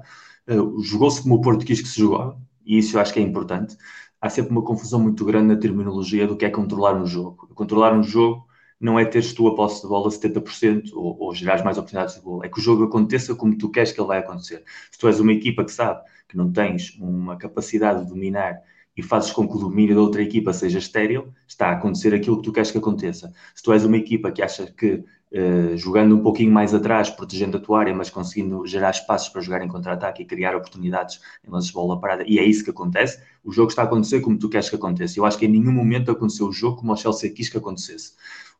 uh, jogou-se como o Porto quis que se jogava, e isso eu acho que é importante. Há sempre uma confusão muito grande na terminologia do que é controlar um jogo. Controlar um jogo não é teres tu a posse de bola 70% ou, ou gerares mais oportunidades de gol. É que o jogo aconteça como tu queres que ele vai acontecer. Se tu és uma equipa que sabe que não tens uma capacidade de dominar e fazes com que o domínio da outra equipa seja estéril, está a acontecer aquilo que tu queres que aconteça. Se tu és uma equipa que acha que uh, jogando um pouquinho mais atrás, protegendo a tua área, mas conseguindo gerar espaços para jogar em contra-ataque e criar oportunidades em lances de bola parada, e é isso que acontece, o jogo está a acontecer como tu queres que aconteça. Eu acho que em nenhum momento aconteceu o jogo como o Chelsea quis que acontecesse.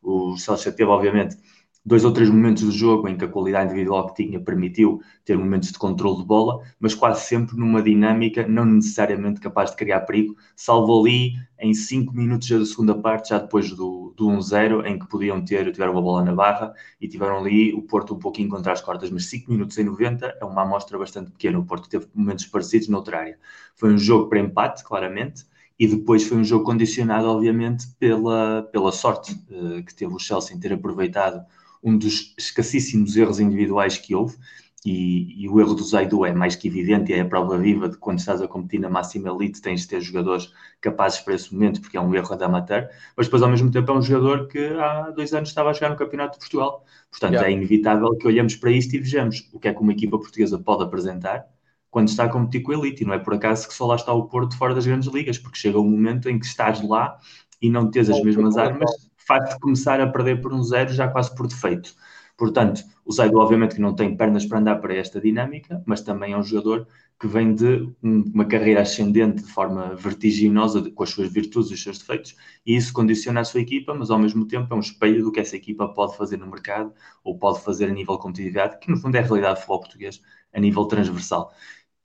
O Celso teve, obviamente, dois ou três momentos do jogo em que a qualidade individual que tinha permitiu ter momentos de controle de bola, mas quase sempre numa dinâmica não necessariamente capaz de criar perigo, salvo ali em cinco minutos da segunda parte, já depois do, do 1-0, em que podiam ter, tiveram uma bola na barra e tiveram ali o Porto um pouquinho contra as cordas, mas cinco minutos em 90 é uma amostra bastante pequena, o Porto teve momentos parecidos noutra área. Foi um jogo para empate, claramente, e depois foi um jogo condicionado, obviamente, pela, pela sorte uh, que teve o Chelsea em ter aproveitado um dos escassíssimos erros individuais que houve, e, e, o erro do Zaidu é mais que evidente, é a prova viva de quando estás a competir na máxima elite tens de ter jogadores capazes para esse momento, porque é um erro da amateur, mas depois ao mesmo tempo é um jogador que há dois anos estava a jogar no Campeonato de Portugal. Portanto, yeah. é inevitável que olhemos para isto e vejamos o que é que uma equipa portuguesa pode apresentar quando está a competir com a elite, e não é por acaso que só lá está o Porto fora das grandes ligas, porque chega um momento em que estás lá e não tens as mesmas armas, faz-te começar a perder por um zero já quase por defeito. Portanto, o Zaido obviamente que não tem pernas para andar para esta dinâmica, mas também é um jogador que vem de uma carreira ascendente de forma vertiginosa, com as suas virtudes e os seus defeitos, e isso condiciona a sua equipa, mas ao mesmo tempo é um espelho do que essa equipa pode fazer no mercado ou pode fazer a nível de competitividade, que no fundo é a realidade do futebol português a nível transversal.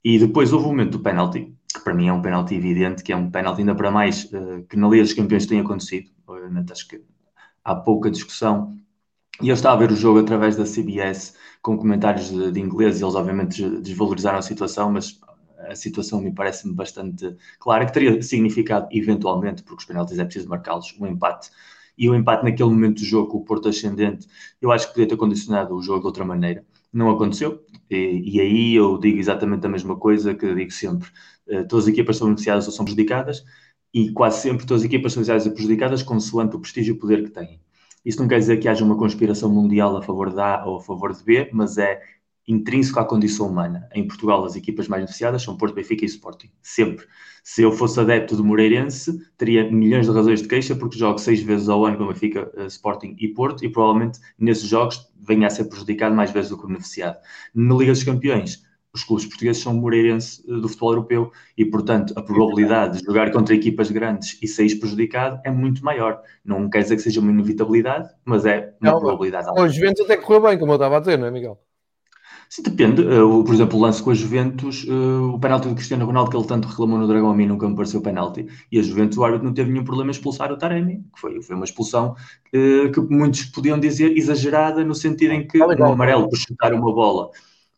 E depois houve o momento do penalti, que para mim é um penalti evidente, que é um penalti ainda para mais uh, que na Liga dos Campeões tem acontecido. Obviamente acho que há pouca discussão. E eu estava a ver o jogo através da CBS com comentários de, de inglês e eles obviamente desvalorizaram a situação, mas a situação me parece-me bastante clara, que teria significado eventualmente, porque os penaltis é preciso marcá-los, um empate. E o empate naquele momento do jogo, o Porto ascendente, eu acho que podia ter condicionado o jogo de outra maneira. Não aconteceu, e, e aí eu digo exatamente a mesma coisa que digo sempre. Uh, todas as equipas são beneficiadas ou são prejudicadas, e quase sempre todas as equipas são beneficiadas e prejudicadas consoante o prestígio e o poder que têm. Isso não quer dizer que haja uma conspiração mundial a favor de A ou a favor de B, mas é intrínseco à condição humana. Em Portugal, as equipas mais beneficiadas são Porto, Benfica e Sporting. Sempre. Se eu fosse adepto do Moreirense, teria milhões de razões de queixa, porque jogo seis vezes ao ano com Benfica, eh, Sporting e Porto, e provavelmente nesses jogos venha a ser prejudicado mais vezes do que beneficiado. Na Liga dos Campeões, os clubes portugueses são moreirense eh, do futebol europeu e, portanto, a probabilidade de jogar contra equipas grandes e sair prejudicado é muito maior. Não quer dizer que seja uma inevitabilidade, mas é uma não, probabilidade. Com os Juventus até correu bem, como eu estava a dizer, não é, Miguel? Sim, depende. Uh, por exemplo, o lance com a Juventus, uh, o penalti do Cristiano Ronaldo, que ele tanto reclamou no Dragão a mim, nunca me pareceu penalti. E a Juventus, o árbitro não teve nenhum problema em expulsar o Taremi, que foi, foi uma expulsão uh, que muitos podiam dizer exagerada, no sentido em que no amarelo, por chutar uma bola,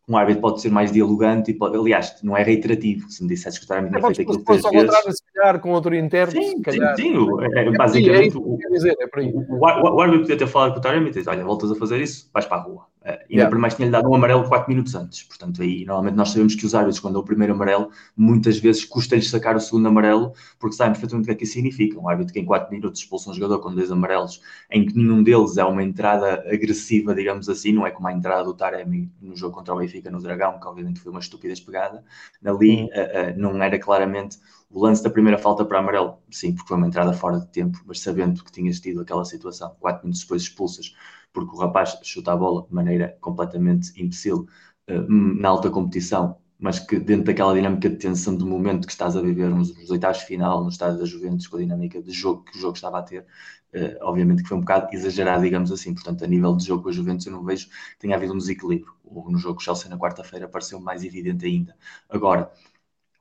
um árbitro pode ser mais dialogante e pode, aliás, não é reiterativo. Se me dissesse que o Taremi tinha feito aquilo três vezes... se calhar, com outro interno, sim, calhar... Sim, sim, é, é, basicamente, é o, dizer, é o, o, o, árbitro podia ter falado com o Taremi e dizer, olha, voltas a fazer isso, vais para a rua. Uh, ainda yeah. por mais tinha-lhe dado um amarelo 4 minutos antes. Portanto, aí normalmente nós sabemos que os árbitros, quando é o primeiro amarelo, muitas vezes custa-lhes sacar o segundo amarelo, porque sabem perfeitamente o que é que isso significa. Um árbitro que em 4 minutos expulsa um jogador com dois amarelos, em que nenhum deles é uma entrada agressiva, digamos assim, não é como a entrada do Taremi no jogo contra o Benfica no Dragão, que obviamente foi uma estupidez pegada. Ali uh, uh, não era claramente o lance da primeira falta para amarelo, sim, porque foi uma entrada fora de tempo, mas sabendo que tinhas tido aquela situação, 4 minutos depois expulsas porque o rapaz chuta a bola de maneira completamente imbecil uh, na alta competição, mas que dentro daquela dinâmica de tensão do momento que estás a viver nos, nos oitavos de final, no estádio da Juventus, com a dinâmica de jogo que o jogo estava a ter, uh, obviamente que foi um bocado exagerado, digamos assim. Portanto, a nível de jogo com a Juventus, eu não vejo que tenha havido um desequilíbrio. No jogo Chelsea na quarta-feira pareceu mais evidente ainda. Agora,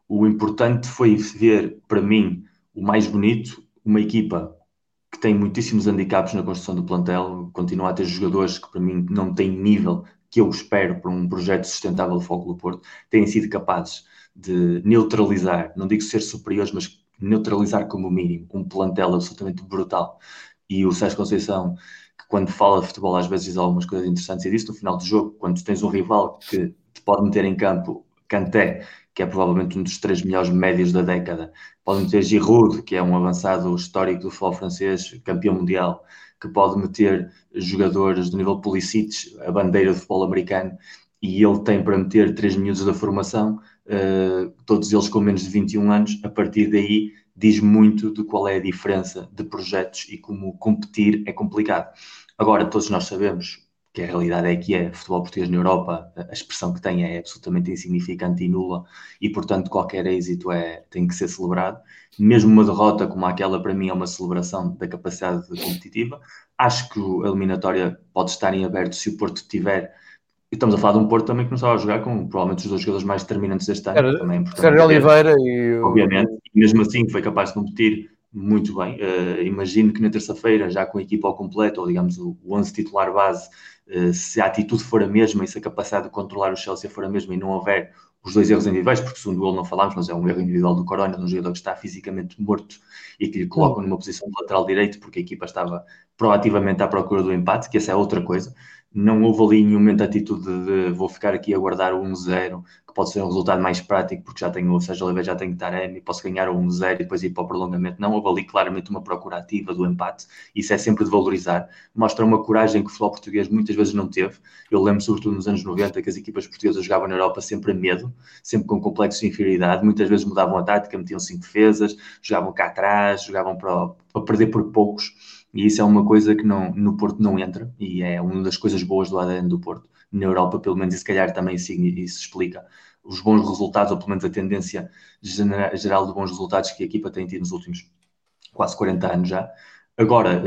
o importante foi ver, para mim, o mais bonito, uma equipa tem muitíssimos handicaps na construção do plantel, continua a ter jogadores que para mim não têm nível que eu espero para um projeto sustentável do Foco do Porto, têm sido capazes de neutralizar, não digo ser superiores, mas neutralizar como mínimo um plantel absolutamente brutal. E o Sérgio Conceição, que quando fala de futebol às vezes diz algumas coisas interessantes, e disse no final do jogo, quando tens um rival que te pode meter em campo Canté, que é provavelmente um dos três melhores médios da década. Podem ter Giroud, que é um avançado histórico do futebol francês, campeão mundial, que pode meter jogadores do nível Pulisic, a bandeira do futebol americano, e ele tem para meter três minutos da formação, uh, todos eles com menos de 21 anos. A partir daí, diz muito de qual é a diferença de projetos e como competir é complicado. Agora, todos nós sabemos que a realidade é que é futebol português na Europa, a expressão que tem é absolutamente insignificante e nula, e portanto qualquer êxito é, tem que ser celebrado. Mesmo uma derrota como aquela, para mim, é uma celebração da capacidade competitiva. Acho que a eliminatória pode estar em aberto se o Porto tiver. E estamos a falar de um Porto também que não estava a jogar com provavelmente os dois jogadores mais determinantes deste ano. Era, também, Sérgio Oliveira e. Obviamente, e mesmo assim foi capaz de competir muito bem. Uh, imagino que na terça-feira, já com a equipa ao completo, ou digamos o 11 titular base, se a atitude for a mesma e se a capacidade de controlar o Chelsea for a mesma e não houver os dois erros individuais, porque segundo gol não falámos, mas é um erro individual do Corona, de um jogador que está fisicamente morto e que lhe colocam numa posição de lateral direito, porque a equipa estava proativamente à procura do empate, que essa é outra coisa. Não houve ali nenhuma atitude de vou ficar aqui a guardar o 1-0, que pode ser um resultado mais prático, porque já tenho, ou seja, Oliveira já tenho Taremi, posso ganhar o 1-0 e depois ir para o prolongamento. Não, houve ali claramente uma procura ativa do empate, isso é sempre de valorizar. Mostra uma coragem que o futebol português muitas vezes não teve. Eu lembro, sobretudo nos anos 90, que as equipas portuguesas jogavam na Europa sempre a medo, sempre com complexo de inferioridade, muitas vezes mudavam a tática, metiam cinco defesas, jogavam cá atrás, jogavam para, para perder por poucos. E isso é uma coisa que não, no Porto não entra, e é uma das coisas boas do ADN do Porto na Europa, pelo menos, e se calhar também isso, isso explica os bons resultados, ou pelo menos a tendência geral de bons resultados que a equipa tem tido nos últimos quase 40 anos já. Agora,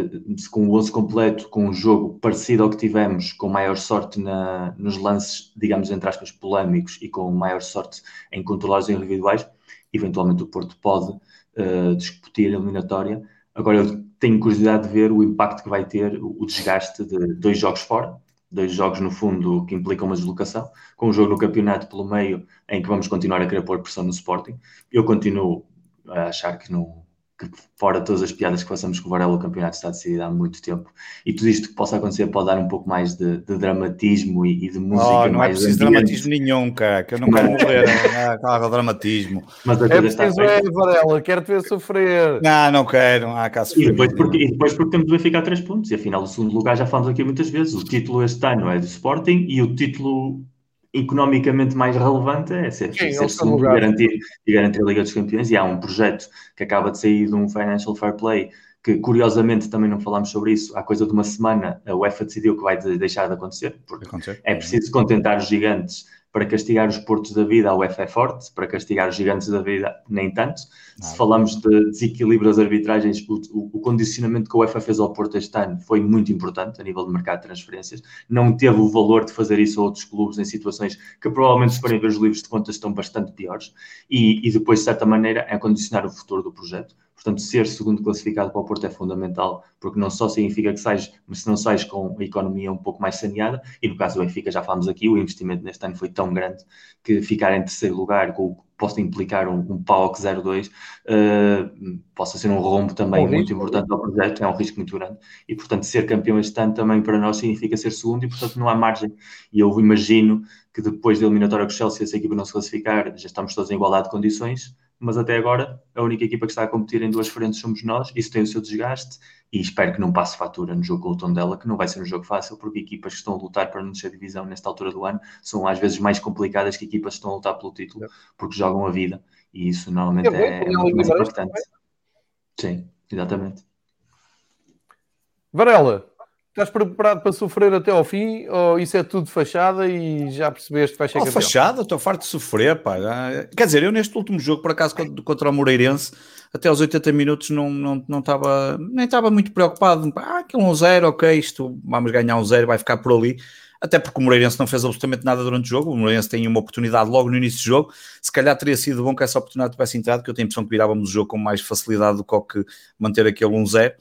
com o 11 completo, com um jogo parecido ao que tivemos, com maior sorte na, nos lances, digamos, entre aspas, polémicos e com maior sorte em controlar os individuais, eventualmente o Porto pode uh, discutir a eliminatória. Agora, eu tenho curiosidade de ver o impacto que vai ter o desgaste de dois jogos fora, dois jogos no fundo que implicam uma deslocação, com um jogo no campeonato pelo meio em que vamos continuar a querer pôr pressão no Sporting. Eu continuo a achar que não, que fora todas as piadas que façamos com o Varela, o campeonato está decidido há muito tempo. E tudo isto que possa acontecer pode dar um pouco mais de, de dramatismo e, e, de música. Oh, não é preciso dramatismo nenhum, cara, que eu não quero morrer. ah, dramatismo. Mas a é preciso é, Varela, quero-te ver sofrer. Não, não quero. Ah, cá e, depois porque, e depois porque temos de ficar três pontos. E afinal, o segundo lugar já falamos aqui muitas vezes. O título este ano é do Sporting e o título economicamente mais relevante é ser, Sim, ser segundo e garantir, e garantir a Liga dos Campeões. E há um projeto que acaba de sair de um Financial Fair Play, que curiosamente também não falámos sobre isso. Há coisa de uma semana a UEFA decidiu que vai deixar de acontecer, porque acontecer. é preciso contentar os gigantes para castigar os portos da vida, a UEFA é forte, para castigar os gigantes da vida, nem tanto. Se falamos de desequilíbrio das arbitragens, o, o, condicionamento que a UEFA fez ao Porto este ano foi muito importante a nível de mercado de transferências. Não teve o valor de fazer isso a outros clubes em situações que provavelmente, se forem ver os livros de contas, estão bastante piores. E, e depois, de certa maneira, é condicionar o futuro do projeto. Portanto, ser segundo classificado para o Porto é fundamental, porque não só significa que sais, mas se não sais com a economia um pouco mais saneada, e no caso do Benfica, já falámos aqui, o investimento neste ano foi tão grande que ficar em terceiro lugar, com o que possa implicar um, um PAOC 02, uh, possa ser um rombo também é um muito importante ao projeto, é um risco muito grande. E, portanto, ser campeão este ano também para nós significa ser segundo, e, portanto, não há margem. E eu imagino que depois da eliminatória com o Chelsea, se a equipa não se classificar, já estamos todos em igualdade de condições mas até agora a única equipa que está a competir em duas frentes somos nós, isso tem o seu desgaste e espero que não passe fatura no jogo com o Tondela, que não vai ser um jogo fácil, porque equipas que estão a lutar para não descer divisão nesta altura do ano são às vezes mais complicadas que equipas que estão a lutar pelo título, porque jogam a vida e isso normalmente é, é, é muito mais importante. Sim, exatamente. Varela, Estás preparado para sofrer até ao fim ou isso é tudo fachada e já percebeste que vai ser oh, fachada, estou farto de sofrer, pá. Quer dizer, eu neste último jogo, por acaso, contra o Moreirense, até aos 80 minutos não, não, não estava, nem estava muito preocupado. Ah, aquilo um zero, ok, isto vamos ganhar um zero, vai ficar por ali. Até porque o Moreirense não fez absolutamente nada durante o jogo. O Moreirense tem uma oportunidade logo no início do jogo. Se calhar teria sido bom que essa oportunidade tivesse entrado, que eu tenho a impressão que virávamos o jogo com mais facilidade do que manter aquele 1-0.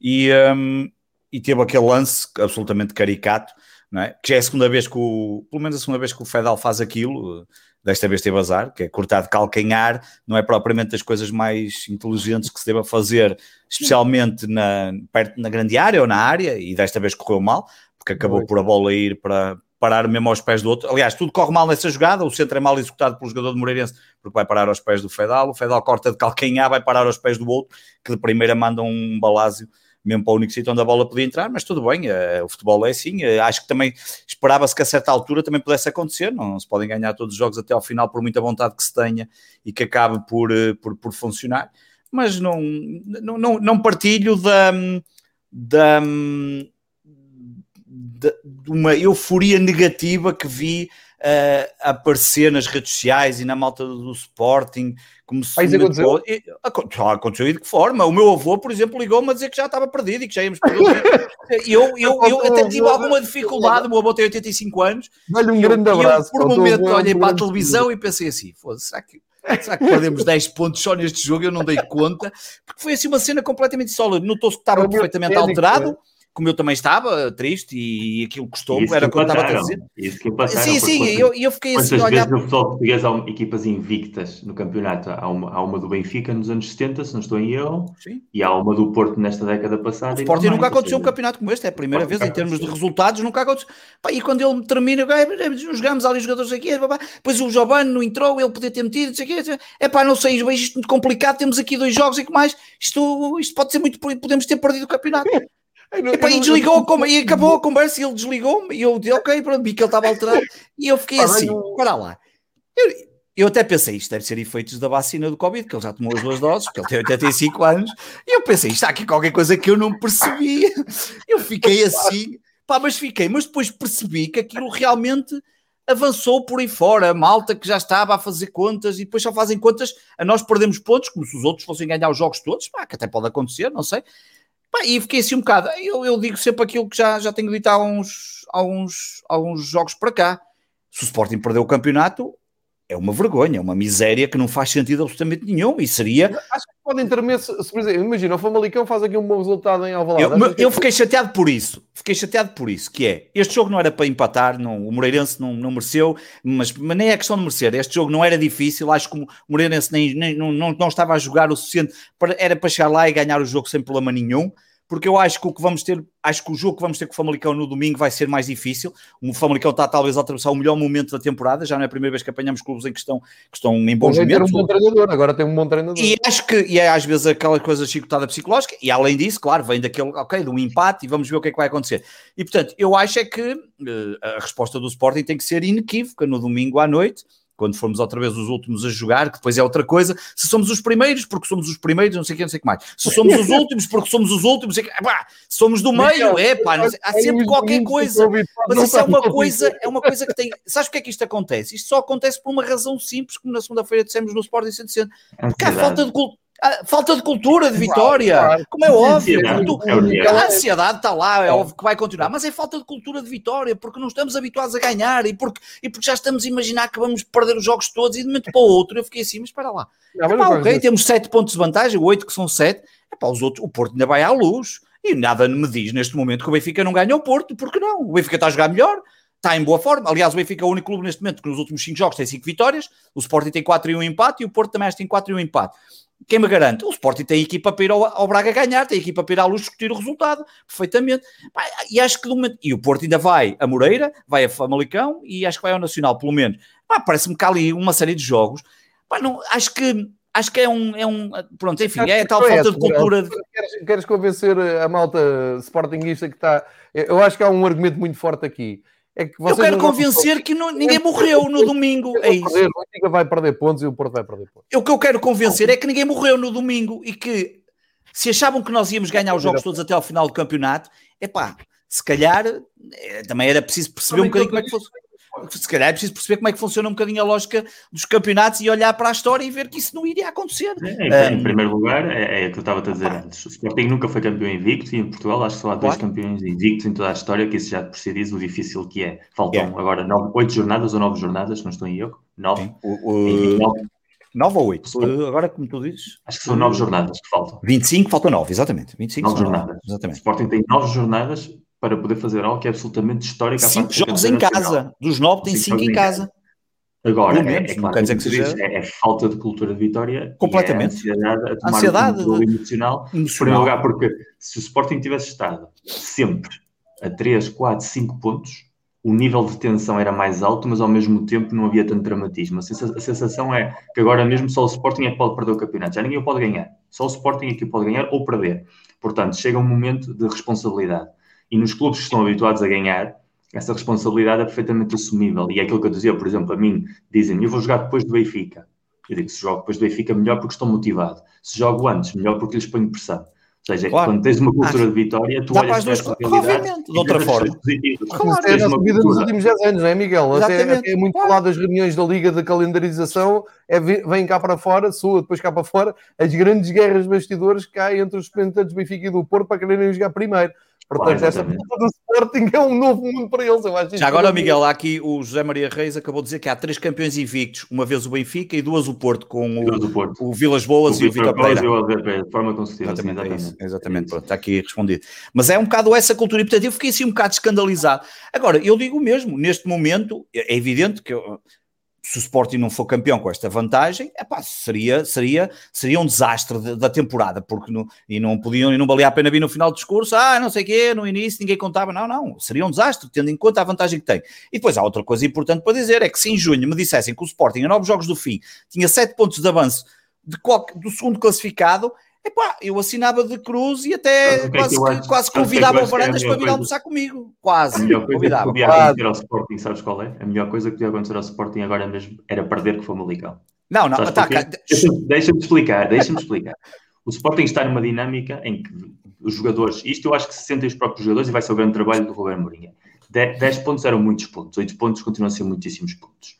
E, um, e teve aquele lance absolutamente caricato, não é? que já é a segunda vez que o, pelo menos a segunda vez que o Fedal faz aquilo, desta vez teve azar, que é cortar de calcanhar, não é propriamente das coisas mais inteligentes que se deva fazer, especialmente na, perto, na grande área ou na área, e desta vez correu mal, porque acabou por a bola ir para parar mesmo aos pés do outro. Aliás, tudo corre mal nessa jogada, o centro é mal executado pelo jogador de Moreirense, porque vai parar aos pés do Fedal, o Fedal corta de calcanhar, vai parar aos pés do outro, que de primeira manda um balásio mesmo para o único sítio onde a bola podia entrar, mas tudo bem, uh, o futebol é assim. Uh, acho que também esperava-se que a certa altura também pudesse acontecer. Não, não, se podem ganhar todos os jogos até ao final por muita vontade que se tenha e que acabe por, uh, por, por funcionar. Mas não, não, não, não partilho da, da, de, de uma euforia negativa que vi uh, aparecer nas redes sociais e na malta do Sporting. Como se Mas aconteceu? E, aconteceu e de que forma? O meu avô, por exemplo, ligou-me a dizer que já estava perdido e que já íamos perder. eu, eu, eu <laughs> até tive alguma dificuldade. O meu avô tem 85 anos. Dá-lhe um grande abraço. Eu, por um momento, olhei para a televisão e pensei assim: será que Será que perdemos 10 pontos só neste jogo? Eu não dei conta, porque foi assim uma cena completamente sólida. Notou-se que estava perfeitamente alterado como eu também estava triste e aquilo custou-me, era o que eu estava a dizer. Isso que passaram, sim, sim, e eu, eu fiquei assim. Quantas vezes no futebol português há equipas invictas no campeonato? Há uma, há uma do Benfica nos anos 70, se não estou em erro, sim. e há uma do Porto nesta década passada. O Sporting nunca aconteceu um campeonato como este, é a primeira vez em termos de resultados, nunca aconteceu. Pá, e quando ele termina, jogamos ali jogadores aqui, depois o Giovanni não entrou, ele podia ter metido, é pá, não sei, isto é muito complicado, temos aqui dois jogos e que mais, isto, isto pode ser muito, podemos ter perdido o campeonato. Não, Epá, e desligou não, e acabou a conversa e ele desligou-me e eu disse, ok, pronto, vi que ele estava alterado e eu fiquei assim, para lá. Eu, eu até pensei, isto deve ser efeitos da vacina do Covid, que ele já tomou as duas doses, que ele tem 85 anos, e eu pensei, está aqui qualquer coisa que eu não percebi. <laughs> Eu fiquei assim, pá, mas fiquei, mas depois percebi que aquilo realmente avançou por aí fora, a malta que já estava a fazer contas e depois só fazem contas, a nós perdemos pontos, como se os outros fossem ganhar os jogos todos, pá, que até pode acontecer, não sei, Pá, e fiquei assim um bocado. Eu, eu digo sempre aquilo que já, já tenho dito há uns, há, uns, há uns jogos para cá. Se o Sporting perdeu o campeonato, é uma vergonha, é uma miséria que não faz sentido absolutamente nenhum e seria... Acho que podem ter se, se, por exemplo, imagina, o Famalicão faz aqui um bom resultado em Alvalade. Eu, eu fiquei chateado por isso, fiquei chateado por isso, que é, este jogo não era para empatar, não, o Moreirense não, não mereceu, mas, mas nem é questão de merecer, este jogo não era difícil, acho que o Moreirense nem, nem, não, não, não estava a jogar o suficiente, para, era para chegar lá e ganhar o jogo sem problema nenhum, porque eu acho que o que vamos ter, acho que o jogo que vamos ter com o Famalicão no domingo vai ser mais difícil. O Famalicão está talvez a atravessar o melhor momento da temporada, já não é a primeira vez que apanhamos clubes em que estão, que estão em bons momentos. um bom treinador, agora tem um bom treinador. E acho que e é às vezes aquela coisa chicotada psicológica, e além disso, claro, vem daquele, ok, de um empate e vamos ver o que é que vai acontecer. E portanto, eu acho é que uh, a resposta do Sporting tem que ser inequívoca no domingo à noite quando formos outra vez os últimos a jogar, que depois é outra coisa. Se somos os primeiros, porque somos os primeiros, não sei o que, não sei o que mais. Se somos os <laughs> últimos, porque somos os últimos, pá, somos do meio, é pá, há sempre qualquer coisa. Mas isso é uma coisa, é uma coisa que tem. Sabes porque é que isto acontece? Isto só acontece por uma razão simples, como na segunda-feira dissemos no Sporting 160. Porque há falta de cultura falta de cultura de vitória, claro, como é óbvio. É a ansiedade está lá, é óbvio que vai continuar, mas é falta de cultura de vitória, porque não estamos habituados a ganhar e porque, e porque já estamos a imaginar que vamos perder os jogos todos e de momento para o outro eu fiquei assim, mas espera lá. Não, Epá, ok, temos 7 pontos de vantagem, 8 que são 7, os outros, o Porto ainda vai à luz e nada me diz neste momento que o Benfica não ganha o Porto, porque não? O Benfica está a jogar melhor, está em boa forma. Aliás, o Benfica é o único clube neste momento que nos últimos 5 jogos tem 5 vitórias, o Sporting tem 4 e 1 empate e o Porto também tem 4 e 1 empate. Quem me garante? O Sporting tem equipa para ir ao, ao Braga ganhar, tem equipa para ir à luz discutir o resultado, perfeitamente. E acho que momento, e o Porto ainda vai a Moreira, vai a Famalicão e acho que vai ao Nacional, pelo menos. Parece-me que há ali uma série de jogos. Pá, não, acho que acho que é um, é um pronto, enfim, é tal falta de cultura. De... Queres, queres convencer a malta sportinguista que está. Eu acho que há um argumento muito forte aqui é que eu quero convencer que não, ninguém morreu no domingo. É isso. Perder, o Benfica vai perder pontos e o Porto vai perder pontos. O que eu quero convencer é que ninguém morreu no domingo e que se achavam que nós íamos ganhar os jogos todos até ao final do campeonato, é pá, se calhar é, também era preciso perceber um bocadinho como é que fosse se calhar é preciso perceber como é que funciona um bocadinho a lógica dos campeonatos e olhar para a história e ver que isso não iria acontecer. É, em, um, primeiro lugar, é, é o que eu estava a dizer antes. O Sporting nunca foi campeão invicto e em Portugal acho que só há dois campeões invictos em toda a história, que isso já por si diz o difícil que é. Faltam é. agora nove, oito jornadas ou nove jornadas, não estou em erro. Nove. O, o... nove. 9 ou 8? Agora, como tu dizes? Acho que são 9 jornadas que faltam. 25, faltam 9, exatamente. 25 9 jornadas. 9, exatamente. O Sporting tem 9 jornadas para poder fazer algo que é absolutamente histórico. Cinco jogos em casa. Dos nove, tem cinco, cinco em casa. Agora, é, é, claro, dizer que seja... é, é, falta de cultura de vitória. Completamente. É ansiedade a tomar ansiedade um emocional. emocional. Primeiro lugar, porque se o Sporting tivesse estado sempre a 3, 4, 5 pontos, o nível de tensão era mais alto, mas ao mesmo tempo não havia tanto dramatismo. A sensação é que agora mesmo só o Sporting é que pode perder o campeonato. Já ninguém pode ganhar. Só o Sporting é que pode ganhar ou perder. Portanto, chega um momento de responsabilidade. E nos clubes que estão habituados a ganhar, essa responsabilidade é perfeitamente assumível. E é aquilo que eu dizia, por exemplo, a mim, dizem, eu vou jogar depois do Benfica. Eu digo, se jogo depois do Benfica, melhor porque estou motivado. Se jogo antes, melhor porque lhes ponho pressão. Ou seja, claro. quando tens uma cultura de vitória, tu Dá olhas para as duas Obviamente, de outra forma. Claro, é a nossa vida nos últimos 10 anos, não é, Miguel? Até, até é muito claro. falado das reuniões da Liga de Calendarização, é, vem cá para fora, sua, depois cá para fora, as grandes guerras bastidores que há entre os representantes do Benfica e do Porto para quererem jogar primeiro. Portanto, essa do Sporting é um novo mundo para eles. Eu acho Já agora, Miguel, há aqui o José Maria Reis acabou de dizer que há três campeões invictos, uma vez o Benfica e duas o Porto, com o, Porto. o Vilas Boas o e o Vitor Pereira. de forma consecutiva. Exatamente, exatamente. É exatamente. Pronto, está aqui respondido. Mas é um bocado essa cultura e, portanto, eu fiquei assim um bocado escandalizado. Agora, eu digo mesmo, neste momento, é evidente que eu, se o Sporting não for campeão com esta vantagem, epá, seria, seria, seria um desastre de, da temporada, porque não, e não podiam, e não valia a pena vir no final do discurso, ah, não sei o quê, no início ninguém contava, não, não, seria um desastre, tendo em conta a vantagem que tem. E depois há outra coisa importante para dizer, é que se em junho me dissessem que o Sporting, a nove jogos do fim, tinha sete pontos de avanço de do segundo classificado, Epá, eu assinava de cruz e até é quase, que, quase convidava o Varandas para vir almoçar comigo. Quase. A melhor coisa convidava. que podia acontecer ao Sporting, sabes qual é? A melhor coisa que podia acontecer ao Sporting agora mesmo era perder com o Famalicão. Não, não, tá, deixa-me deixa explicar, deixa-me explicar. O Sporting está numa dinâmica em que os jogadores, isto eu acho que se sentem os próprios jogadores e vai ser o grande trabalho do Roberto Mourinho. 10 pontos eram muitos pontos, 8 pontos continuam a ser muitíssimos pontos.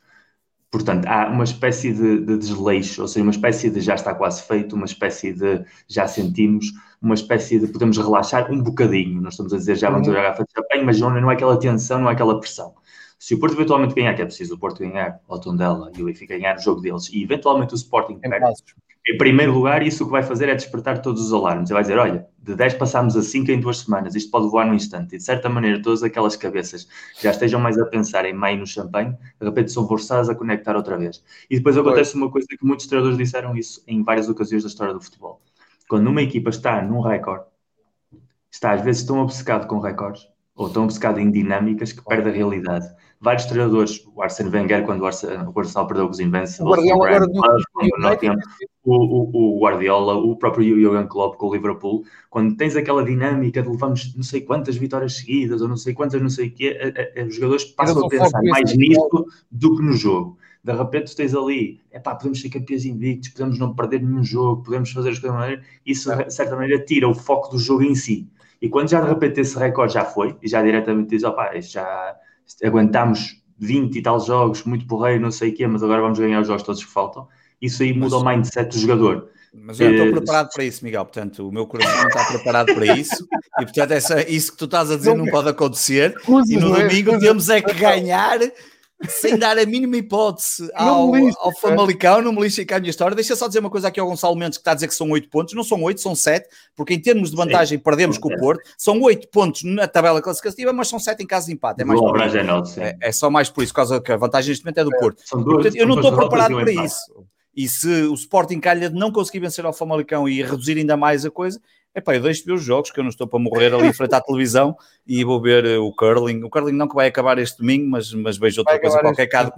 Portanto, há uma espécie de, de, desleixo, ou seja, uma espécie de já está quase feito, uma espécie de já sentimos, uma espécie de podemos relaxar um bocadinho. Nós estamos a dizer já vamos uhum. jogar a de champanhe, mas não, não é aquela tensão, não é aquela pressão. Se o Porto eventualmente ganhar, que é preciso o Porto ganhar ao Tondela e o Benfica ganhar o jogo deles, e eventualmente o Sporting perde, em primeiro lugar, isso o que vai fazer é despertar todos os alarmes. Vai dizer, olha, de 10 passámos a 5 em duas semanas, isto pode voar num instante. E de certa maneira, todas aquelas cabeças já estejam mais a pensar em maio no champanhe, de repente são forçadas a conectar outra vez. E depois acontece uma coisa que muitos treinadores disseram isso em várias ocasiões da história do futebol. Quando uma equipa está num recorde, está às vezes tão obcecado com recordes, ou tão obcecado em dinâmicas que perde a realidade vários treinadores, o Arsene Wenger, quando o Arsenal, o Arsenal perdeu os Invincibles, o o, o, o, Guardiola, o próprio Jurgen Klopp com o Liverpool, quando tens aquela dinâmica de levamos não sei quantas vitórias seguidas, ou não sei quantas, não sei o quê, a, a, os jogadores passam a pensar mais nisso do que no jogo. De repente tens ali, é pá, podemos ser campeões invictos, podemos não perder nenhum jogo, podemos fazer as coisas de maneira, isso de certa maneira tira o foco do jogo em si. E quando já de repente esse recorde já foi, e já diretamente diz, opá, isto já aguentámos 20 e tal jogos, muito porreiro, não sei o quê, mas agora vamos ganhar os jogos todos que faltam. Isso aí muda mas, o mindset do jogador. Mas eu estou eh, preparado para isso, Miguel. Portanto, o meu coração não está preparado para isso. E, portanto, essa, isso que tu estás a dizer não, não pode acontecer. e no é? domingo temos é que <laughs> ganhar sem dar a mínima hipótese <laughs> ao, ao Famalicão, não me lixem cá a minha história. Deixa só dizer uma coisa aqui ao Gonçalo Mendes, que está a dizer que são 8 pontos. Não são 8, são 7, porque em termos de vantagem Sim. perdemos com o Porto. São 8 pontos na tabela classificativa, mas são 7 em caso de empate. É, mais Bom, é, é, é, só mais por isso, por causa que a vantagem neste momento é do é, Porto. Duas, Portanto, eu não estou preparado para isso. E se o Sporting calha de não conseguir vencer ao Famalicão e reduzir ainda mais a coisa, epá, eu deixo de ver os jogos, que eu não estou para morrer ali em frente à televisão e vou ver eh, o curling. O curling não que vai acabar este domingo, mas, mas vejo outra vai coisa qualquer caso.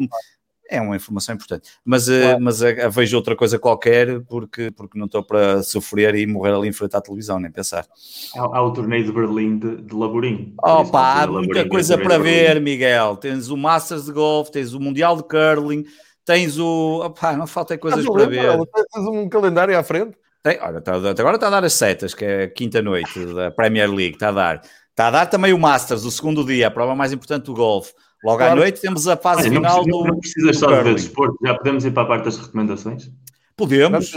É uma informação importante, mas, eh, claro. mas uh, vejo outra coisa qualquer porque, porque não estou para sofrer e morrer ali em frente à televisão, nem pensar. Há, há o torneio de Berlim de, de Laborim. Opa, há muita coisa para ver, Miguel. Tens o Masters de Golf, tens o Mundial de Curling, tens o. Opa, não falta coisas para ver. Tens um calendário à frente? Tem, olha, tá, agora está a dar as setas, que é a quinta noite da Premier League, está a dar. Está a dar também o Masters, o segundo dia, a prova mais importante do golfe. Logo claro. à noite temos a fase olha, final não, do. Não precisas só de ver desporto, já podemos ir para a parte das recomendações? Podemos,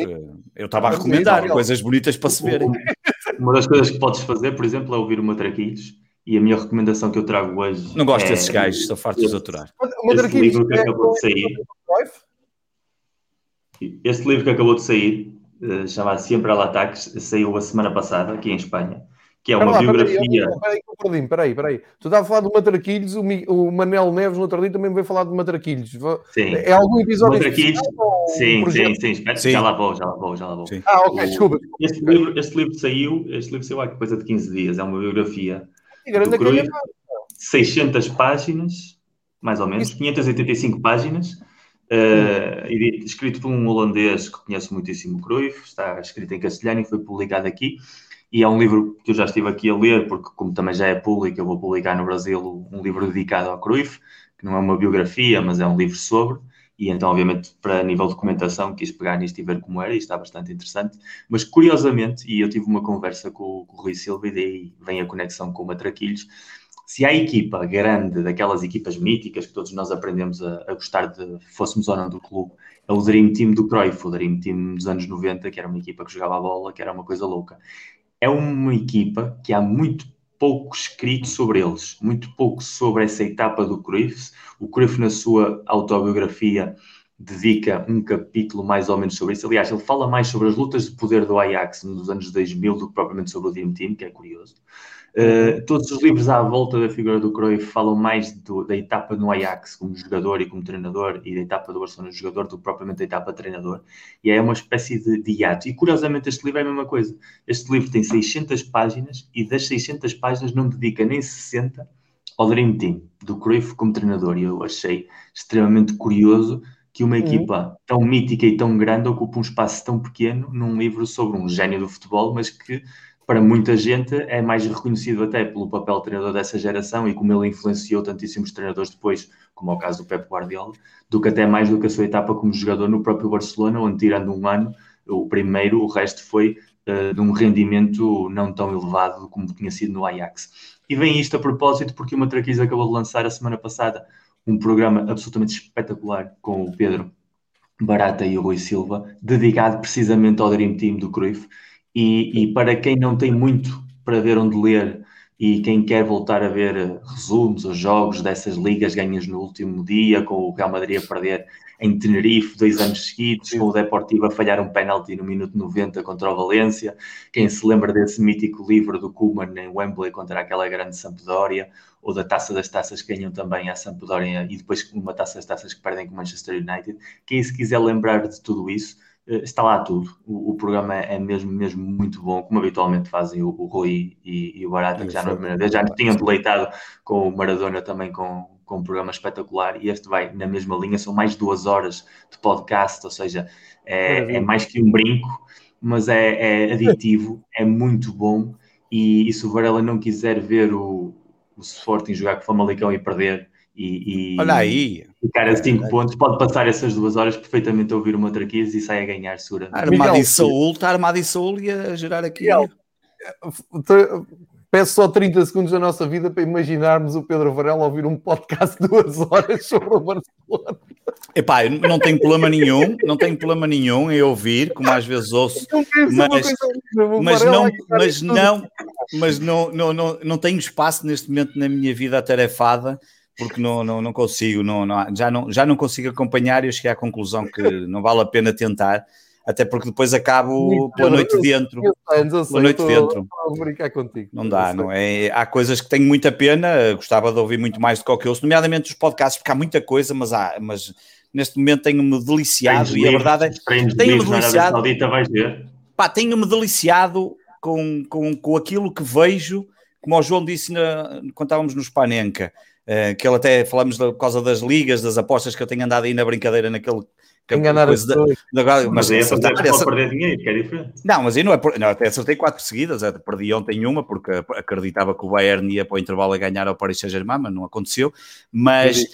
eu estava a recomendar coisas bonitas para se verem. Uma das coisas que podes fazer, por exemplo, é ouvir o Matraquilhos. E a minha recomendação que eu trago hoje. Não gosto é... desses gajos, estou farto de os aturar. Este livro que acabou de sair. Este livro que acabou de sair uh, chamado Sempre al Ataques, saiu a semana passada aqui em Espanha, que é uma lá, biografia. Peraí, peraí, peraí. Tu estava a falar do Matraquilhos, o, o Manel Neves no outro dia também veio falar do Matraquilhos. Sim. É algum episódio Matraquilhos? Sim, um sim, sim, sim, sim. Já lá vou, já lá vou, já lá vou. Sim. Ah, ok, desculpa. Este livro, este livro saiu, este livro saiu há coisa de 15 dias, é uma biografia. E grande Cruyff, 600 páginas, mais ou menos, 585 páginas Uh, escrito por um holandês que conhece muitíssimo Cruyff, está escrito em castelhano e foi publicado aqui. E é um livro que eu já estive aqui a ler, porque, como também já é público, eu vou publicar no Brasil um livro dedicado ao Cruyff, que não é uma biografia, mas é um livro sobre. e então, obviamente, para nível de documentação, quis pegar nisto e ver como era, e está bastante interessante. Mas, curiosamente, e eu tive uma conversa com, com o Rui Silva, e daí vem a conexão com o Matraquilhos, se a equipa grande, daquelas equipas míticas que todos nós aprendemos a, a, gostar de, fôssemos ou não do clube, é o Dream Team do Cruyff, o Dream Team dos anos 90, que era uma equipa que jogava a bola, que era uma coisa louca. É uma equipa que há muito pouco escrito sobre eles, muito pouco sobre essa etapa do Cruyff. O Cruyff, na sua autobiografia, dedica um capítulo mais ou menos sobre isso. Aliás, ele fala mais sobre as lutas de poder do Ajax nos anos 2000 do que propriamente sobre o Dream Team, que é curioso. Uh, todos os livros à volta da figura do Cruyff falam mais do, da etapa no Ajax como jogador e como treinador e da etapa do Barcelona jogador do que propriamente da etapa treinador. E é uma espécie de, de hiato. E curiosamente este livro é a mesma coisa. Este livro tem 600 páginas e das 600 páginas não dedica nem 60 ao Dream Team do Cruyff como treinador. E eu achei extremamente curioso que uma uhum. equipa tão mítica e tão grande ocupe um espaço tão pequeno num livro sobre um gênio do futebol, mas que para muita gente é mais reconhecido até pelo papel de treinador dessa geração e como ele influenciou tantíssimos treinadores depois, como é o caso do Pep Guardiola, do que até mais do que a sua etapa como jogador no próprio Barcelona, onde tirando um ano, o primeiro, o resto foi uh, de um rendimento não tão elevado como tinha sido no Ajax. E vem isto a propósito porque o Matraquis acabou de lançar a semana passada um programa absolutamente espetacular com o Pedro Barata e o Rui Silva, dedicado precisamente ao Dream Team do Cruyff, e, e, para quem não tem muito para ver onde ler e quem quer voltar a ver resumos ou jogos dessas ligas ganhas no último dia, com o Real Madrid a perder em Tenerife dois anos seguidos, com o Deportivo a falhar um penalti no minuto 90 contra o Valência, quem se lembra desse mítico livro do Koeman em Wembley contra aquela grande Sampdoria, ou da Taça das Taças que ganham também a Sampdoria e depois uma Taça das Taças que perdem com o Manchester United. Quem se quiser lembrar de tudo isso, está lá tudo. O, o, programa é mesmo, mesmo muito bom, como habitualmente fazem o, o Rui e, e, o Barata, que já não é primeira vez, já tinham deleitado com o Maradona também com, com um programa espetacular, e este vai na mesma linha, são mais duas horas de podcast, ou seja, é, é mais que um brinco, mas é, é aditivo, é muito bom, e, e, se o Varela não quiser ver o, o Sporting jogar com o Famalicão e perder, e, e Olha aí. ficar a 5 pontos, pode passar essas duas horas perfeitamente a ouvir o Matraquês e sai a ganhar seguramente. Armado em Saúl, está armado em Saúl e a gerar aqui. Miguel, peço só 30 segundos da nossa vida para imaginarmos o Pedro Varela ouvir um podcast de <laughs> duas horas sobre o Barcelona. Epá, eu não tenho problema nenhum, não tenho problema nenhum em ouvir, como às vezes ouço, mas, mas não, mas não, mas não, não, não, não tenho espaço neste momento na minha vida atarefada porque não, não, não consigo, não, não, já, não, já não consigo acompanhar e eu cheguei à conclusão que não vale a pena tentar, até porque depois acabo pela noite dentro. Pela noite dentro. brincar contigo. Não dá, não é? Há coisas que tenho muita pena, gostava de ouvir muito mais do que o que ouço, nomeadamente os podcasts, porque há muita coisa, mas há, mas neste momento tenho-me deliciado e a verdade é tenho-me deliciado. Pá, tenho-me deliciado com, com, com aquilo que vejo, como o João disse na, quando estávamos no Spanenka Uh, que ele até falamos por causa das ligas, das apostas que eu tenho andado aí na brincadeira naquele enganar as da, da, mas é acertar, essa... perder dinheiro, que é diferente. Não, mas eu não, é por... não até acertei quatro seguidas, perdi ontem uma porque acreditava que o Bayern ia para o intervalo a ganhar ao Paris Saint-Germain, mas não aconteceu. Mas,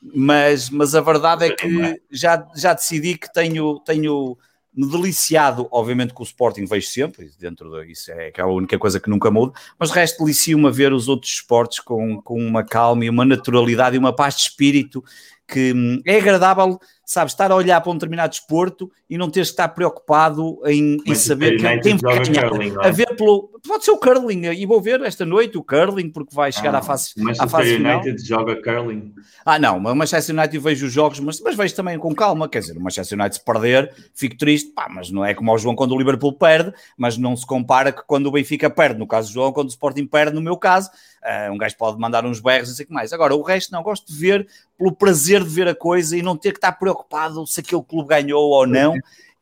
mas, mas a verdade é que já, já decidi que tenho, tenho deliciado, obviamente que o Sporting vejo sempre, dentro disso é, é a única coisa que nunca muda, mas resto delicio-me a ver os outros esportes com, com uma calma e uma naturalidade e uma paz de espírito que hum, é agradável sabes, estar a olhar para um determinado desporto e não teres que estar preocupado em, em saber quem, quem vai ganhar. Curling, a ver pelo. Pode ser o curling, e vou ver esta noite o curling, porque vai chegar ah, à fase, à fase final. United joga curling. Ah, não, o Manchester United vejo os jogos, mas, mas vejo também com calma. Quer dizer, o Manchester United se perder, fico triste, pá, mas não é como o João quando o Liverpool perde, mas não se compara que quando o Benfica perde, no caso do João, quando o Sporting perde, no meu caso, uh, um gajo pode mandar uns berros e sei o que mais. Agora, o resto não, gosto de ver pelo prazer de ver a coisa e não ter que estar preocupado se aquele clube ganhou ou não.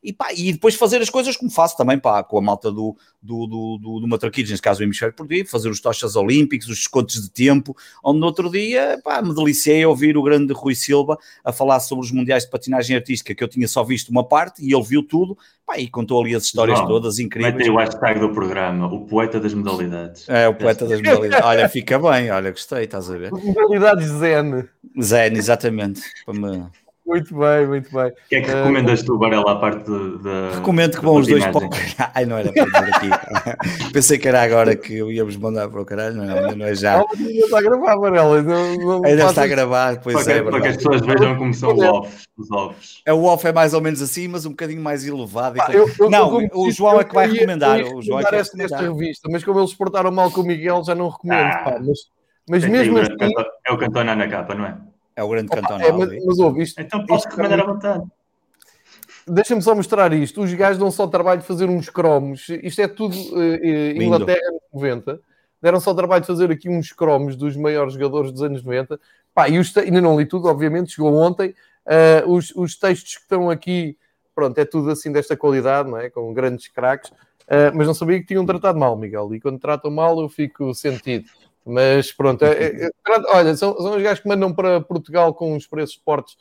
E, pá, e depois fazer as coisas como faço também pá, com a malta do, do, do, do, do Matraquilhos, neste caso o hemisfério português, fazer os tochas olímpicos, os descontos de tempo, onde no outro dia pá, me deliciei a ouvir o grande Rui Silva a falar sobre os mundiais de patinagem artística, que eu tinha só visto uma parte e ele viu tudo pá, e contou ali as histórias João, todas incríveis. Vai ter o hashtag do programa, o poeta das modalidades. É, o poeta das modalidades. Olha, fica bem, olha, gostei, estás a ver. Modalidades Zen. Zen, exatamente. Para me Muito bem, muito bem. O que é que uh, recomendas tu, Varela, à parte da. Recomendo que vão os dois para o Ai, não era para dizer aqui. <laughs> Pensei que era agora que íamos mandar para o caralho, não, ainda não é já. Ainda está a gravar, Varela. Não, não ainda está a gravar, pois para é. Que, para que as pessoas vejam como são os ovos. Os ovos. É, o off é mais ou menos assim, mas um bocadinho mais elevado. Ah, eu, eu, não, eu, o João é que vai recomendar. O João é que vai recomendar. esta revista, mas como eles portaram mal com o Miguel, já não recomendo. Ah, pá, mas mas mesmo assim. é o Cantona na capa, não é? É o grande Cantona. É, mas, mas ouve, isto, então posso recomendar à vontade. Deixa-me só mostrar isto. Os gajos dão só trabalho de fazer uns cromos. Isto é tudo uh, Inglaterra nos 90. Deram só trabalho de fazer aqui uns cromos dos maiores jogadores dos anos 90. Pá, e os ainda não li tudo, obviamente, chegou ontem. Uh, os, os, textos que estão aqui, pronto, é tudo assim desta qualidade, não é? Com grandes craques. Uh, mas não sabia que tinham tratado mal, Miguel. E quando tratam mal, eu fico sentido. Mas pronto, é, é, olha, são, são os gajos que mandam para Portugal com os preços fortes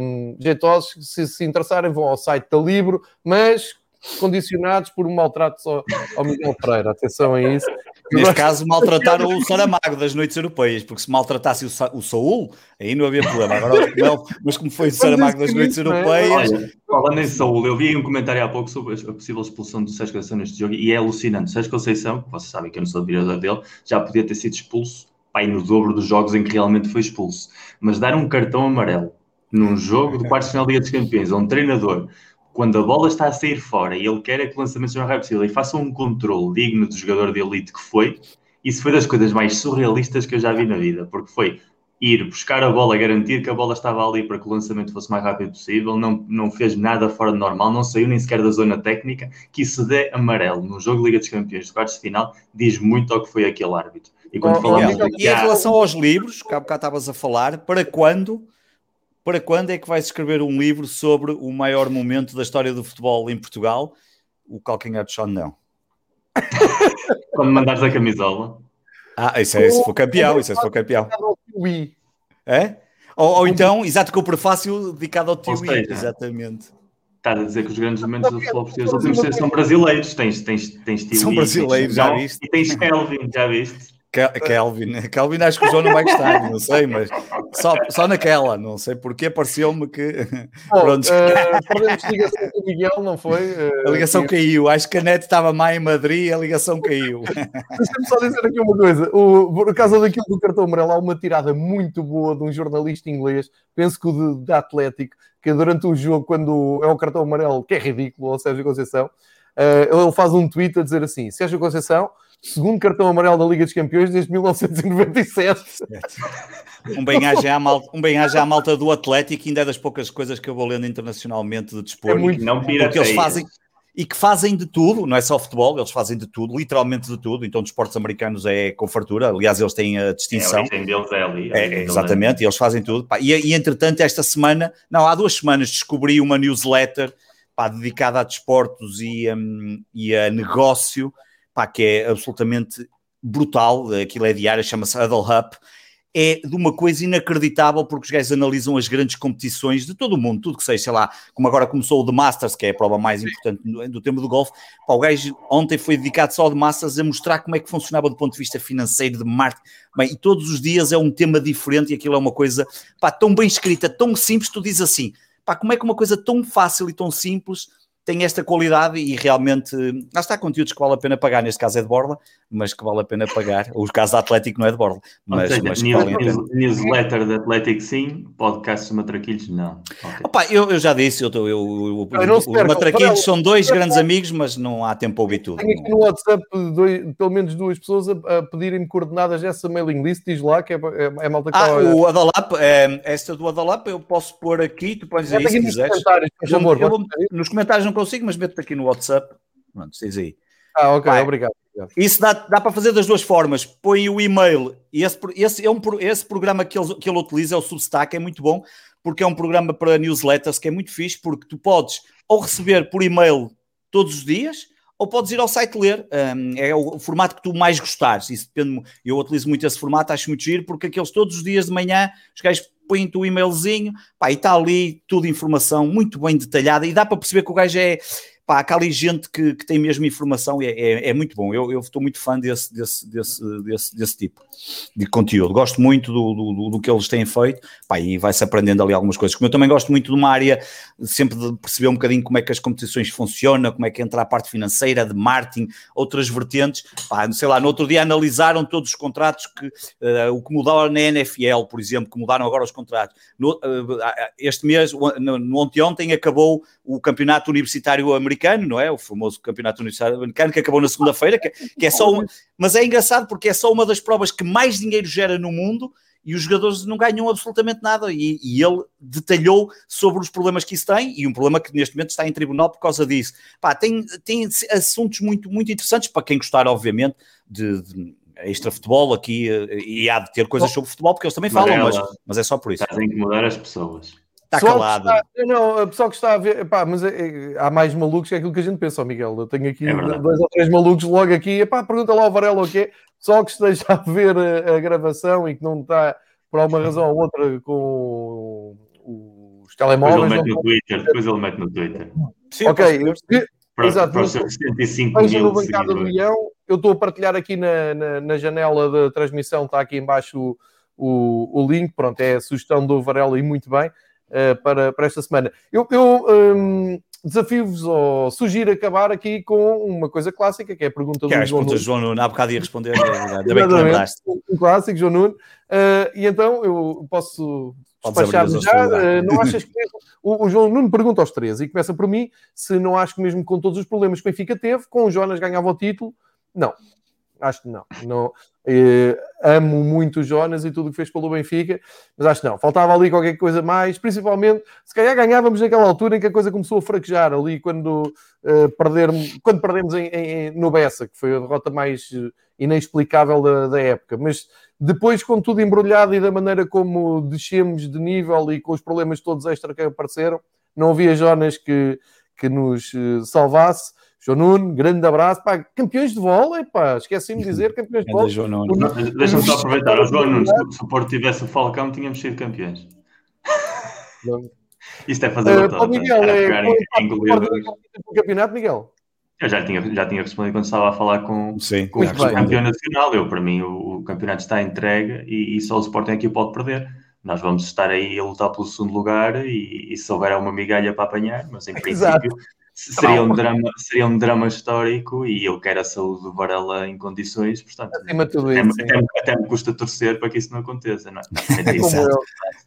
um, jeitosos. Se se interessarem, vão ao site da Libro, mas condicionados por um maltrato só ao Miguel Pereira. Atenção a isso. Neste caso, maltrataram o Saramago das noites europeias, porque se maltratasse o, Sa o Saúl, aí não havia problema. Agora, não, mas como foi o Saramago das noites europeias. Olha, falando em Saúl, eu vi um comentário há pouco sobre a possível expulsão do Sérgio Conceição neste jogo e é alucinante. Sérgio Conceição, vocês sabem que eu não sou admirador dele, já podia ter sido expulso pai, no dobro dos jogos em que realmente foi expulso. Mas dar um cartão amarelo num jogo do quarto final da Liga dos Campeões a um treinador quando a bola está a sair fora e ele quer é que o lançamento seja mais rápido possível e faça um controle digno do jogador de elite que foi, isso foi das coisas mais surrealistas que eu já vi na vida, porque foi ir buscar a bola, garantir que a bola estava ali para que o lançamento fosse mais rápido possível, não, não fez nada fora do normal, não saiu nem sequer da zona técnica, que isso dê amarelo no jogo de Liga dos Campeões de quartos de final diz muito ao que foi aquele árbitro. E, quando oh, falamos oh, e em relação aos livros, que há bocado estavas a falar, para quando para quando é que vai escrever um livro sobre o maior momento da história do futebol em Portugal? O calcanhar de chão, <laughs> não. Quando mandares a camisola. Ah, isso é se for campeão, isso é se for campeão. É? Ou, ou então, exato, com o prefácio dedicado ao tio exatamente. Estás a dizer que os grandes momentos do futebol português últimos são brasileiros. Tens, tens, tens tio São brasileiros, já viste? E tens Kelvin, já viste? Kelvin, <laughs> Kelvin acho que o João não vai gostar, não sei, mas só, só naquela, não sei porque pareceu-me que. <laughs> Bom, Pronto. Uh, perdemos ligação com o Miguel, não foi? Uh, a ligação caiu, acho que a net estava má em Madrid a ligação caiu. <laughs> Deixa-me só dizer aqui uma coisa: o, por causa daquilo do cartão amarelo, há uma tirada muito boa de um jornalista inglês, penso que o de, Atlético, que durante o jogo, quando é o cartão amarelo, que é ridículo, ou Sérgio Conceição, uh, ele faz um tweet a dizer assim: Sérgio Conceição segundo cartão amarelo da Liga dos Campeões desde 1997. Um bem-aja à, malta, um bem à malta do Atlético, ainda é das poucas coisas que eu vou lendo internacionalmente de desporto. É muito, não porque eles fazem e que fazem de tudo, não é só futebol, eles fazem de tudo, literalmente de tudo. Então, desportos americanos é com fartura, aliás, eles têm a distinção. É, deles é ali. É, é, exatamente, e eles fazem tudo. E, e, entretanto, esta semana, não, há duas semanas, descobri uma newsletter pá, dedicada a desportos e, um, e a negócio pá, que é absolutamente brutal, aquilo é diário, chama-se Huddle Up, é de uma coisa inacreditável porque os gajos analisam as grandes competições de todo o mundo, tudo que seja, sei lá, como agora começou o The Masters, que é a prova mais importante do, do tempo do golfe, pá, o gajo ontem foi dedicado só ao The Masters a mostrar como é que funcionava do ponto de vista financeiro, de marketing, bem, e todos os dias é um tema diferente e aquilo é uma coisa, pá, tão bem escrita, tão simples, tu dizes assim, pá, como é que uma coisa tão fácil e tão simples tem esta qualidade e realmente lá está conteúdos que vale a pena pagar, neste caso é de borla, mas que vale a pena pagar. O caso da Atlético não é de borla, mas, seja, mas news, news, newsletter de Atlético sim, podcast Matraquilhos não. Okay. Opa, eu, eu já disse, eu, eu, eu, eu os Matraquilhos são dois grandes amigos, mas não há tempo para ouvir tudo. Tenho aqui no WhatsApp dois, pelo menos duas pessoas a, a pedirem-me coordenadas essa mailing list, diz lá que é, é, é malta que Ah, o Adalap, é, esta do Adalap eu posso pôr aqui, tu podes dizer isso se quiseres. Comentários, por favor, vou, nos comentários não consigo, mas meto aqui no WhatsApp. Pronto, vocês aí. Ah, ok, Vai. obrigado. Isso dá, dá para fazer das duas formas. Põe o e-mail. Esse, esse, é um, esse programa que ele, que ele utiliza, é o Substack, é muito bom, porque é um programa para newsletters que é muito fixe, porque tu podes ou receber por e-mail todos os dias, ou podes ir ao site ler. Um, é o formato que tu mais gostares. Isso depende. Eu utilizo muito esse formato, acho muito giro, porque aqueles todos os dias de manhã, os gajos põem-te o e-mailzinho, pá, e está ali tudo informação muito bem detalhada, e dá para perceber que o gajo é pá, há ali gente que, que tem mesmo informação e é, é, é muito bom. Eu, eu estou muito fã desse, desse, desse, desse, desse tipo de conteúdo. Gosto muito do, do, do que eles têm feito pá, e vai-se aprendendo ali algumas coisas. Como eu também gosto muito de uma área sempre de perceber um bocadinho como é que as competições funcionam, como é que entra a parte financeira, de marketing, outras vertentes. Pá, sei lá, no outro dia analisaram todos os contratos que uh, o que mudaram na NFL, por exemplo, que mudaram agora os contratos. No, uh, este mês, no, no ontem, ontem acabou o campeonato universitário americano, não é? O famoso campeonato universitário americano que acabou na segunda-feira, que, que, é só uma, mas é engraçado porque é só uma das provas que mais dinheiro gera no mundo e os jogadores não ganham absolutamente nada. E, e, ele detalhou sobre os problemas que isso tem e um problema que neste momento está em tribunal por causa disso. Pá, tem, tem assuntos muito, muito interessantes para quem gostar, obviamente, de, de extra futebol aqui e há de ter coisas sobre futebol porque eles também falam, mas, mas é só por isso. Estás a incomodar as pessoas. Está calado. Está, não, a pessoa que está a ver, pá, mas é, é, há mais malucos que é aquilo que a gente pensa, oh, Miguel. Eu tenho aqui é dois ou três malucos logo aqui. Epá, pergunta lá ao Varela o que é. Só que esteja a ver a, a, gravação e que não está, por alguma razão ou outra, com os telemóveis. Depois ele mete no Twitter. Depois ele mete no Twitter. Sim, ok. Para, Exato. Para os 75 mil no Bancada do Leão, eu estou a partilhar aqui na, na, na, janela da transmissão, está aqui embaixo o, o, o link, pronto, é a sugestão do Varela e muito bem para, para esta semana. Eu, eu um, desafio-vos ou sugiro acabar aqui com uma coisa clássica, que é a pergunta que do é João Nuno. João Nuno. Há bocado ia responder, ainda bem que lembraste. Um clássico, João Nuno. Uh, e então eu posso despachar já. Uh, não achas que o, o, João Nuno pergunta aos três e começa por mim se não acho que mesmo com todos os problemas que o Benfica teve, com o Jonas ganhava o título. Não, acho que não. não eh, amo muito o Jonas e tudo o que fez pelo Benfica, mas acho que não. Faltava ali qualquer coisa mais, principalmente, se calhar ganhávamos naquela altura em que a coisa começou a fraquejar, ali quando, uh, perdermos, quando perdemos em, em, no Bessa, que foi a derrota mais uh, inexplicável da, da época. Mas depois, com tudo embrulhado e da maneira como descemos de nível e com os problemas todos extra que apareceram, não havia Jonas que, que nos uh, salvasse. João Nuno, grande abraço. Pá, campeões de vôlei, pá, esqueci-me de dizer campeões de vôlei. Deixa-me só aproveitar. O João Nuno, se o Porto tivesse o Falcão, tínhamos sido campeões. Isto é fazer uh, o Miguel, é, em, o campeonato, Miguel? Eu já tinha, já tinha respondido quando estava a falar com, Sim, com o campeão nacional. Eu, para mim, o, o, campeonato está entregue e, e só o Sporting aqui pode perder. Nós vamos estar aí a lutar pelo segundo lugar e, e se houver uma migalha para apanhar, mas em <laughs> princípio Exato seria um, drama, seria um drama histórico e eu quero a saúde do Varela em condições, portanto, Acima de tudo até, isso, até, até, me custa torcer para que isso não aconteça, não é? <laughs> é como eu.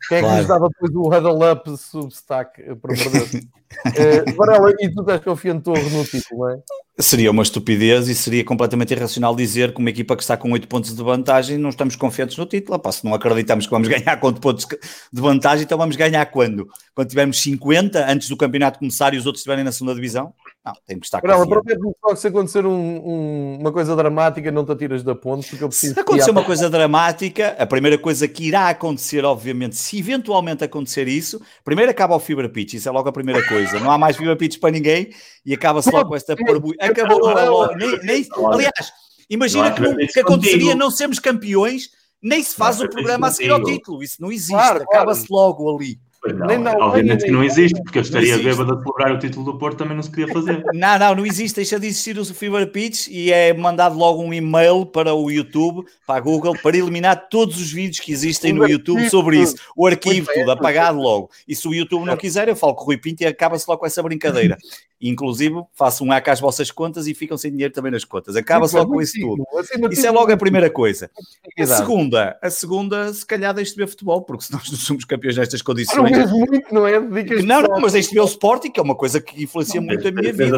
Quem é que nos dava depois o huddle up substack, por uh, <laughs> Varela, e tu estás confiante no título, não é? Seria uma estupidez e seria completamente irracional dizer que uma equipa que está com 8 pontos de vantagem não estamos confiantes no título. Epá, se não acreditamos que vamos <laughs> ganhar com 8 pontos de vantagem, então vamos ganhar quando? Quando tivermos 50 antes do campeonato começar e os outros estiverem na segunda divisão? Não, tem que estar Não, prometo só que se acontecer um, um, uma coisa dramática, não te atiras da ponte. Porque eu preciso se acontecer uma coisa dramática, a primeira coisa que irá acontecer, obviamente, se eventualmente acontecer isso, primeiro acaba o Fibra Pitch, isso é logo a primeira coisa. Não há mais Fibra Pitch para ninguém e acaba-se logo com esta parboia. Acabou logo. Nem, nem, aliás, imagina que, não, que aconteceria não sermos campeões, nem se faz o programa a seguir ao título. Isso não existe, acaba-se logo ali. Não, Nem obviamente que não existe, porque eu estaria bêbado a celebrar o título do Porto, também não se podia fazer. <laughs> Não, não, não existe, deixa de existir o Fever Pitch e é mandado logo um e-mail para o YouTube, para a Google, para eliminar todos os vídeos que existem no YouTube sobre isso. O arquivo, tudo, apagado logo. E se o YouTube não quiser, eu falo com o Rui Pinto e acaba-se logo com essa brincadeira. Inclusive, faço um hack às vossas contas e ficam sem dinheiro também nas contas. Acaba-se logo com isso tudo. Isso é logo a primeira coisa. A segunda, a segunda, se calhar deixe de ver futebol, porque se nós não somos campeões nestas condições. Não, muito, não é? Não, não, mas deixe de ver o Sporting, que é uma coisa que influencia muito a minha vida.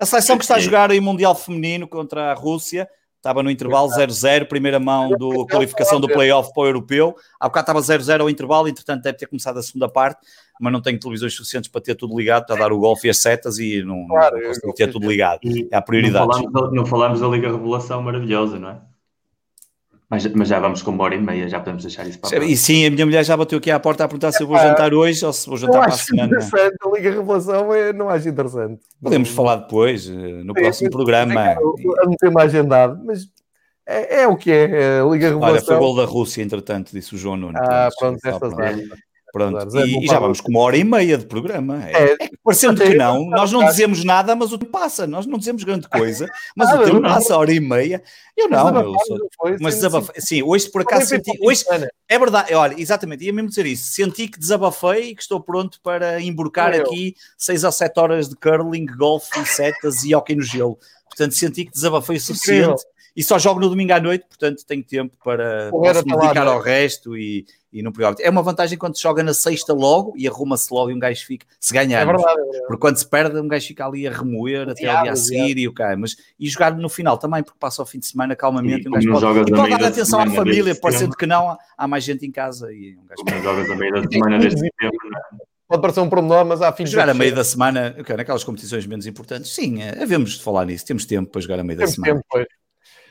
A seleção que está a jogar em Mundial Feminino contra a Rússia estava no intervalo 0-0, primeira mão do qualificação do playoff para o europeu. Há bocado estava 0-0 ao intervalo, entretanto deve ter começado a segunda parte, mas não tenho televisões suficientes para ter tudo ligado, para dar o golfe e as setas e não, claro, não consigo ter tudo ligado. É a prioridade. Não falamos, não falamos da Liga Revelação maravilhosa, não é? Mas, mas, já vamos com uma hora e meia, já podemos deixar isso para E sim, a minha mulher já bateu aqui à porta a perguntar se eu vou jantar hoje ou se vou jantar para a semana. Interessante, a Liga Revelação é, não acho interessante. Podemos falar depois, eh, no próximo programa. Não tenho mais agendado, mas é, é, o que é, é a Liga Revelação. Olha, foi o gol da Rússia, entretanto, disse o João Nuno. Ah, pronto, estas Pronto, e, e, já vamos com uma hora e meia de programa. É, é, parecendo que não, nós não dizemos nada, mas o tempo passa. Nós não dizemos grande coisa, <laughs> mas ah, o tempo passa, hora e meia. Eu não, eu sou, mas desabafei. Sim, hoje por acaso senti. Hoje, é verdade, olha, exatamente, ia mesmo dizer isso. Senti que desabafei e que estou pronto para emborcar aqui seis ou sete horas de curling, golfe, setas e hockey no gelo. Portanto, senti que desabafei o suficiente e só jogo no domingo à noite, portanto tenho tempo para me dedicar ao resto e, e preocupar. É uma vantagem quando se joga na sexta logo e arruma-se logo e um gajo fica, se ganhar, é verdade, é verdade. porque quando se perde um gajo fica ali a remoer até o dia a seguir e o cai, mas e jogar no final também, porque passa o fim de semana calmamente e, um gajo pode, e pode dar atenção à família, parecendo que não, há mais gente em casa e um gajo pode... joga também da semana deste tempo, Pode parecer um pormenor, mas há fim Jogar a meio da semana, okay, naquelas competições menos importantes, sim, é, havemos de falar nisso, temos tempo para jogar a meio temos da semana. Tempo,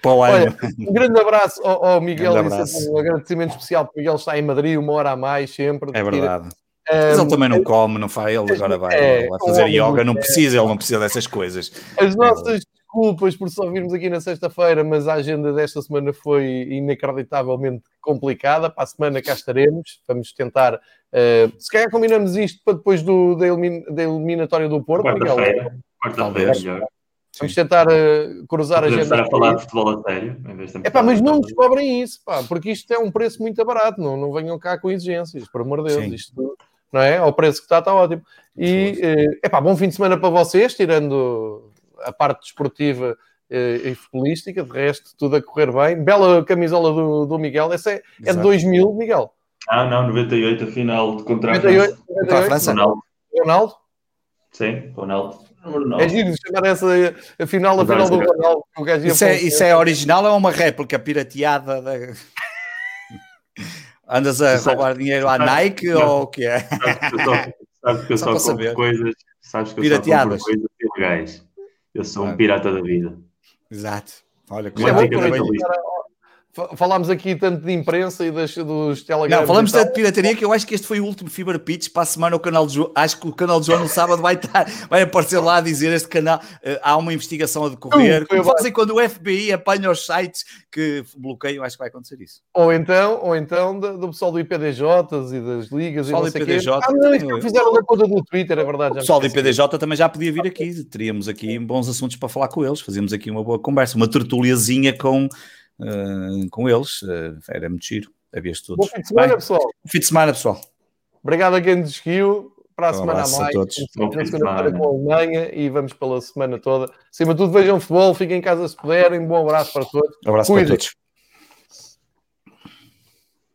pois. Olha, um grande abraço ao, ao Miguel, um, abraço. um agradecimento especial, porque Miguel está em Madrid uma hora a mais sempre. É verdade. Mas ele também não come, não faz, ele agora vai, é, vai fazer yoga, não precisa, ele não precisa dessas coisas. As nossas desculpas por só virmos aqui na sexta-feira, mas a agenda desta semana foi inacreditavelmente complicada. Para a semana cá estaremos, vamos tentar. Uh, se calhar combinamos isto para depois do, da, elimin, da eliminatória do Porto, Quarta-feira. Quarta-feira, Vamos tentar uh, cruzar a agenda. a falar de futebol a sério. É pá, mas não descobrem isso, pá, porque isto é um preço muito barato. Não, não venham cá com exigências, por amor de Deus. Sim. Isto, não é? Ao preço que está, está ótimo. E é uh, pá, bom fim de semana para vocês, tirando a parte desportiva uh, e futebolística. De resto, tudo a correr bem. Bela camisola do, do Miguel. Essa é, é de 2000, Miguel? Ah, não, 98, a final de contra a 98, França. 98, contra a França. Ronaldo. Ronaldo? Sim, Ronaldo. É giro chamar essa a final, a final do Ronaldo. Isso é, isso é original ou é uma réplica pirateada? Da... <laughs> Andas a roubar dinheiro à Nike não. ou o que é? Sabes que eu só, só compro coisas, sabes que eu Pirateadas. só compro coisas ilegais. Eu sou um pirata da vida. Exato. Olha, que é Falámos aqui tanto de imprensa e das, dos telegramas. Não, falamos tanto de pirataria que eu acho que este foi o último Fiber Pitch para a semana o canal de João. Acho que o canal de João no sábado vai, estar, vai aparecer lá a dizer este canal. Uh, há uma investigação a decorrer. Como fazem quando o FBI apanha os sites que bloqueiam, acho que vai acontecer isso. Ou então, ou então do, do pessoal do IPDJs e das ligas. Pessoal do IPDJ. Ah, não, fizeram na conta do Twitter, é verdade. O pessoal do IPDJ também já podia vir aqui. Teríamos aqui bons assuntos para falar com eles. Fazíamos aqui uma boa conversa, uma tertuliazinha com uh, com eles. Uh, era muito giro. Havia estudos. Bom fim de semana, Bem, pessoal. Fim de semana, pessoal. Obrigado a quem nos seguiu. Para a um semana a mais. A todos. Na segunda-feira com a Alemanha e vamos pela semana toda. Acima de tudo, vejam futebol, fiquem em casa se puderem. Bom abraço para todos. Um abraço Cuidem. para todos.